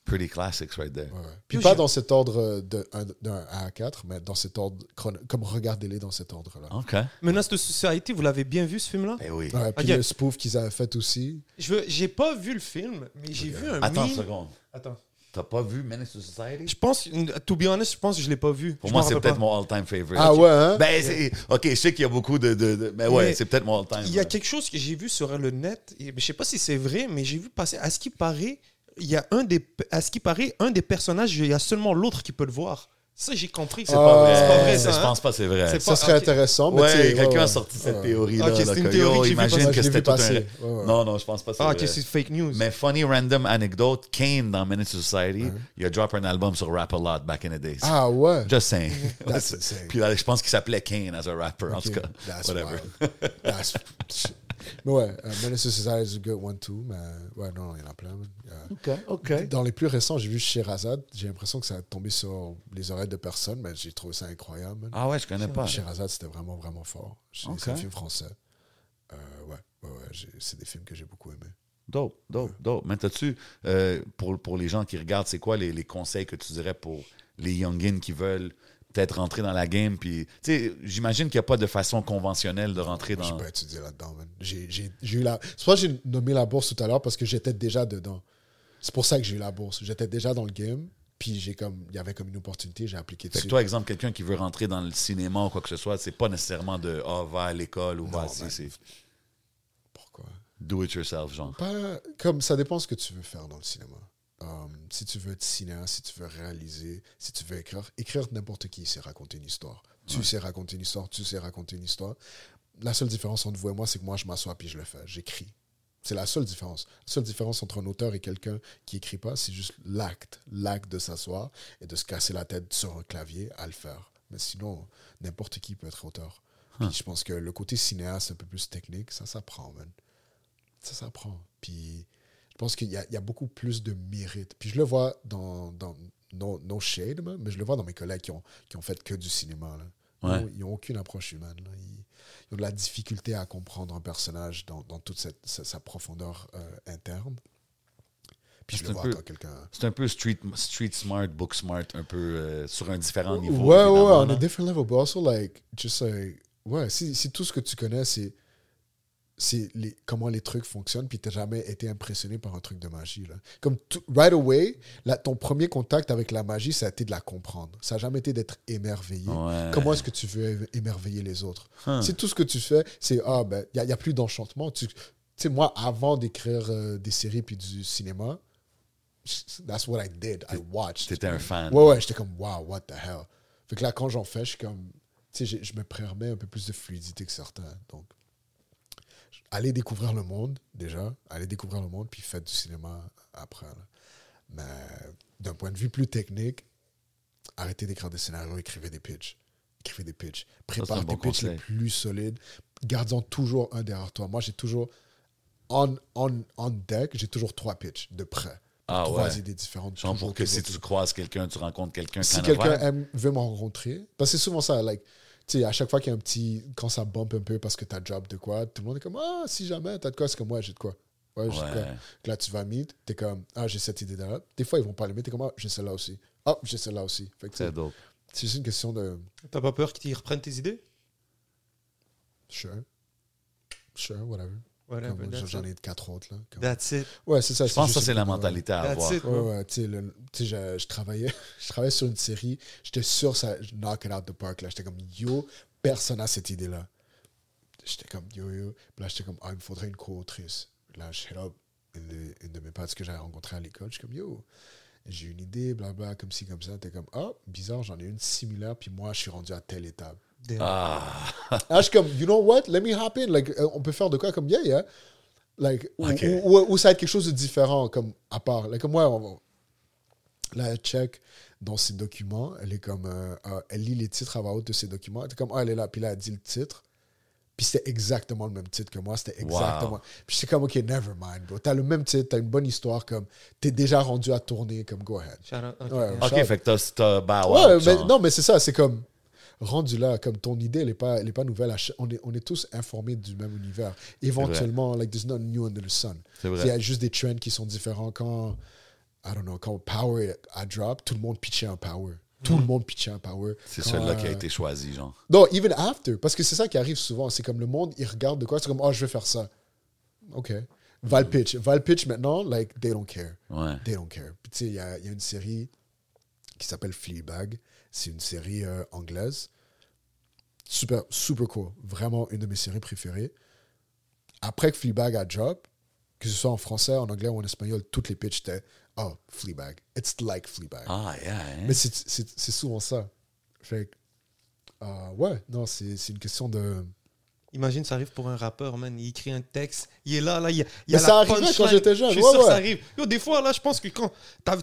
S2: Pretty classics right there.
S3: Puis
S1: Yo,
S3: pas dans cet ordre de 1 à 4, mais dans cet ordre, comme regardez-les dans cet ordre-là.
S2: Ok.
S1: Menace de Society, vous l'avez bien vu ce film-là?
S2: Ben oui.
S3: Ouais, puis le spoof qu'ils avaient fait aussi.
S1: Je veux- J'ai pas vu le film, mais j'ai vu un
S2: Attends une seconde.
S1: Attends.
S2: T'as pas vu Menace to Society?
S1: Je pense, to be honest, je pense que je l'ai pas vu.
S2: Pour
S1: Je
S2: moi, c'est peut-être mon all-time favorite.
S3: Ah ouais, hein?
S2: Ben, c'est- ok, je sais qu'il y a beaucoup de. de, de- mais ouais,
S1: Mais
S2: c'est peut-être mon all-time.
S1: Il y a
S2: ouais.
S1: quelque chose que j'ai vu sur le net, et je sais pas si c'est vrai, mais j'ai vu passer, à ce qui paraît, il y a un des, à ce qui paraît, un des personnages, il y a seulement l'autre qui peut le voir. Ça, j'ai compris.
S2: C'est pas vrai.
S1: C'est pas vrai, ça.
S2: Je pense pas que c'est vrai.
S1: C'est
S3: Ça serait
S1: ok.
S3: intéressant. mais tu
S2: Ouais, quelqu'un
S3: ouais,
S2: a
S3: ouais.
S2: sorti cette théorie-là.
S1: Ok, c'est une
S2: que,
S1: théorie
S2: yo,
S1: que j'ai vue
S2: imagine
S1: passer.
S2: que
S3: Je l'ai
S2: c'était
S3: vu
S2: tout un.
S3: passer. Ouais, ouais.
S2: Non, non, je pense pas que c'est
S1: Ah,
S2: vrai.
S1: ok, c'est fake news.
S2: Mais funny random anecdote, Kane dans to Society, il a drop un album sur Rap A Lot back in the days.
S3: Ah ouais.
S2: Just saying.
S3: That's insane.
S2: Puis là, je pense qu'il s'appelait Kane as a rapper, en tout cas.
S3: That's
S2: Whatever.
S3: wild. That's- Mais ouais, uh, Menace Society is a good one too. Mais ouais, non, il y en a plein. Yeah.
S2: OK, OK.
S3: Dans les plus récents, j'ai vu Sherazade. J'ai l'impression que ça a tombé sur les oreilles de personne, mais j'ai trouvé ça incroyable. man.
S2: Ah ouais, je connais pas.
S3: Sherazade, c'était vraiment, vraiment fort. C'est un film français. Euh, ouais, ouais, ouais, c'est des films que j'ai beaucoup aimés.
S2: Dope, dope, dope. Mais t'as-tu, euh, pour, pour les gens qui regardent, c'est quoi les, les conseils que tu dirais pour les youngins qui veulent peut-être rentrer dans la game? Puis, tu sais, j'imagine qu'il n'y a pas de façon conventionnelle de rentrer dans.
S3: J'ai pas étudié là-dedans, man. J'ai eu la... C'est pour ça que j'ai nommé la bourse tout à l'heure, parce que j'étais déjà dedans. C'est pour ça que j'ai eu la bourse. J'étais déjà dans le game, puis j'ai comme... il y avait comme une opportunité, j'ai appliqué
S2: Fait que toi, exemple, quelqu'un qui veut rentrer dans le cinéma ou quoi que ce soit, c'est pas nécessairement de Ah, va à l'école ou va
S3: Non,
S2: ici,
S3: man.
S2: c'est
S3: Pourquoi?
S2: Do it yourself, genre.
S3: Pas comme ça dépend ce que tu veux faire dans le cinéma. Um, si tu veux être cinéaste, si tu veux réaliser, si tu veux écrire, écrire n'importe qui sait raconter une histoire. Tu sais raconter une histoire, tu sais raconter une histoire. La seule différence entre vous et moi, c'est que moi, je m'assois puis je le fais. J'écris. C'est la seule différence. La seule différence entre un auteur et quelqu'un qui écrit pas, c'est juste l'acte. L'acte de s'asseoir et de se casser la tête sur un clavier à le faire. Mais sinon, n'importe qui peut être auteur. Puis je pense que le côté cinéaste, un peu plus technique, ça s'apprend, man. Ça s'apprend. Puis pense qu'il y, a- il y a beaucoup plus de mérite. Puis je le vois dans, dans no, no shade, mais je le vois dans mes collègues qui ont, qui ont fait que du cinéma. Là. Ils
S2: Ouais.
S3: ont- Ils n'ont aucune approche humaine. Ils, ils ont de la difficulté à comprendre un personnage dans, dans toute cette, sa, sa profondeur euh, interne. Puis je
S2: C'est
S3: le
S2: un
S3: vois
S2: peu-
S3: quand quelqu'un...
S2: C'est un peu street, street smart, book smart, un peu euh, sur un différent niveau.
S3: Ouais, ouais, on a different level, but also like, just like, ouais, si, si tout ce que tu connais, c'est c'est les, comment les trucs fonctionnent, puis t'as jamais été impressionné par un truc de magie. Là. Comme tout- right away, là, ton premier contact avec la magie, ça a été de la comprendre. Ça n'a jamais été d'être émerveillé.
S2: Ouais.
S3: Comment est-ce que tu veux émerveiller les autres?
S2: Huh.
S3: Si tout ce que tu fais, c'est ah ben, il n'y a, plus d'enchantement. Tu sais, moi, avant d'écrire euh, des séries puis du cinéma, that's what I did. I watched.
S2: T'étais un fan.
S3: Ouais, ouais, j'étais comme, wow, what the hell. Fait que là, quand j'en fais, je suis comme, tu sais, je me permets un peu plus de fluidité que certains. Donc, allez découvrir le monde, déjà. Allez découvrir le monde, puis faites du cinéma après. là. Mais d'un point de vue plus technique, arrêtez d'écrire des scénarios, écrivez des pitchs. Écrivez des pitchs. Prépare
S2: bon
S3: des pitchs les plus solides. Gardons toujours un derrière toi. Moi, j'ai toujours, on, on, on deck, j'ai toujours trois pitchs de près.
S2: Ah
S3: trois
S2: ouais.
S3: idées différentes.
S2: Genre pour que si tu croises quelqu'un, tu rencontres quelqu'un
S3: si quelqu'un veut me rencontrer, parce que c'est souvent ça, like, sais, à chaque fois qu'il y a un petit, quand ça bump un peu parce que t'as job de quoi, tout le monde est comme, ah, si jamais t'as de quoi, c'est comme, moi, j'ai de quoi. Ouais, j'ai de quoi.
S2: Ouais.
S3: Là, tu vas meet, t'es comme, ah, j'ai cette idée-là. Des fois, ils vont pas l'aimer, t'es comme, ah, j'ai celle-là aussi. Ah, j'ai celle-là aussi.
S2: C'est dope.
S3: c'est juste une question de,
S1: T'as pas peur qu'ils reprennent tes idées?
S3: Sure, sure, whatever.
S1: Voilà, ben, that's
S3: J'en
S1: it.
S3: ai quatre autres, là. Comme-
S1: That's it.
S3: Ouais, c'est ça.
S2: Je pense que ça, c'est la
S3: ouais.
S2: mentalité à
S1: That's
S2: avoir.
S1: it.
S3: Ouais, ouais, le- je, je travaillais, je travaillais sur une série, j'étais sûr ça je knock it out the park. Là, j'étais comme, yo, personne n'a cette idée-là. J'étais comme, yo, yo. Puis là, j'étais comme, ah, il me faudrait une co-autrice. Là, je hit up une de, une de mes potes que j'avais rencontré à l'école. Je suis comme, yo, j'ai une idée, blabla, comme ci, comme ça. T'es comme, ah, bizarre, j'en ai une similaire, puis moi, je suis rendu à telle étape.
S1: Damn.
S2: Ah,
S3: Là, je suis comme, you know what, let me hop in. Like, euh, on peut faire de quoi? Comme, yeah, yeah. Like, ou-
S2: Ok.
S3: ou, ou- ou ça va être quelque chose de différent, comme, à part. Like, moi, on va- là, elle check dans ses documents, elle est comme, euh, euh, elle lit les titres à voix haute de ses documents. Elle est comme, ah, elle est là, puis là, elle dit le titre. Puis c'était exactement le même titre que moi, c'était exactement.
S2: Wow.
S3: Puis j'étais comme, ok, never mind, bro. T'as le même titre, t'as une bonne histoire, comme, t'es déjà rendu à tourner, comme, go ahead.
S1: Shout out. Ok.
S3: Ouais, shout-
S2: fait que t'as- t'as bow
S3: Ouais, mais, non, mais c'est ça, c'est comme rendu là, comme ton idée, elle n'est pas, elle est pas nouvelle. On est, on est tous informés du même univers. Éventuellement, like, there's nothing new under the sun. Il y a juste des trends qui sont différents. Quand, I don't know, quand Power a drop, tout le monde pitchait un Power. Tout le monde pitchait un Power.
S2: C'est celui-là qui a été choisi, genre.
S3: Non, even after. Parce que c'est ça qui arrive souvent. C'est comme le monde, il regarde de quoi, c'est comme, oh, je vais faire ça. OK. Val Pitch. Val Pitch, maintenant, like, they don't care.
S2: Ouais.
S3: They don't care. Puis, tu sais, il y a, y a une série qui s'appelle Fleabag. C'est une série euh, anglaise. Super, super cool. Vraiment une de mes séries préférées. Après que Fleabag a drop, que ce soit en français, en anglais ou en espagnol, toutes les pitches étaient Oh, Fleabag. It's like Fleabag.
S2: Ah, yeah. hein?
S3: Mais c'est- souvent ça. Fait que, euh, ouais, non, c'est une question de.
S1: Imagine, ça arrive pour un rappeur, man. Il écrit un texte, il est là, là, il y a, il y
S3: Mais
S1: a
S3: ça
S1: la
S3: arrivait quand j'étais jeune,
S1: Je suis
S3: ouais,
S1: sûr que ça arrive. Yo, des fois, là, je pense que quand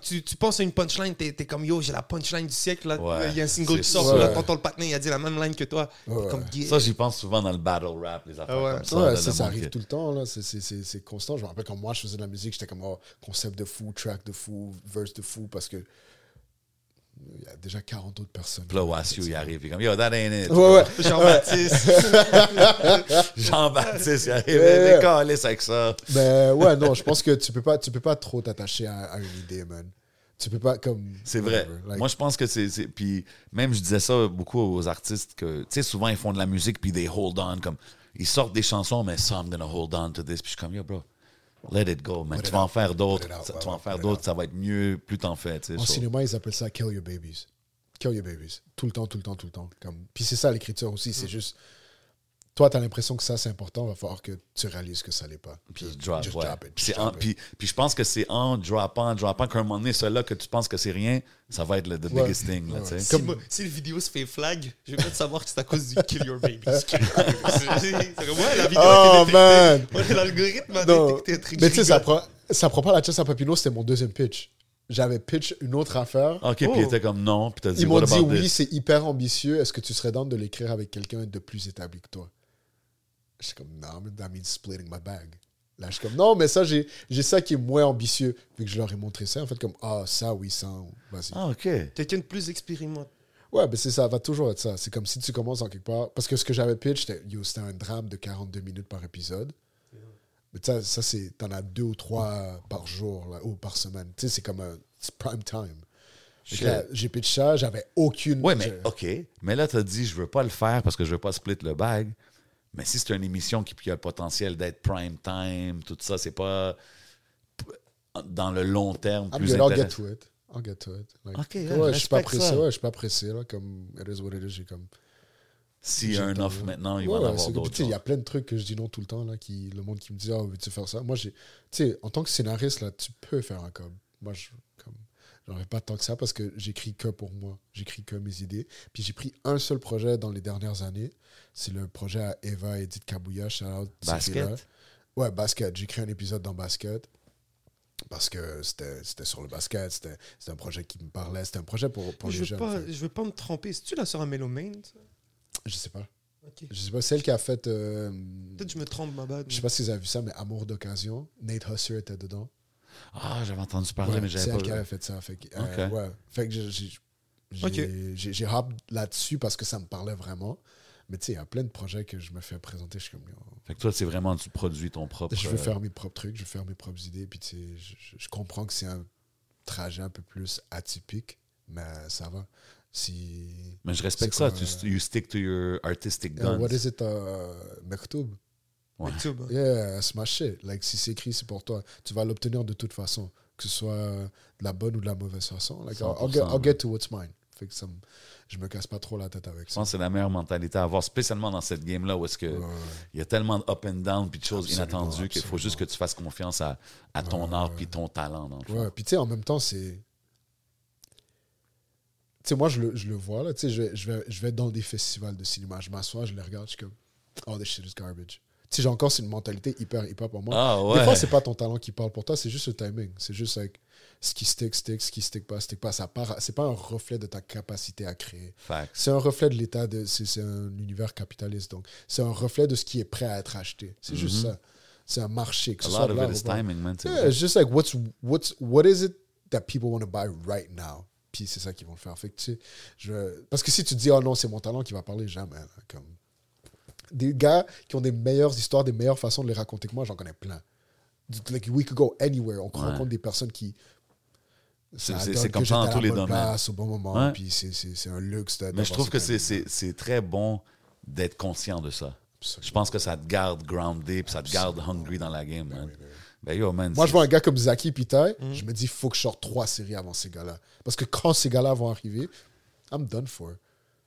S1: tu, tu penses à une punchline, t'es es comme yo, j'ai la punchline du siècle. Là.
S2: Ouais,
S1: il y a un single qui sort, là, t'entends le patin, il a dit la même line que toi.
S3: Ouais.
S1: Comme, yeah.
S2: Ça, j'y pense souvent dans le battle rap, les affaires
S1: Ah ouais.
S2: comme ça.
S3: Ouais, ça, ça arrive tout le temps, là. C'est- c'est- C'est c'est constant. Je me rappelle quand moi je faisais de la musique, j'étais comme oh, concept de fou, track de fou, verse de fou, parce que il y a déjà 40 autres personnes.
S2: Puis là, Wassio, il arrive. Il est comme, yo, that ain't it.
S3: Ouais, ouais.
S1: Jean-Baptiste.
S2: Jean-Baptiste, il arrive. Les calices avec ça.
S3: Mais ouais, non, je pense que tu peux pas, tu peux pas trop t'attacher à, à une idée, man. Tu peux pas comme.
S2: C'est vrai.
S3: like-
S2: Moi, je pense que c'est. c'est- Puis même, je disais ça beaucoup aux artistes que, tu sais, souvent, ils font de la musique, puis they hold on. Comme, ils sortent des chansons, mais ça, I'm gonna hold on to this. Puis je suis comme, yo, bro, let it go, man. Tu vas en faire d'autres. Tu vas en faire d'autres, ça va être mieux, plus t'en fais.
S3: En
S2: so-
S3: cinéma, ils appellent ça kill your babies. Kill your babies. Tout le temps, tout le temps, tout le temps. Comme... Puis c'est ça l'écriture aussi.
S2: Mm.
S3: C'est juste. Toi, tu as l'impression que ça, c'est important. Il va falloir que tu réalises que ça l'est pas.
S2: Puis
S3: Just-
S2: drop,
S3: just
S2: ouais.
S3: drop it,
S2: Puis,
S3: just
S2: c'est en-
S3: drop it.
S2: puis, puis je pense que c'est en droppant, en droppant qu'à un moment donné, celui-là que tu penses que c'est rien, ça va être le the
S3: Ouais.
S2: biggest thing. Là,
S3: Ouais.
S1: Si, moi- si le vidéo se fait flag, je vais peut-être savoir que c'est à cause du Kill Your Babies. C'est- comme, ouais, la vidéo
S3: Oh,
S1: a été L'algorithme a détecté un truc.
S3: Mais tu sais, ça prend, ça prend pas la chasse à Papineau, c'était mon deuxième pitch. J'avais pitch une autre affaire.
S2: OK, puis
S1: Oh.
S2: il était comme non, puis t'as dit,
S3: Ils m'ont dit oui, c'est hyper ambitieux. Est-ce que tu serais dans de l'écrire avec quelqu'un de plus établi que toi? Je suis comme, non, mais that means splitting my bag. Là, je suis comme, non, mais ça, j'ai j'ai ça qui est moins ambitieux. Vu que je leur ai montré ça, en fait, comme, ah, ça, oui, ça, vas-y.
S2: Ah, OK.
S1: Quelqu'un de plus expérimenté.
S3: Ouais, mais c'est ça, va toujours être ça. C'est comme si tu commences en quelque part. Parce que ce que j'avais pitch, c'était yo, c'était un drame de 42 minutes par épisode. Mais ça, ça c'est. T'en as deux ou trois par jour, là, ou par semaine. Tu sais, c'est comme un. Prime time. J'ai pitch ça, j'avais aucune.
S2: Ouais, mais
S3: je-
S2: OK. Mais là, tu as dit, je veux pas le faire parce que je veux pas split le bag. Mais si c'est une émission qui, qui a le potentiel d'être prime time, tout ça, c'est pas dans le long terme
S3: I'm
S2: plus
S3: good, I'll get to it. I'll get to it. Like,
S2: Ok, ouais,
S3: ouais, je suis pas pressé,
S2: ça.
S3: ouais, je suis pas pressé, là, comme it is what it is, j'ai comme...
S2: S'il y a un offre maintenant, il
S3: Ouais,
S2: va en
S3: ouais,
S2: avoir d'autres.
S3: Il y a plein de trucs que je dis non tout le temps, là, qui, le monde qui me dit, ah, veux-tu faire ça? Moi, j'ai, tu sais, en tant que scénariste, là, tu peux faire un com. Moi, je, comme, j'en ai pas tant que ça parce que j'écris que pour moi. J'écris que mes idées. Puis j'ai pris un seul projet dans les dernières années. C'est le projet à Eva et Edith Kabouya, shout out,
S2: Basket?
S3: Ouais, basket. J'ai écrit un épisode dans basket. Parce que c'était, c'était sur le basket, c'était, c'était un projet qui me parlait, c'était un projet pour, pour
S1: Je
S3: les
S1: veux,
S3: jeunes.
S1: pas,
S3: fait.
S1: je veux pas me tromper. C'est-tu la sœur à Mélomane? ça?
S3: Je sais pas.
S1: Ok.
S3: Je sais pas, celle qui a fait. euh,
S1: Peut-être que je me trompe, ma bad.
S3: Je sais pas si vous avez vu ça, mais Amour d'occasion. Nate Husser était dedans.
S2: Ah, j'avais entendu parler,
S3: Ouais,
S2: mais
S3: c'est
S2: j'avais
S3: elle
S2: pas
S3: qui
S2: vu.
S3: avait fait ça. Fait que, euh, ouais. Fait que j'ai- j'ai j'ai-
S1: Ok.
S3: j'ai- j'ai hop là-dessus parce que ça me parlait vraiment. Mais tu sais, il y a plein de projets que je me fais présenter. Je suis comme, yo,
S2: Fait que toi, c'est vraiment, tu produis ton propre.
S3: je veux
S2: euh,
S3: faire mes propres trucs, je veux faire mes propres idées. Puis tu sais, je, je- comprends que c'est un trajet un peu plus atypique, mais ça va. Si.
S2: Mais je respecte ça.
S3: quoi,
S2: Tu,
S3: euh,
S2: you stick to your artistic
S3: Uh,
S2: guns.
S3: what is it, uh, Mektoub?
S2: Ouais.
S1: YouTube.
S3: Yeah, c'est ma shit. Like, si c'est écrit, c'est pour toi. Tu vas l'obtenir de toute façon, que ce soit de la bonne ou de la mauvaise façon. Like, I'll, I'll get,
S2: 100%,
S3: I'll get to what's mine. Fait que ça me- je me casse pas trop la tête avec
S2: Je
S3: ça.
S2: pense que c'est la meilleure mentalité à avoir, spécialement dans cette game-là où est-ce que
S3: Ouais.
S2: il y a tellement de up and down puis de choses
S3: Absolument,
S2: inattendues qu'il faut juste que tu fasses confiance à, à ton
S3: Ouais,
S2: art puis ton talent. Dans le.
S3: Ouais, puis tu sais, en même temps, c'est. Tu sais, moi, je le, je le vois, là. Tu sais, je, vais- je, vais, je vais dans des festivals de cinéma. Je m'assois, je les regarde, je suis comme, oh, this shit is garbage. Tu sais, j'ai encore une mentalité hyper hip-hop en moi.
S2: Ah ouais.
S3: Des fois, c'est pas ton talent qui parle pour toi, c'est juste le timing. C'est juste like, ce qui stick, stick, ce qui stick pas, stick pas. Ça part, c'est pas un reflet de ta capacité à créer. C'est un reflet de l'état de. C'est un univers capitaliste. Donc, c'est un reflet de ce qui est prêt à être acheté. C'est juste ça. C'est un marché. Que
S2: A lot of
S3: là
S2: it is timing, man. c'est
S3: Yeah, it's just like, what's, what's, what is it that people want to buy right now? Puis c'est ça qu'ils vont le faire. Fait que, tu sais, je... Parce que si tu dis, oh non, c'est mon talent qui va parler, jamais. là, comme... Des gars qui ont des meilleures histoires, des meilleures façons de les raconter que moi, j'en connais plein. Like, we could go anywhere. On
S2: Ouais.
S3: rencontre des personnes qui.
S2: C'est- comme ça dans tous les domaines.
S3: place au bon moment.
S2: Ouais.
S3: Puis c'est- un luxe. de-
S2: Mais je trouve
S3: ce
S2: que c'est- très bon d'être conscient de ça. Je pense que ça te garde groundé puis ça te garde hungry dans la game, man. Ben yo, man.
S3: Moi, je vois un gars comme Zaki Pitai,
S1: Mhm.
S3: je me dis, faut que je sorte trois séries avant ces gars-là. Parce que quand ces gars-là vont arriver, I'm done for.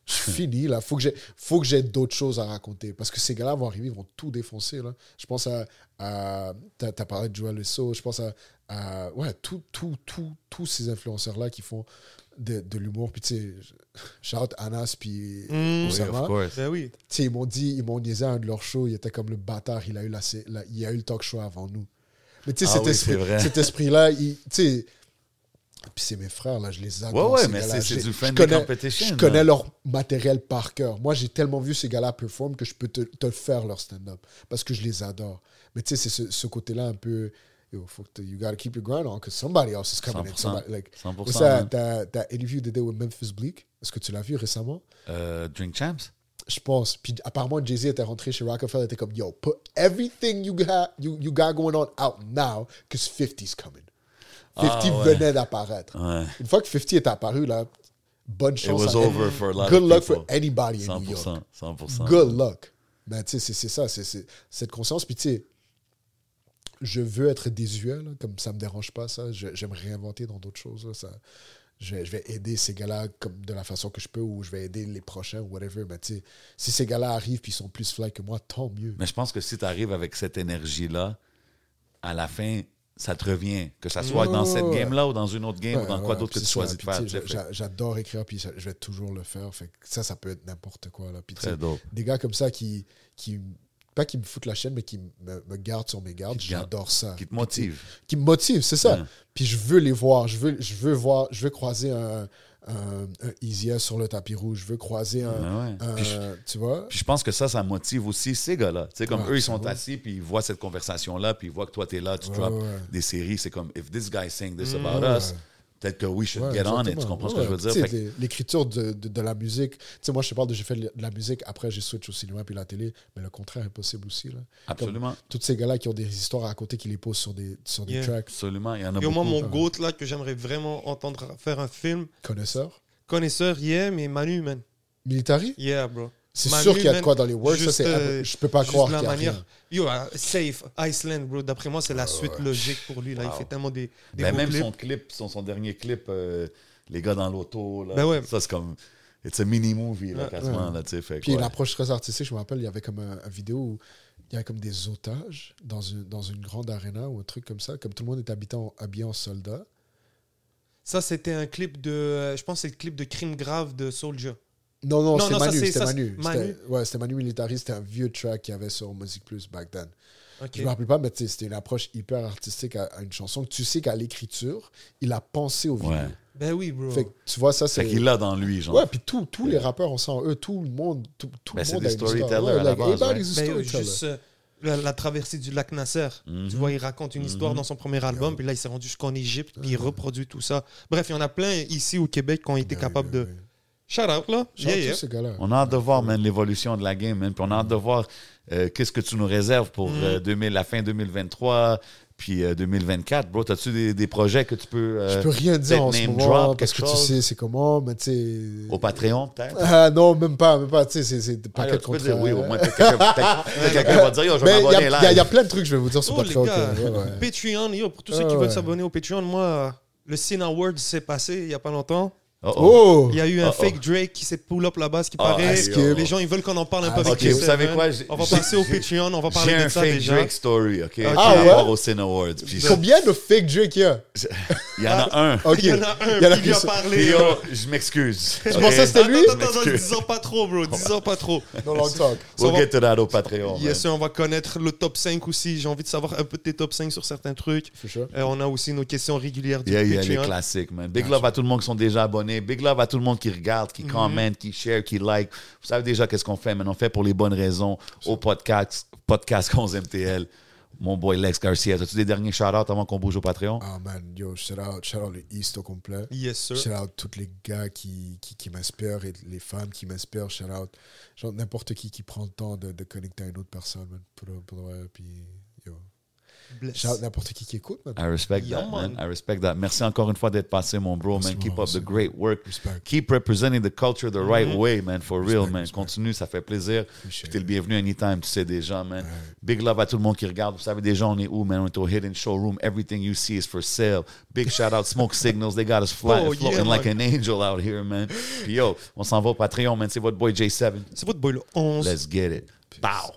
S3: Je suis fini, là. Faut que j'ai, faut que j'ai d'autres choses à raconter. Parce que ces gars-là vont arriver, ils vont tout défoncer, là. Je pense à. à t'as, t'as parlé de Joel Esso, je pense à. à ouais, tout, tout, tout, tous ces influenceurs-là qui font de, de l'humour. Puis, tu sais, shout Anas, puis
S1: Mhm.
S2: Oui.
S3: Tu sais, ils m'ont dit, ils m'ont niaisé à un de leurs shows, il était comme le bâtard, il a eu, la, la- il a eu le talk show avant nous. Mais tu sais,
S2: Ah
S3: cet,
S2: oui,
S3: esprit, cet esprit-là, il- tu sais, puis c'est mes frères, là, je les adore.
S2: Ouais, ouais, mais c'est- du
S3: je
S2: friendly
S3: connais-
S2: competition,
S3: Je
S2: là.
S3: connais leur matériel par cœur. Moi, j'ai tellement vu ces gars-là perform que je peux te, te faire leur stand-up parce que je les adore. Mais tu sais, c'est ce, ce côté-là un peu. Yo, faut que you gotta keep your grind on because somebody else is coming in.
S2: 100%.
S3: Somebody, like,
S2: 100%,
S3: What's that?
S2: man.
S3: T'as t'as interview the day with Memphis Bleak? Est-ce que tu l'as vu récemment?
S2: Euh, Drink Champs?
S3: Je pense. Puis apparemment, Jay-Z était rentré chez Rockefeller, était comme, yo, put everything you got, you, you got going on out now, because 50's coming. 50
S2: Ah, ouais.
S3: venait d'apparaître.
S2: Ouais.
S3: Une fois que 50 est apparu, là, bonne
S2: It
S3: chance.
S2: was
S3: à
S2: over for a lot
S3: Good
S2: of
S3: luck
S2: people.
S3: for anybody in New York.
S2: 100%. 100%.
S3: Good luck. Ben, tu sais, c'est- ça, c'est cette conscience. Puis, tu sais, je veux être désuet, là, comme ça me dérange pas, ça. J'aime réinventer dans d'autres choses. là, ça. Je vais, je vais aider ces gars-là comme de la façon que je peux ou je vais aider les prochains ou whatever. Mais tu sais, si ces gars-là arrivent puis ils sont plus fly que moi, tant mieux.
S2: Mais je pense que si tu arrives avec cette énergie-là, à la fin, ça te revient. Que ça soit dans cette game-là ou dans une autre game
S3: Ouais,
S2: ou dans quoi d'autre que tu choisis de faire.
S3: J'adore écrire, puis je vais toujours le faire. Fait que ça, ça peut être n'importe quoi. Là. Puis, des gars comme ça qui, qui, pas qui me foutent la chaîne, mais qui me, me gardent sur mes gardes, j'adore ça.
S2: Qui te motive.
S3: qui me motive, c'est ça.
S2: Ouais.
S3: Puis je veux les voir, je veux, je veux voir, je veux croiser un, un, un sur le tapis rouge, je veux croiser un,
S2: Ouais, ouais.
S3: un-
S2: Puis je-
S3: tu vois?
S2: Puis je pense que ça, ça motive aussi ces gars-là. Tu sais, comme
S3: Ouais,
S2: eux, ils sont assis, puis ils voient cette conversation-là, puis ils voient que toi, t'es là, tu drops.
S3: Mm.
S2: des séries. C'est comme, if this guy saying this about
S3: Ouais.
S2: us, peut-être que we should
S3: Ouais,
S2: get on it. Tu comprends ce
S3: Ouais,
S2: que je veux dire? que-
S3: L'écriture de, de, de la musique. Tu sais, moi, je te parle de j'ai fait de la musique, après j'ai switch au cinéma puis la télé, mais le contraire est possible aussi. Là.
S2: absolument.
S3: Tous ces gars-là qui ont des histoires à raconter, qui les posent sur des, sur des
S1: Yeah.
S3: tracks.
S2: Absolument. Il y en a
S1: Et au moins,
S2: beaucoup.
S1: mon goat, là, que j'aimerais vraiment entendre faire un film.
S3: Connaisseurs.
S1: Connaisseur, yeah, mais Manu, man.
S3: Military
S1: Yeah, bro.
S3: C'est sûr qu'il y a de quoi dans les words. Ça,
S1: juste,
S3: c'est,
S1: euh,
S3: je peux pas
S1: juste
S3: croire
S1: la
S3: qu'il y a
S1: manière.
S3: rien.
S1: Yo, Safe, Iceland, bro. D'après moi, c'est la suite logique pour lui. Là. Il fait tellement des, des
S2: Ben, même
S1: clips.
S2: son clip, son, son dernier clip, euh, les gars dans l'auto, là,
S1: Ben ouais.
S2: ça c'est comme. It's a mini-movie, là,
S1: Ouais.
S2: quasiment.
S3: Ouais.
S2: Là, tu sais, fait,
S3: Puis l'approche très artistique, je me rappelle, il y avait comme un, un vidéo où il y avait comme des otages dans une, dans une grande arena ou un truc comme ça, comme tout le monde est habité en- habillé en soldat.
S1: Ça, c'était un clip de. euh, Je pense que c'est le clip de Crime Grave de Soldier.
S3: Non, non,
S1: ça,
S3: Manu,
S1: c'est-
S3: c'était Manu.
S1: c'est
S3: Ouais, c'était Manu Militari, c'était un vieux track qu'il y avait sur Music Plus back then.
S1: Ok.
S3: Je me rappelle pas, mais c'était une approche hyper artistique à, à une chanson que tu sais qu'à l'écriture, il a pensé au vidéo.
S2: Ouais.
S1: Ben oui, bro.
S3: Fait que tu vois, ça,
S2: C'est
S3: c'est...
S2: qu'il l'a dans lui, genre.
S3: Ouais, puis tous tous les rappeurs, on sent eux, tout le monde, tout, tout
S2: Ben,
S3: le
S2: c'est
S3: monde
S2: des
S3: a une histoire.
S2: storytellers
S3: Ouais,
S2: à la
S3: like,
S2: base,
S3: a
S1: Ben, euh, juste euh, la, la traversée du lac Nasser.
S2: Mhm.
S1: Tu vois, il raconte une histoire dans son premier album, puis là, il s'est rendu jusqu'en Égypte, puis il reproduit tout ça. Bref, il y en a plein ici au Québec qui ont été
S3: Ben
S1: capables
S3: ben
S1: de. Shout out, là.
S3: Shout
S1: Yeah,
S3: out
S1: yeah.
S3: tous ces gars-là.
S2: On a hâte de voir, man, l'évolution de la game, man. Puis on a hâte de voir euh, qu'est-ce que tu nous réserves pour
S1: Mm.
S2: euh, 2000, la fin 2023, puis euh, 2024. Bro, as-tu des, des projets que tu peux. euh,
S3: Je peux rien dire en ce
S2: name
S3: moment
S2: drop,
S3: parce que tu sais c'est comment, mais tu sais.
S2: Au Patreon, peut-être?
S3: Ah non, même pas, même pas. Tu sais, c'est- des
S2: Ah,
S3: paquets de
S2: tu peux
S3: contrats.
S2: dire oui, au moins quelqu'un va dire, yo, je vais
S3: Mais il y, a-
S2: m'abonner
S3: il y a- il y
S2: là.
S3: a plein de trucs que je vais vous dire sur
S1: Oh, les
S3: Patreon.
S1: gars,
S3: que- ouais, ouais.
S1: Patreon, yo, pour tous ceux
S3: Ah,
S1: qui veulent
S3: ouais.
S1: s'abonner au Patreon, moi, le Cine Awards s'est passé il y a pas longtemps.
S2: Oh, oh.
S1: Il y a eu un
S2: Oh,
S1: fake Drake qui s'est pull up là-bas, ce qui
S2: Ah,
S1: paraît.
S3: que-
S1: Les gens, ils veulent qu'on en parle un peu
S3: Ah,
S1: avec
S2: Ok,
S1: les
S2: vous savez quoi? J'ai-
S1: On va
S2: j'ai-
S1: passer au Patreon, on va parler
S2: J'ai
S1: de
S2: un
S1: ça
S2: fake
S1: déjà.
S2: Drake story, OK?
S1: Ah,
S2: par
S3: ouais?
S2: rapport au Cine Awards. Puis
S3: Combien de fake Drake il y a?
S2: il y en a un.
S3: Ok.
S1: Il y en a un
S3: Il y en a
S1: qui lui a parlé.
S2: Yo, je m'excuse.
S3: Je pensais que c'était lui?
S1: Attends, attends, dis-en pas trop, bro. Dis-en pas trop.
S3: No long talk.
S2: We'll get to that au Patreon.
S1: Yes, sir, on va connaître le top 5 aussi. J'ai envie de savoir un peu de tes top 5 sur certains trucs. Euh, on a aussi nos questions régulières du
S2: Yeah, yeah, les
S1: Patreon.
S2: classiques, man. Big love à tout le monde qui sont déjà abonnés. Big love à tout le monde qui regarde, qui commente, qui share, qui like. Vous savez déjà qu'est-ce qu'on fait, mais on fait pour les bonnes raisons. Au podcast, podcast 11 MTL. Mon boy Lex Garcia. As-tu des derniers shout-outs avant qu'on bouge au Patreon?
S3: Ah man, yo, shout out, shout out le East au complet.
S1: Yes, sir.
S3: Shout out tous les gars qui, qui, qui m'inspirent et les femmes qui m'inspirent. Shout out genre n'importe qui qui prend le temps de, de connecter à une autre personne, man. Pour, pour, ouais, puis. Shout n'importe qui qui écoute, man.
S2: I respect
S1: Yeah,
S2: that, man.
S1: man.
S2: I respect that. Merci encore une fois d'être passé, mon bro,
S3: Merci,
S2: man. Keep up the great work.
S3: Respect.
S2: Keep representing the culture the right way, man. For real, man.
S3: respect.
S2: Continue, ça fait plaisir.
S3: Appreciate
S2: T'es le bienvenu anytime, tu sais déjà, man. Big love à tout le monde qui regarde. Vous savez déjà, on est où, man? On est au Hidden Showroom. Everything you see is for sale. Big shout out Smoke Signals. They got us fly,
S1: Oh,
S2: floating
S1: yeah,
S2: like
S1: man.
S2: an angel out here, man. Puis yo, on s'en va au Patreon, man. C'est votre boy J7.
S1: C'est votre boy le 11.
S2: Let's get it. Bow.